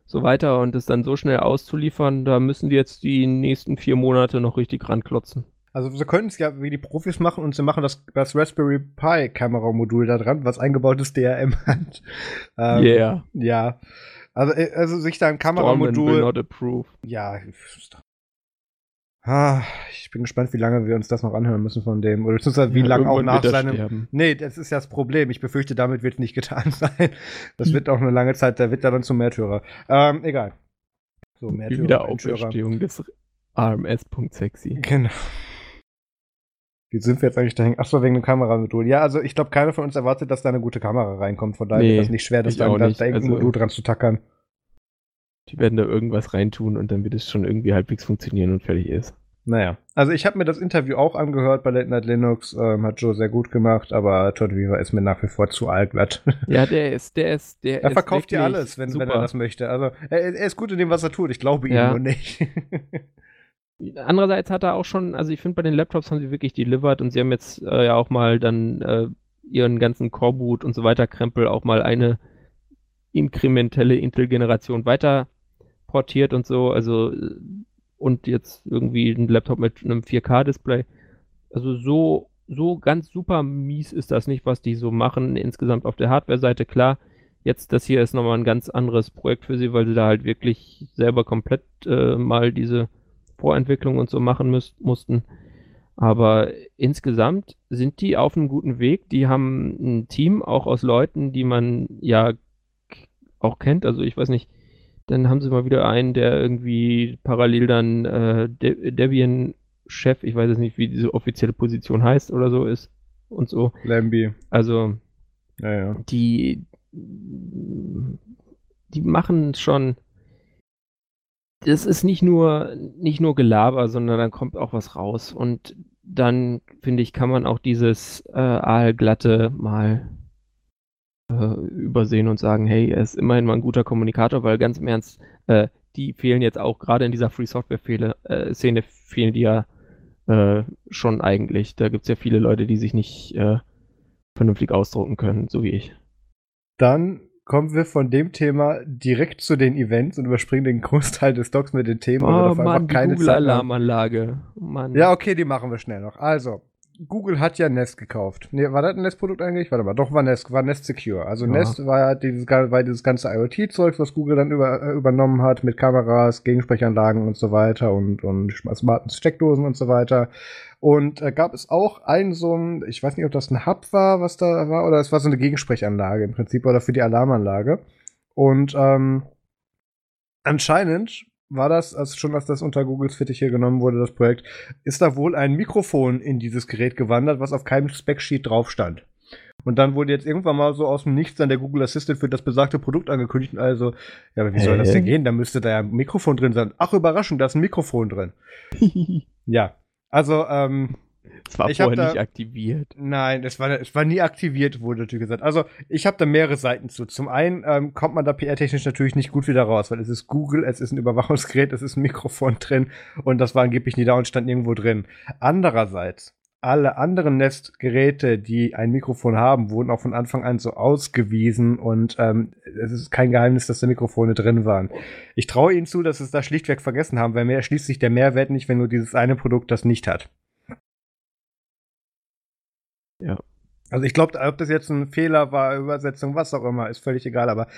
so weiter und es dann so schnell auszuliefern, da müssen die jetzt die nächsten vier Monate noch richtig ranklotzen. Also sie können es ja wie die Profis machen und sie machen das, das Raspberry Pi Kameramodul da dran, was eingebautes DRM hat. Ähm, yeah. Ja. Also, äh, also sich da ein Kameramodul. not approve. Ja. Ah, ich bin gespannt, wie lange wir uns das noch anhören müssen von dem. Oder beziehungsweise wie Ja, lange auch nach seinem. sterben. Nee, das ist ja das Problem. Ich befürchte, damit wird es nicht getan sein. Das wird auch eine lange Zeit, der wird ja dann zum Märtyrer. Ähm, egal. So, Märtyrer. Märtyrer. Wiederauferstehung des AMS.sexy. Genau. Wie sind wir jetzt eigentlich da hängen? Achso, wegen dem Kameramodul. Ja, also ich glaube, keiner von uns erwartet, dass da eine gute Kamera reinkommt. Von daher Nee, ist das nicht schwer, das dann da, nicht. da irgendein Also- Modul dran zu tackern. Die werden da irgendwas reintun und dann wird es schon irgendwie halbwegs funktionieren und fertig ist. Naja. Also ich habe mir das Interview auch angehört bei Late Night Linux. Ähm, hat Joe sehr gut gemacht, aber Todd Weaver ist mir nach wie vor zu altglatt. Ja, der ist, der ist, der er ist verkauft dir alles, wenn, wenn er das möchte. Also er, er ist gut in dem, was er tut. Ich glaube ihm Ja. nur nicht. Andererseits hat er auch schon, also ich finde, bei den Laptops haben sie wirklich delivered und sie haben jetzt äh, ja auch mal dann äh, ihren ganzen Core-Boot und so weiter Krempel auch mal eine inkrementelle Intel-Generation weiter portiert und so, also äh, und jetzt irgendwie ein Laptop mit einem 4K-Display. Also so, so ganz super mies ist das nicht, was die so machen insgesamt auf der Hardware-Seite. Klar, jetzt das hier ist nochmal ein ganz anderes Projekt für sie, weil sie da halt wirklich selber komplett äh, mal diese Vorentwicklung und so machen müß, mussten. Aber insgesamt sind die auf einem guten Weg. Die haben ein Team auch aus Leuten, die man ja auch kennt. Also ich weiß nicht, dann haben sie mal wieder einen, der irgendwie parallel dann äh, De Debian-Chef, ich weiß jetzt nicht, wie diese offizielle Position heißt oder so ist und so. Lambi. Also Ja, ja. die, die machen schon. Das ist nicht nur, nicht nur Gelaber, sondern dann kommt auch was raus. Und dann, finde ich, kann man auch dieses äh, Aalglatte mal äh, übersehen und sagen, hey, er ist immerhin mal ein guter Kommunikator, weil ganz im Ernst, äh, die fehlen jetzt auch gerade in dieser Free Software-Szene, äh, fehlen die ja äh, schon eigentlich. Da gibt es ja viele Leute, die sich nicht äh, vernünftig ausdrucken können, so wie ich. Dann kommen wir von dem Thema direkt zu den Events und überspringen den Großteil des Docs mit den Themen. Oh Mann, die Google-Alarmanlage. Ja, okay, die machen wir schnell noch. Also, Google hat ja Nest gekauft. Nee, war das ein Nest-Produkt eigentlich? Warte mal, doch, war Nest, war Nest Secure. Also ja. Nest war ja dieses, war dieses ganze IoT-Zeug, was Google dann über, äh, übernommen hat, mit Kameras, Gegensprechanlagen und so weiter und, und smarten Steckdosen und so weiter. Und äh, gab es auch einen so ein, ich weiß nicht, ob das ein Hub war, was da war, oder es war so eine Gegensprechanlage im Prinzip oder für die Alarmanlage. Und ähm, anscheinend war das, als schon als das unter Googles Fittiche genommen wurde, das Projekt, ist da wohl ein Mikrofon in dieses Gerät gewandert, was auf keinem Specsheet drauf stand. Und dann wurde jetzt irgendwann mal so aus dem Nichts dann der Google Assistant für das besagte Produkt angekündigt. Also, ja, aber wie soll das denn gehen? Da müsste da ja ein Mikrofon drin sein. Ach, Überraschung, da ist ein Mikrofon drin. ja, also, ähm, es war ich vorher da, nicht aktiviert. Nein, es war, es war nie aktiviert, wurde natürlich gesagt. Also, ich habe da mehrere Seiten zu. Zum einen ähm, kommt man da PR-technisch natürlich nicht gut wieder raus, weil es ist Google, es ist ein Überwachungsgerät, es ist ein Mikrofon drin und das war angeblich nie da und stand irgendwo drin. Andererseits, alle anderen Nest-Geräte, die ein Mikrofon haben, wurden auch von Anfang an so ausgewiesen und ähm, es ist kein Geheimnis, dass da Mikrofone drin waren. Ich traue ihnen zu, dass sie es da schlichtweg vergessen haben, weil mir erschließt sich der Mehrwert nicht, wenn nur dieses eine Produkt das nicht hat. Ja. Also ich glaube, ob das jetzt ein Fehler war, Übersetzung, was auch immer, ist völlig egal, aber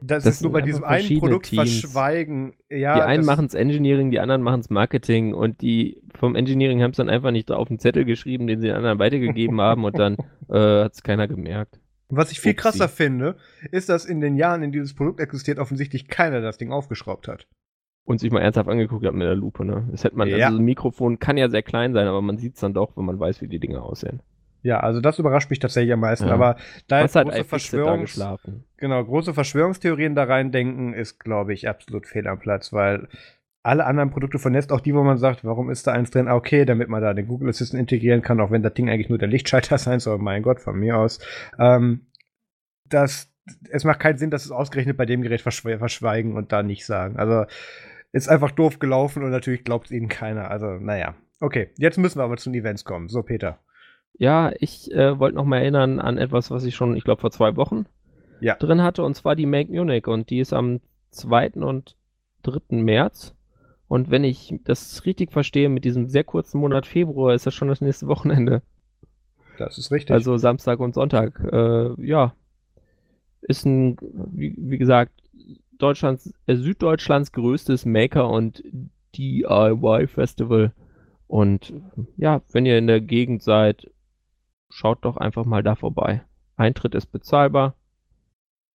das, das ist nur bei diesem einen Produkt Teams. verschweigen. Ja, die einen machen es Engineering, die anderen machen es Marketing und die vom Engineering haben es dann einfach nicht auf den Zettel geschrieben, den sie den anderen weitergegeben haben und dann äh, hat es keiner gemerkt. Was ich viel Upsi. krasser finde, ist, dass in den Jahren, in dieses Produkt existiert, offensichtlich keiner das Ding aufgeschraubt hat. Und sich mal ernsthaft angeguckt hat mit der Lupe, ne? Das hätte man, ja. also ein Mikrofon kann ja sehr klein sein, aber man sieht es dann doch, wenn man weiß, wie die Dinge aussehen. Ja, also das überrascht mich tatsächlich am meisten. Ja. Aber da jetzt große, Verschwörungs genau, große Verschwörungstheorien da reindenken, ist, glaube ich, absolut fehl am Platz, weil alle anderen Produkte von Nest, auch die, wo man sagt, warum ist da eins drin? Ah, okay, damit man da den Google Assistant integrieren kann, auch wenn das Ding eigentlich nur der Lichtschalter sein soll, mein Gott, von mir aus. Ähm, das, es macht keinen Sinn, dass es ausgerechnet bei dem Gerät verschwe verschweigen und da nicht sagen. Also ist einfach doof gelaufen und natürlich glaubt es ihnen keiner. Also, naja. Okay, jetzt müssen wir aber zu den Events kommen. So, Peter. Ja, ich äh, wollte noch mal erinnern an etwas, was ich schon, ich glaube, vor zwei Wochen ja. drin hatte, und zwar die Make Munich. Und die ist am 2. und 3. März. Und wenn ich das richtig verstehe, mit diesem sehr kurzen Monat Februar ist das schon das nächste Wochenende. Das ist richtig. Also Samstag und Sonntag. Äh, ja. Ist ein, wie, wie gesagt, Deutschlands, äh, Süddeutschlands größtes Maker- und DIY-Festival. Und ja, wenn ihr in der Gegend seid, schaut doch einfach mal da vorbei. Eintritt ist bezahlbar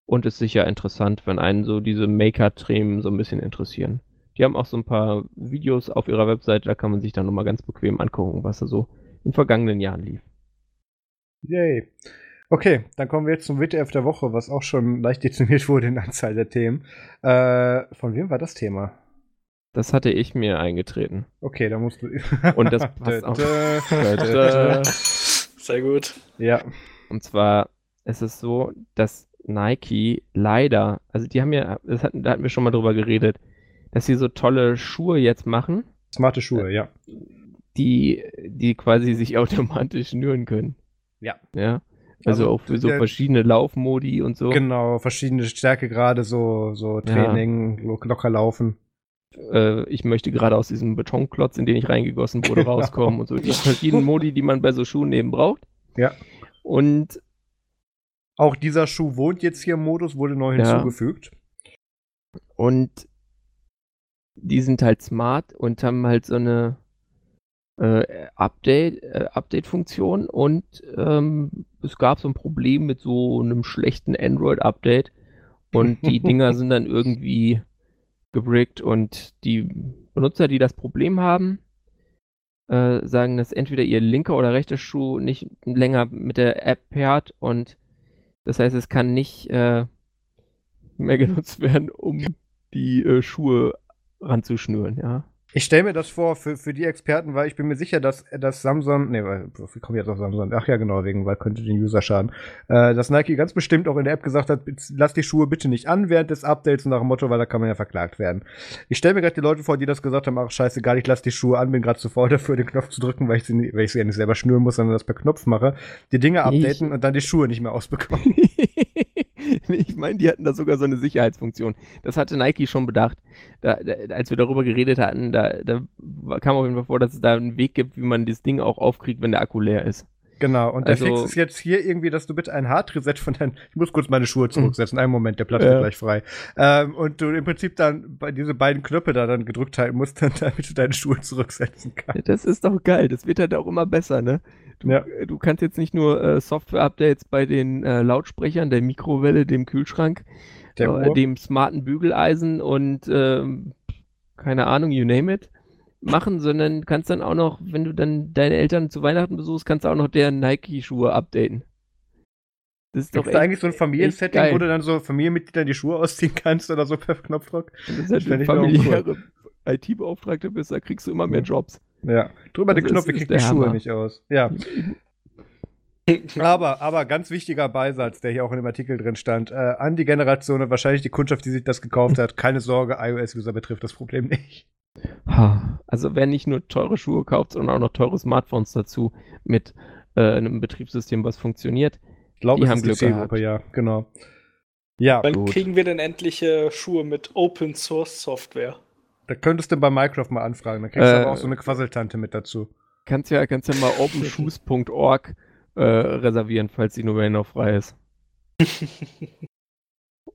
und ist sicher interessant, wenn einen so diese Maker-Themen so ein bisschen interessieren. Die haben auch so ein paar Videos auf ihrer Webseite, da kann man sich dann nochmal ganz bequem angucken, was da so in vergangenen Jahren lief. Yay. Okay, dann kommen wir jetzt zum WTF der Woche, was auch schon leicht dezimiert wurde in Anzahl der Themen. Äh, von wem war das Thema? Das hatte ich mir eingetreten. Okay, da musst du. Und das passt auch. Sehr gut. Ja. Und zwar ist es so, dass Nike leider, also die haben ja, das hatten, da hatten wir schon mal drüber geredet, dass sie so tolle Schuhe jetzt machen. Smarte Schuhe, ja. Die, die quasi sich automatisch schnüren können. Ja. Ja. Also, also auch für so verschiedene Laufmodi und so. Genau, verschiedene Stärke gerade, so, so Training, ja. locker laufen. Äh, ich möchte gerade aus diesem Betonklotz, in den ich reingegossen wurde, genau. rauskommen und so. Die verschiedenen Modi, die man bei so Schuhen eben braucht. Ja. Und auch dieser Schuh wohnt jetzt hier im Modus, wurde neu hinzugefügt. Ja. Und die sind halt smart und haben halt so eine äh, Update, äh, Update-Funktion und ähm, es gab so ein Problem mit so einem schlechten Android-Update und die Dinger sind dann irgendwie gebrickt und die Benutzer, die das Problem haben, äh, sagen, dass entweder ihr linker oder rechter Schuh nicht länger mit der App pairt und Das heißt, es kann nicht äh, mehr genutzt werden, um die äh, Schuhe ranzuschnüren, ja. Ich stelle mir das vor für, für die Experten, weil ich bin mir sicher, dass, dass Samsung, nee, komme ich jetzt auf Samsung? Ach ja, genau, wegen, weil könnte den User schaden. Äh, dass Nike ganz bestimmt auch in der App gesagt hat, lass die Schuhe bitte nicht an während des Updates nach dem Motto, weil da kann man ja verklagt werden. Ich stelle mir gerade die Leute vor, die das gesagt haben, ach scheißegal, ich lass die Schuhe an, bin gerade zu faul dafür, den Knopf zu drücken, weil ich sie, weil ich sie ja nicht selber schnüren muss, sondern das per Knopf mache, die Dinge updaten ich. und dann die Schuhe nicht mehr ausbekommen. ich meine, die hatten da sogar so eine Sicherheitsfunktion. Das hatte Nike schon bedacht. Da, da, als wir darüber geredet hatten, da, da kam auf jeden Fall vor, dass es da einen Weg gibt, wie man das Ding auch aufkriegt, wenn der Akku leer ist. Genau, und also, der Fix ist jetzt hier irgendwie, dass du bitte ein Hard-Reset von deinen. Ich muss kurz meine Schuhe zurücksetzen. Einen Moment, der Platz ja. wird gleich frei. Ähm, und du im Prinzip dann bei diese beiden Knöpfe da dann gedrückt halten musst, damit du deine Schuhe zurücksetzen kannst. Das ist doch geil. Das wird halt auch immer besser, ne? Du, ja. du kannst jetzt nicht nur äh, Software-Updates bei den äh, Lautsprechern, der Mikrowelle, dem Kühlschrank, äh, dem smarten Bügeleisen und ähm, keine Ahnung, you name it, machen, sondern kannst dann auch noch, wenn du dann deine Eltern zu Weihnachten besuchst, kannst du auch noch deren Nike-Schuhe updaten. Das ist Gibt's doch echt, eigentlich so ein Familiensetting, wo du dann so Familienmitgliedern die Schuhe ausziehen kannst oder so per Knopfdruck? Halt das familiäre cool. IT-Beauftragte bist, da kriegst du immer mehr Jobs. Ja, drüber den Knopf, ich krieg die Schuhe nicht aus. Ja. aber, aber ganz wichtiger Beisatz, der hier auch in dem Artikel drin stand, äh, an die Generation und wahrscheinlich die Kundschaft, die sich das gekauft hat, keine Sorge, iOS-User betrifft das Problem nicht. Also wer nicht nur teure Schuhe kauft, sondern auch noch teure Smartphones dazu mit äh, einem Betriebssystem, was funktioniert, ich glaube, die haben Glück gehabt. ja, genau. Ja, Wann gut. kriegen wir denn endlich äh, Schuhe mit Open Source Software? Da könntest du bei Minecraft mal anfragen. Da kriegst du aber auch so eine Quasseltante mit dazu. Kannst ja, kannst ja mal openshoes.org äh, reservieren, falls die Domain noch frei ist.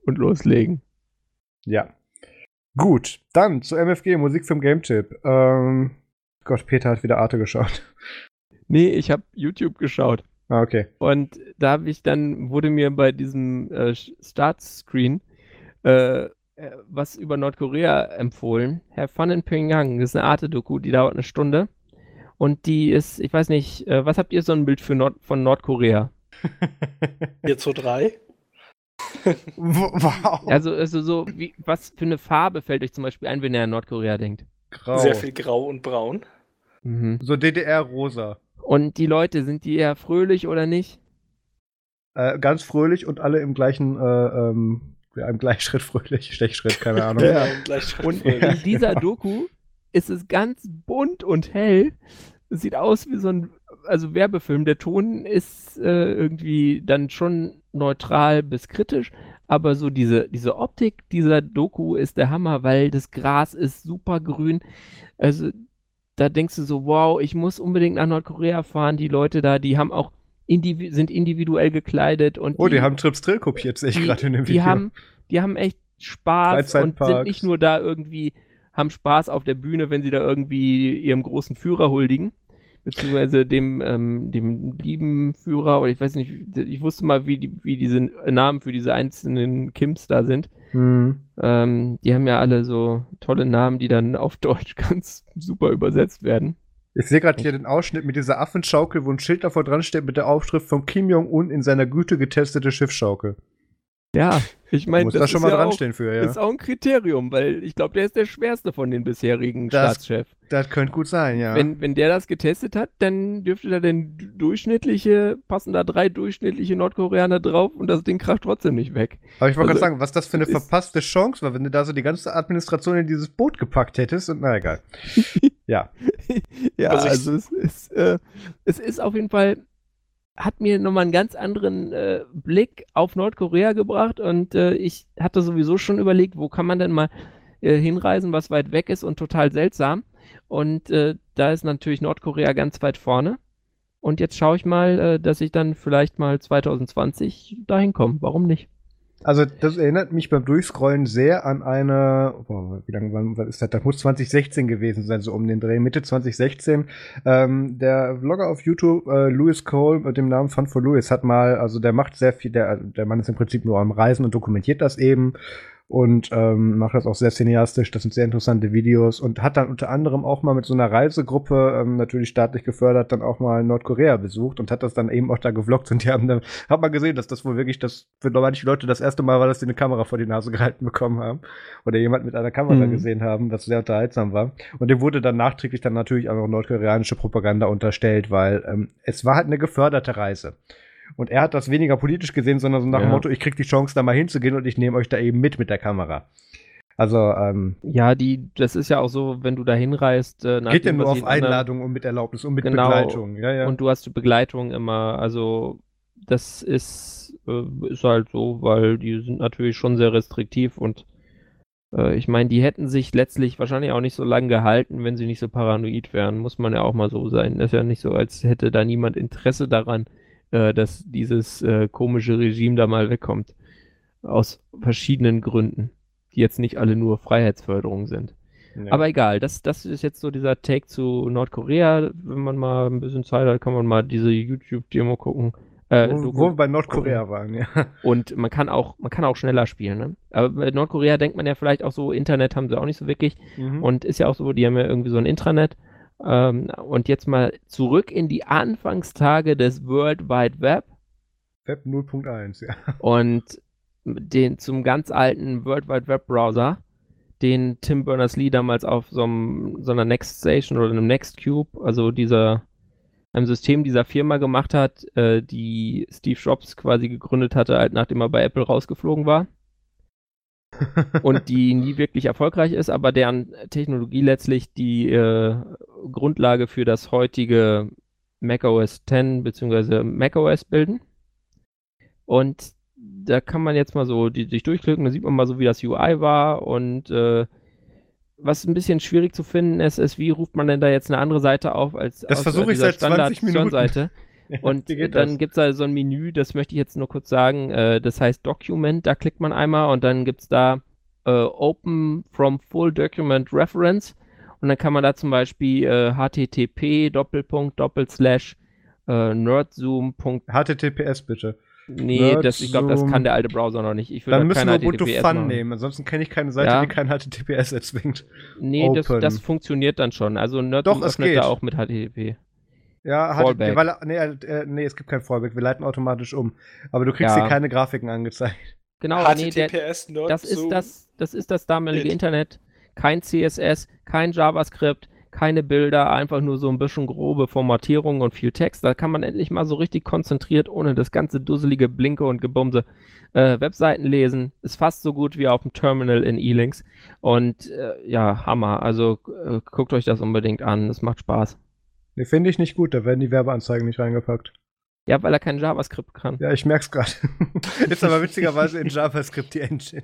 Und loslegen. Ja. Gut, dann zu MFG, Musik zum Game Tip. Ähm, Gott, Peter hat wieder Arte geschaut. Nee, ich habe YouTube geschaut. Ah, okay. Und da habe ich dann, wurde mir bei diesem äh, Startscreen äh, äh, was über Nordkorea empfohlen. Have Fun in Pyongyang. Das ist eine Arte-Doku, die dauert eine Stunde. Und die ist, ich weiß nicht, äh, was habt ihr so ein Bild für Nord von Nordkorea? 4 zu 3. wow. Also, also so, wie, was für eine Farbe fällt euch zum Beispiel ein, wenn ihr an Nordkorea denkt? Grau. Sehr viel Grau und Braun. Mhm. So DDR-Rosa. Und die Leute, sind die eher fröhlich oder nicht? Äh, ganz fröhlich und alle im gleichen äh, ähm, im Gleichschritt fröhlich, Stechschritt, keine Ahnung. ja, und in dieser Doku ist es ganz bunt und hell. Es sieht aus wie so ein also Werbefilm. Der Ton ist äh, irgendwie dann schon neutral bis kritisch, aber so diese, diese Optik dieser Doku ist der Hammer, weil das Gras ist super grün. Also da denkst du so, wow, ich muss unbedingt nach Nordkorea fahren. Die Leute da, die haben auch indiv sind individuell gekleidet und Oh, die, die haben Trips Drill kopiert, sehe ich gerade in dem Video. Die haben, die haben echt Spaß und sind nicht nur da irgendwie, haben Spaß auf der Bühne, wenn sie da irgendwie ihrem großen Führer huldigen, beziehungsweise dem, ähm, dem lieben Führer, oder ich weiß nicht, ich wusste mal, wie, die, wie diese Namen für diese einzelnen Kims da sind. Mhm. Ähm, die haben ja alle so tolle Namen, die dann auf Deutsch ganz super übersetzt werden. Ich sehe gerade hier den Ausschnitt mit dieser Affenschaukel, wo ein Schild davor dran steht mit der Aufschrift von Kim Jong-un in seiner Güte getestete Schiffsschaukel. Ja, ich meine, das da schon mal ja dran stehen für, ja. ist auch ein Kriterium, weil ich glaube, der ist der schwerste von den bisherigen das, Staatschefs. Das könnte gut sein, ja. Wenn, wenn der das getestet hat, dann dürfte da denn durchschnittliche, passen da drei durchschnittliche Nordkoreaner drauf und das Ding kracht trotzdem nicht weg. Aber ich wollte also, gerade sagen, was das für eine verpasste Chance war, wenn du da so die ganze Administration in dieses Boot gepackt hättest und na egal. ja. ja, also, also es, ist, äh, es ist auf jeden Fall hat mir nochmal einen ganz anderen äh, Blick auf Nordkorea gebracht und äh, ich hatte sowieso schon überlegt, wo kann man denn mal äh, hinreisen, was weit weg ist und total seltsam. Und äh, da ist natürlich Nordkorea ganz weit vorne. Und jetzt schaue ich mal, äh, dass ich dann vielleicht mal 2020 dahin komme. Warum nicht? Also das erinnert mich beim Durchscrollen sehr an eine, oh, wie lange wann, ist das? Das muss 2016 gewesen sein, so um den Dreh, Mitte 2016. Ähm, der Vlogger auf YouTube, äh, Louis Cole mit dem Namen Fun for Louis, hat mal, also der macht sehr viel, der, der Mann ist im Prinzip nur am Reisen und dokumentiert das eben und ähm, macht das auch sehr cineastisch. Das sind sehr interessante Videos und hat dann unter anderem auch mal mit so einer Reisegruppe, ähm, natürlich staatlich gefördert, dann auch mal Nordkorea besucht und hat das dann eben auch da gevloggt und die haben dann, hat man gesehen, dass das wohl wirklich das für manche Leute das erste Mal war, dass sie eine Kamera vor die Nase gehalten bekommen haben oder jemand mit einer Kamera mhm. gesehen haben, was sehr unterhaltsam war. Und dem wurde dann nachträglich dann natürlich auch noch nordkoreanische Propaganda unterstellt, weil ähm, es war halt eine geförderte Reise. Und er hat das weniger politisch gesehen, sondern so nach ja. dem Motto, ich krieg die Chance, da mal hinzugehen und ich nehme euch da eben mit mit der Kamera. Also, ähm, Ja, die, das ist ja auch so, wenn du da hinreist. Äh, geht ja nur auf Einladung und mit Erlaubnis und mit genau, Begleitung. Ja, ja. Und du hast die Begleitung immer, also das ist, äh, ist halt so, weil die sind natürlich schon sehr restriktiv und äh, ich meine, die hätten sich letztlich wahrscheinlich auch nicht so lange gehalten, wenn sie nicht so paranoid wären. Muss man ja auch mal so sein. Das ist ja nicht so, als hätte da niemand Interesse daran, äh, dass dieses äh, komische Regime da mal wegkommt. Aus verschiedenen Gründen, die jetzt nicht alle nur Freiheitsförderung sind. Ja. Aber egal, das, das ist jetzt so dieser Take zu Nordkorea. Wenn man mal ein bisschen Zeit hat, kann man mal diese YouTube-Demo gucken. Äh, wo, wo wir bei Nordkorea waren, ja. Und man kann auch, man kann auch schneller spielen, ne? Aber bei Nordkorea denkt man ja vielleicht auch so, Internet haben sie auch nicht so wirklich. Mhm. Und ist ja auch so, die haben ja irgendwie so ein Intranet. Ähm, und jetzt mal zurück in die Anfangstage des World Wide Web. Web 0.1, ja. Und den zum ganz alten World Wide Web Browser, den Tim Berners-Lee damals auf so, einem, so einer Next Station oder einem Next Cube, also dieser einem System dieser Firma gemacht hat, äh, die Steve Jobs quasi gegründet hatte, halt nachdem er bei Apple rausgeflogen war und die nie wirklich erfolgreich ist, aber deren Technologie letztlich die äh, Grundlage für das heutige macOS 10 bzw. macOS bilden. Und da kann man jetzt mal so die, sich durchklicken, da sieht man mal so, wie das UI war und äh, was ein bisschen schwierig zu finden ist, ist, wie ruft man denn da jetzt eine andere Seite auf als das versuche ich seit 20 Minuten. Seite. Und dann gibt es da so ein Menü, das möchte ich jetzt nur kurz sagen, äh, das heißt Document, da klickt man einmal und dann gibt es da äh, Open from Full Document Reference und dann kann man da zum Beispiel äh, http Doppelpunkt Doppelslash äh, nerdzoom. HTTPS bitte. Nee, das, ich glaube, das kann der alte Browser noch nicht. Ich will Dann müssen wir Ubuntu Fun machen. nehmen, ansonsten kenne ich keine Seite, ja. die kein HTTPS erzwingt. Nee, das, das, funktioniert dann schon. Also Nerdzoom Doch, öffnet da auch mit HTTP. Ja, Fallback. Weil, nee, äh, nee, es gibt kein Fallback. Wir leiten automatisch um. Aber du kriegst ja. hier keine Grafiken angezeigt. Genau, HTTPS, nee, der, das ist das, das ist das damalige It. Internet. Kein CSS, kein JavaScript, keine Bilder, einfach nur so ein bisschen grobe Formatierung und viel Text. Da kann man endlich mal so richtig konzentriert, ohne das ganze dusselige Blinke und Gebumse, äh, Webseiten lesen. Ist fast so gut wie auf dem Terminal in E-Links. Und äh, ja, Hammer. Also äh, guckt euch das unbedingt an. Es macht Spaß. Nee, finde ich nicht gut, da werden die Werbeanzeigen nicht reingepackt. Ja, weil er kein JavaScript kann. Ja, ich merk's gerade. Ist aber witzigerweise in JavaScript die Engine.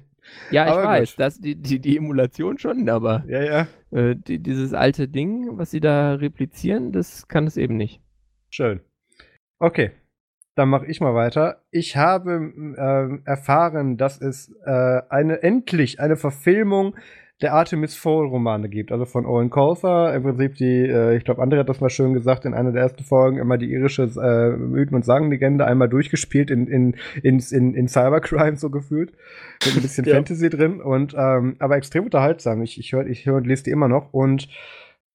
Ja, ich aber weiß, das, die, die, die Emulation schon, aber ja, ja. Äh, die, dieses alte Ding, was sie da replizieren, das kann es eben nicht. Schön. Okay, dann mache ich mal weiter. Ich habe äh, erfahren, dass es äh, eine endlich eine Verfilmung der Artemis Fowl Romane gibt, also von Owen Colfer. Im Prinzip die, äh, ich glaube, andere hat das mal schön gesagt in einer der ersten Folgen, immer die irische äh, Mythen- und Sagenlegende einmal durchgespielt in, in, in, in, in Cybercrime so gefühlt. Mit ein bisschen ja. Fantasy drin und, ähm, aber extrem unterhaltsam. Ich, ich höre ich hör und lese die immer noch und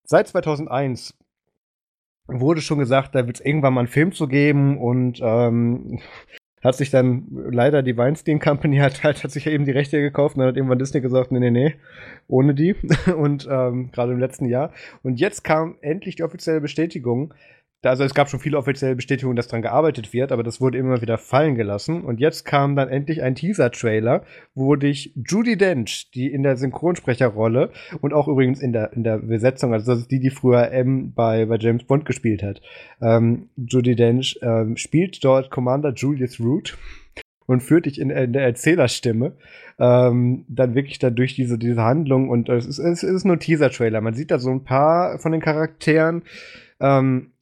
seit 2001 wurde schon gesagt, da wird es irgendwann mal einen Film zu geben und ähm, hat sich dann leider die Weinstein Company hat halt hat sich ja eben die Rechte gekauft und dann hat irgendwann Disney gesagt, nee, nee, nee, ohne die. Und ähm, gerade im letzten Jahr. Und jetzt kam endlich die offizielle Bestätigung, also es gab schon viele offizielle Bestätigungen, dass daran gearbeitet wird, aber das wurde immer wieder fallen gelassen. Und jetzt kam dann endlich ein Teaser-Trailer, wo dich Judy Dench, die in der Synchronsprecherrolle und auch übrigens in der, in der Besetzung, also das ist die, die früher M bei, bei James Bond gespielt hat, ähm, Judy Dench ähm, spielt dort Commander Julius Root und führt dich in, in der Erzählerstimme ähm, dann wirklich dann durch diese, diese Handlung und es ist, es ist nur Teaser-Trailer. Man sieht da so ein paar von den Charakteren. Ähm,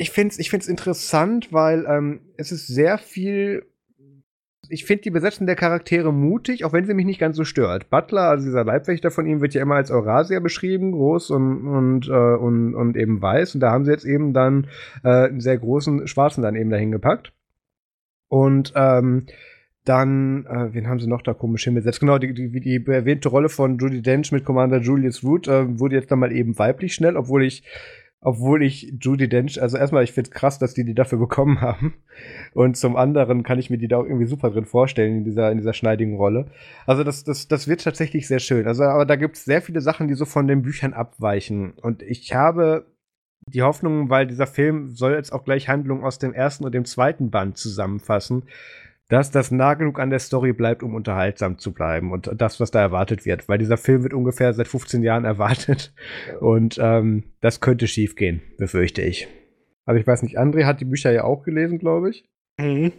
ich finde es ich find's interessant, weil ähm, es ist sehr viel. Ich finde die Besetzung der Charaktere mutig, auch wenn sie mich nicht ganz so stört. Butler, also dieser Leibwächter von ihm, wird ja immer als Eurasier beschrieben, groß und, und, äh, und, und eben weiß. Und da haben sie jetzt eben dann äh, einen sehr großen Schwarzen dann eben dahin gepackt. Und ähm, dann, äh, wen haben sie noch da komisch hingesetzt? Genau, die, die, die erwähnte Rolle von Judy Dench mit Commander Julius Root äh, wurde jetzt dann mal eben weiblich schnell, obwohl ich obwohl ich Judy Dench, also erstmal, ich finde krass, dass die die dafür bekommen haben. Und zum anderen kann ich mir die da auch irgendwie super drin vorstellen in dieser, in dieser schneidigen Rolle. Also das, das, das wird tatsächlich sehr schön. Also, aber da gibt es sehr viele Sachen, die so von den Büchern abweichen. Und ich habe die Hoffnung, weil dieser Film soll jetzt auch gleich Handlungen aus dem ersten und dem zweiten Band zusammenfassen, dass das nah genug an der Story bleibt, um unterhaltsam zu bleiben und das, was da erwartet wird. Weil dieser Film wird ungefähr seit 15 Jahren erwartet und ähm, das könnte schief gehen, befürchte ich. Also ich weiß nicht, André hat die Bücher ja auch gelesen, glaube ich. Mhm.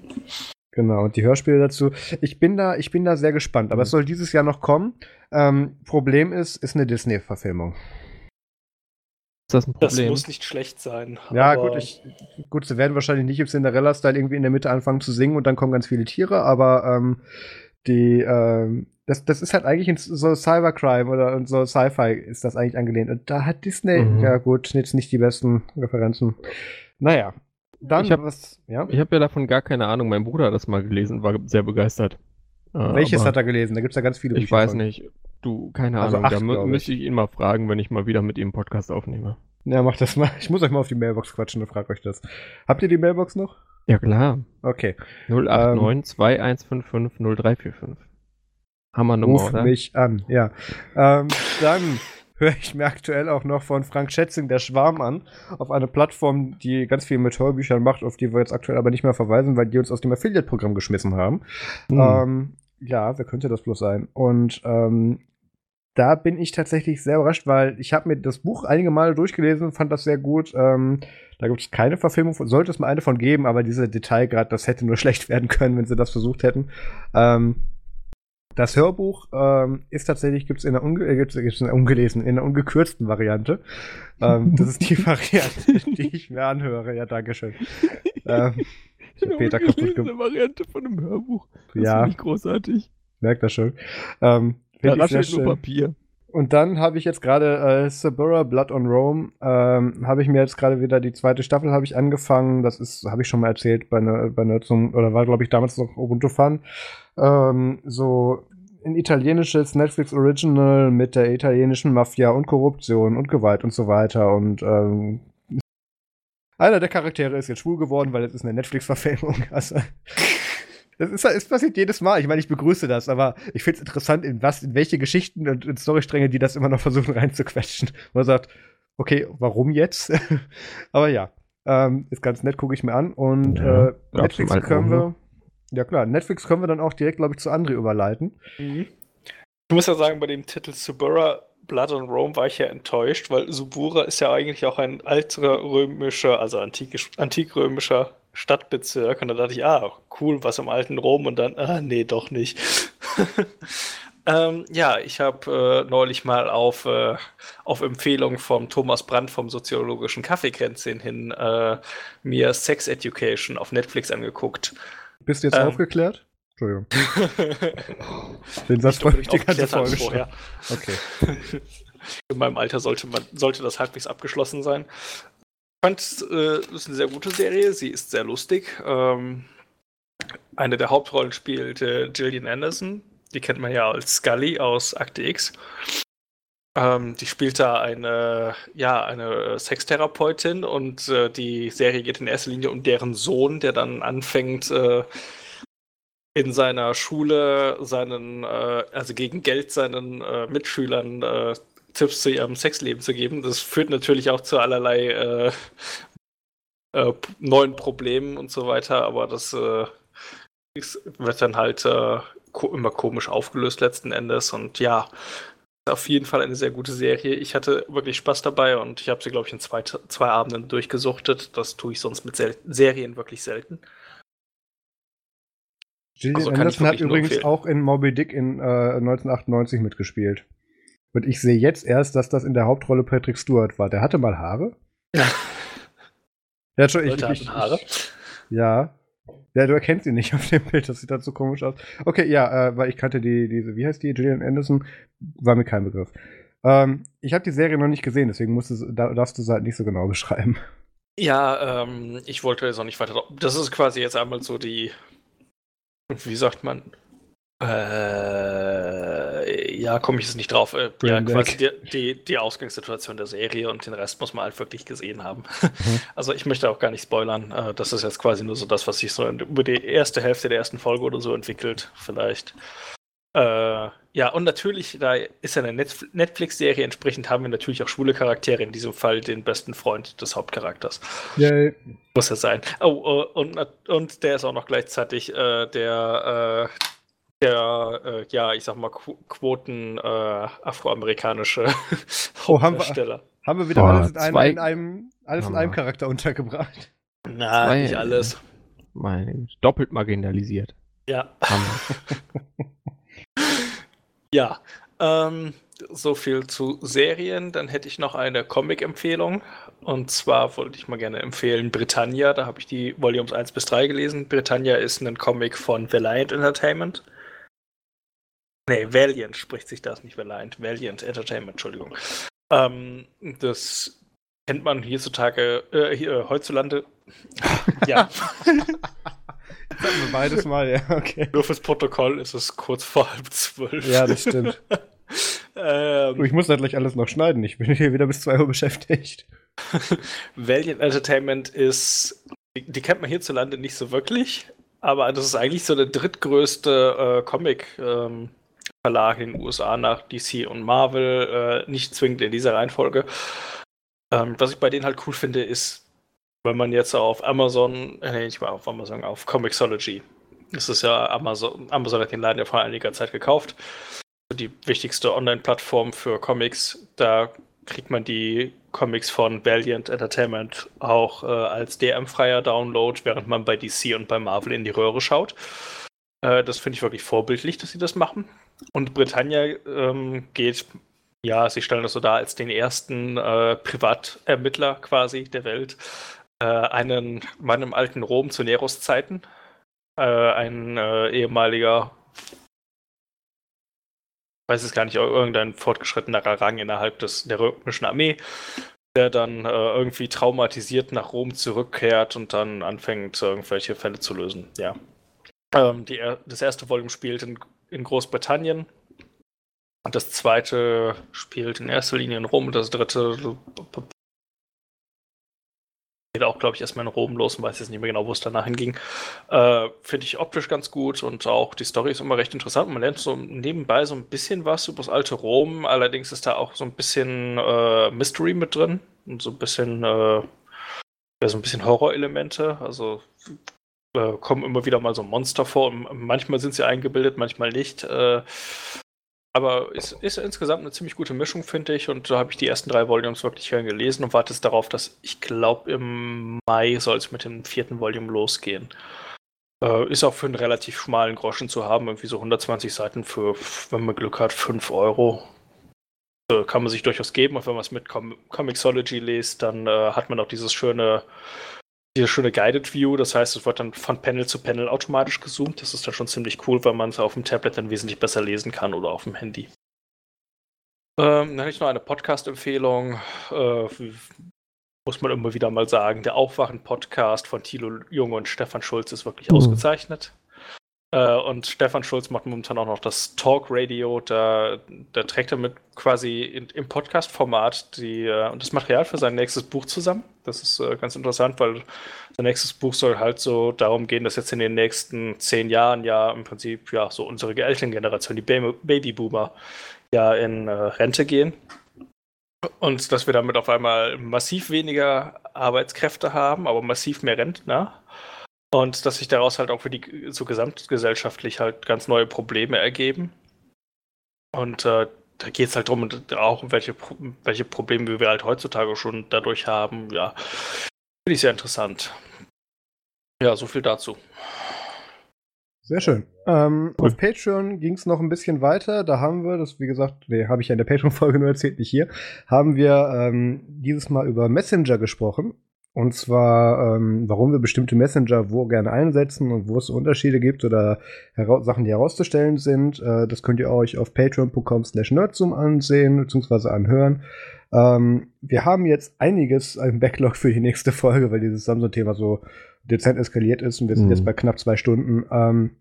Genau, und die Hörspiele dazu. Ich bin da, ich bin da sehr gespannt, aber es soll dieses Jahr noch kommen. Ähm, Problem ist, ist eine Disney-Verfilmung das ein Problem? Das muss nicht schlecht sein. Ja, gut, ich, gut, sie werden wahrscheinlich nicht im Cinderella-Style irgendwie in der Mitte anfangen zu singen und dann kommen ganz viele Tiere, aber ähm, die, ähm, das, das ist halt eigentlich in so Cybercrime oder in so Sci-Fi ist das eigentlich angelehnt. Und da hat Disney, mhm. ja gut, jetzt nicht die besten Referenzen. Naja, dann ich hab, was, ja? Ich habe ja davon gar keine Ahnung. Mein Bruder hat das mal gelesen, war sehr begeistert. Welches hat er gelesen? Da gibt es ja ganz viele Ich Bücher weiß von. nicht. Du, keine also Ahnung. Acht, da mü müsste ich ihn mal fragen, wenn ich mal wieder mit ihm einen Podcast aufnehme. Ja, mach das mal. Ich muss euch mal auf die Mailbox quatschen und frag euch das. Habt ihr die Mailbox noch? Ja, klar. Okay. 089 2155 0345. Hammernummer, Ruf oder? mich an, ja. Ähm, dann höre ich mir aktuell auch noch von Frank Schätzing der Schwarm an, auf eine Plattform, die ganz viel mit Hörbüchern macht, auf die wir jetzt aktuell aber nicht mehr verweisen, weil die uns aus dem Affiliate-Programm geschmissen haben. Hm. Ähm, ja, wer könnte das bloß sein? Und ähm, da bin ich tatsächlich sehr überrascht, weil ich habe mir das Buch einige Male durchgelesen, fand das sehr gut. Ähm, da gibt es keine Verfilmung, sollte es mal eine von geben, aber diese Detailgrad, das hätte nur schlecht werden können, wenn sie das versucht hätten. Ähm, das Hörbuch ähm, ist tatsächlich, gibt es in, der unge äh, gibt's, gibt's in der ungelesen, in der ungekürzten Variante. ähm, das ist die Variante, die ich mir anhöre. Ja, Dankeschön. ähm, ich habe Peter kaputt gemacht. Variante von einem Hörbuch. Das ja. ich großartig. Merkt das schon. Ähm, da raschelt nur Papier. Und dann habe ich jetzt gerade äh, Sabura Blood on Rome, ähm, habe ich mir jetzt gerade wieder die zweite Staffel habe ich angefangen. Das ist, habe ich schon mal erzählt bei einer bei einer zum oder war glaube ich damals noch Ubuntu Fun. Ähm, so ein italienisches Netflix Original mit der italienischen Mafia und Korruption und Gewalt und so weiter und ähm, einer der Charaktere ist jetzt schwul geworden, weil es ist eine Netflix-Verfilmung. Also das ist, es passiert jedes Mal. Ich meine, ich begrüße das, aber ich finde es interessant, in was, in welche Geschichten und in Storystränge die das immer noch versuchen reinzuquetschen. Man sagt, okay, warum jetzt? aber ja, ähm, ist ganz nett, gucke ich mir an. Und ja, äh, Netflix können wir. Ja klar, Netflix können wir dann auch direkt, glaube ich, zu André überleiten. Mhm. Ich muss ja sagen, bei dem Titel Subura Blood on Rome war ich ja enttäuscht, weil Subura ist ja eigentlich auch ein alter römischer, also antikrömischer Stadtbezirk und da dachte ich, ah, cool, was im alten Rom und dann, ah, nee, doch nicht. ähm, ja, ich habe äh, neulich mal auf, äh, auf Empfehlung von Thomas Brandt vom soziologischen Kaffeekränzchen hin äh, mir Sex Education auf Netflix angeguckt. Bist du jetzt ähm, aufgeklärt? Entschuldigung. Den Satz wollte ich die ganze Folge vorher. Okay. In meinem Alter sollte, man, sollte das halbwegs abgeschlossen sein fand es äh, ist eine sehr gute Serie. Sie ist sehr lustig. Ähm, eine der Hauptrollen spielt äh, Gillian Anderson. Die kennt man ja als Scully aus Akte X. Ähm, die spielt da eine, ja, eine Sextherapeutin und äh, die Serie geht in erster Linie um deren Sohn, der dann anfängt, äh, in seiner Schule seinen, äh, also gegen Geld seinen äh, Mitschülern äh, Tipps zu ihrem Sexleben zu geben. Das führt natürlich auch zu allerlei äh, äh, neuen Problemen und so weiter, aber das äh, wird dann halt ko immer komisch aufgelöst letzten Endes und ja, auf jeden Fall eine sehr gute Serie. Ich hatte wirklich Spaß dabei und ich habe sie, glaube ich, in zwei, zwei Abenden durchgesuchtet. Das tue ich sonst mit Serien wirklich selten. Gillian also Anderson hat übrigens auch in Moby Dick in äh, 1998 mitgespielt. Und ich sehe jetzt erst, dass das in der Hauptrolle Patrick Stewart war. Der hatte mal Haare. Ja. Ja, schon, ich, ich, Haare. ja. Ja, du erkennst ihn nicht auf dem Bild, das sieht dann so komisch aus. Okay, ja, äh, weil ich kannte die, diese, wie heißt die, Gillian Anderson, war mir kein Begriff. Ähm, ich habe die Serie noch nicht gesehen, deswegen musst du, darfst du es halt nicht so genau beschreiben. Ja, ähm, ich wollte jetzt auch nicht weiter. Das ist quasi jetzt einmal so die wie sagt man, äh, ja, komme ich jetzt nicht drauf. Äh, ja, quasi die, die, die Ausgangssituation der Serie und den Rest muss man halt wirklich gesehen haben. Also ich möchte auch gar nicht spoilern. Äh, das ist jetzt quasi nur so das, was sich so über die erste Hälfte der ersten Folge oder so entwickelt, vielleicht. Äh, ja, und natürlich, da ist ja eine Netf Netflix-Serie, entsprechend haben wir natürlich auch schwule Charaktere, in diesem Fall den besten Freund des Hauptcharakters. Yay. Muss ja sein. Oh, äh, und, und der ist auch noch gleichzeitig äh, der, äh, der, äh, ja, ich sag mal, Qu Quoten äh, afroamerikanische Oh, haben wir- Hauptdarsteller. Haben wir wieder Boah, alles in einem, in einem, alles in einem Charakter untergebracht. Na, Zwei- nicht alles. Meine doppelt marginalisiert. Ja. Ja. Ähm, so viel zu Serien. Dann hätte ich noch eine Comic-Empfehlung. Und zwar wollte ich mal gerne empfehlen Britannia. Da habe ich die Volumes 1 bis 3 gelesen. Britannia ist ein Comic von Valiant Entertainment. Nee, Valiant spricht sich das, nicht Valiant. Valiant Entertainment, Entschuldigung. Ähm, das kennt man hierzutage, äh, hier, heutzutage. ja, beides mal, ja, okay. nur fürs Protokoll ist es kurz vor halb zwölf. Ja, das stimmt. ähm, Du, ich muss gleich alles noch schneiden. Ich bin hier wieder bis 2 Uhr beschäftigt. Valiant Entertainment ist, die, die kennt man hierzulande nicht so wirklich, aber das ist eigentlich so der drittgrößte äh, Comic-Verlag in den USA nach DC und Marvel, äh, nicht zwingend in dieser Reihenfolge. Ähm, was ich bei denen halt cool finde, ist, wenn man jetzt auf Amazon, äh, nee, nicht mal auf Amazon, auf Comixology, das ist ja Amazon, Amazon hat den Laden ja vor einiger Zeit gekauft, die wichtigste Online-Plattform für Comics, da kriegt man die Comics von Valiant Entertainment auch äh, als DM-freier Download, während man bei DC und bei Marvel in die Röhre schaut. Äh, das finde ich wirklich vorbildlich, dass sie das machen. Und Britannia ähm, geht, ja, sie stellen das so dar als den ersten äh, Privatermittler quasi der Welt. Äh, einen Mann im alten Rom zu Neros Zeiten. Äh, ein äh, ehemaliger weiß es gar nicht, irgendein fortgeschrittenerer Rang innerhalb des, der römischen Armee, der dann äh, irgendwie traumatisiert nach Rom zurückkehrt und dann anfängt, irgendwelche Fälle zu lösen. Ja. Ähm, die, das erste Volume spielt in, in Großbritannien. Und das zweite spielt in erster Linie in Rom und das dritte geht auch, glaube ich, erstmal in Rom los und weiß jetzt nicht mehr genau, wo es danach hinging. Äh, Finde ich optisch ganz gut und auch die Story ist immer recht interessant. Man lernt so nebenbei so ein bisschen was über das alte Rom. Allerdings ist da auch so ein bisschen äh, Mystery mit drin und so ein bisschen, äh, ja, so ein bisschen Horrorelemente. Also äh, kommen immer wieder mal so Monster vor. Und manchmal sind sie eingebildet, manchmal nicht. Aber es ist insgesamt eine ziemlich gute Mischung, finde ich. Und da habe ich die ersten drei Volumes wirklich gern gelesen und warte darauf, dass ich glaube, im Mai soll es mit dem vierten Volume losgehen. Äh, ist auch für einen relativ schmalen Groschen zu haben, irgendwie so 120 Seiten für, wenn man Glück hat, 5 Euro. Äh, kann man sich durchaus geben. Und wenn man es mit Com Comixology liest, dann äh, hat man auch dieses schöne, diese schöne Guided View. Das heißt, es wird dann von Panel zu Panel automatisch gezoomt. Das ist dann schon ziemlich cool, weil man es auf dem Tablet dann wesentlich besser lesen kann oder auf dem Handy. Ähm, dann hätte ich noch eine Podcast-Empfehlung. Äh, muss man immer wieder mal sagen. Der Aufwachen-Podcast von Thilo Junge und Stefan Schulz ist wirklich Mhm. ausgezeichnet. Äh, und Stefan Schulz macht momentan auch noch das Talk Radio. Da, da trägt er mit quasi in, im Podcast-Format die, äh, das Material für sein nächstes Buch zusammen. Das ist äh, ganz interessant, weil sein nächstes Buch soll halt so darum gehen, dass jetzt in den nächsten zehn Jahren ja im Prinzip ja so unsere Elterngeneration, die Ba- Babyboomer, ja in äh, Rente gehen. Und dass wir damit auf einmal massiv weniger Arbeitskräfte haben, aber massiv mehr Rentner. Und dass sich daraus halt auch für die so gesamtgesellschaftlich halt ganz neue Probleme ergeben. Und äh, da geht es halt darum, auch um welche, welche Probleme wir halt heutzutage schon dadurch haben. Ja, finde ich sehr interessant. Ja, so viel dazu. Sehr schön. Ähm, Auf Patreon ging es noch ein bisschen weiter. Da haben wir, das wie gesagt, nee, habe ich ja in der Patreon-Folge nur erzählt, nicht hier, haben wir ähm, dieses Mal über Messenger gesprochen. Und zwar, ähm, warum wir bestimmte Messenger wo gerne einsetzen und wo es Unterschiede gibt oder Sachen, die herauszustellen sind. Äh, das könnt ihr euch auf patreon.com slash nerdzoom ansehen bzw. anhören. Ähm, wir haben jetzt einiges im Backlog für die nächste Folge, weil dieses Samsung-Thema so dezent eskaliert ist und wir sind Mhm. jetzt bei knapp zwei Stunden. Ähm,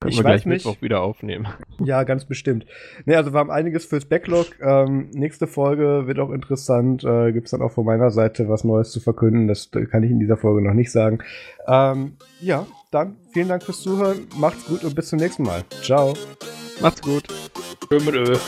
Können Ich wir weiß gleich nicht. Mittwoch wieder aufnehmen. Ja, ganz bestimmt. Ne, also wir haben einiges fürs Backlog. Ähm, nächste Folge wird auch interessant. Äh, Gibt es dann auch von meiner Seite was Neues zu verkünden. Das kann ich in dieser Folge noch nicht sagen. Ähm, ja, dann vielen Dank fürs Zuhören. Macht's gut und bis zum nächsten Mal. Ciao. Macht's gut. Schön mit Öl.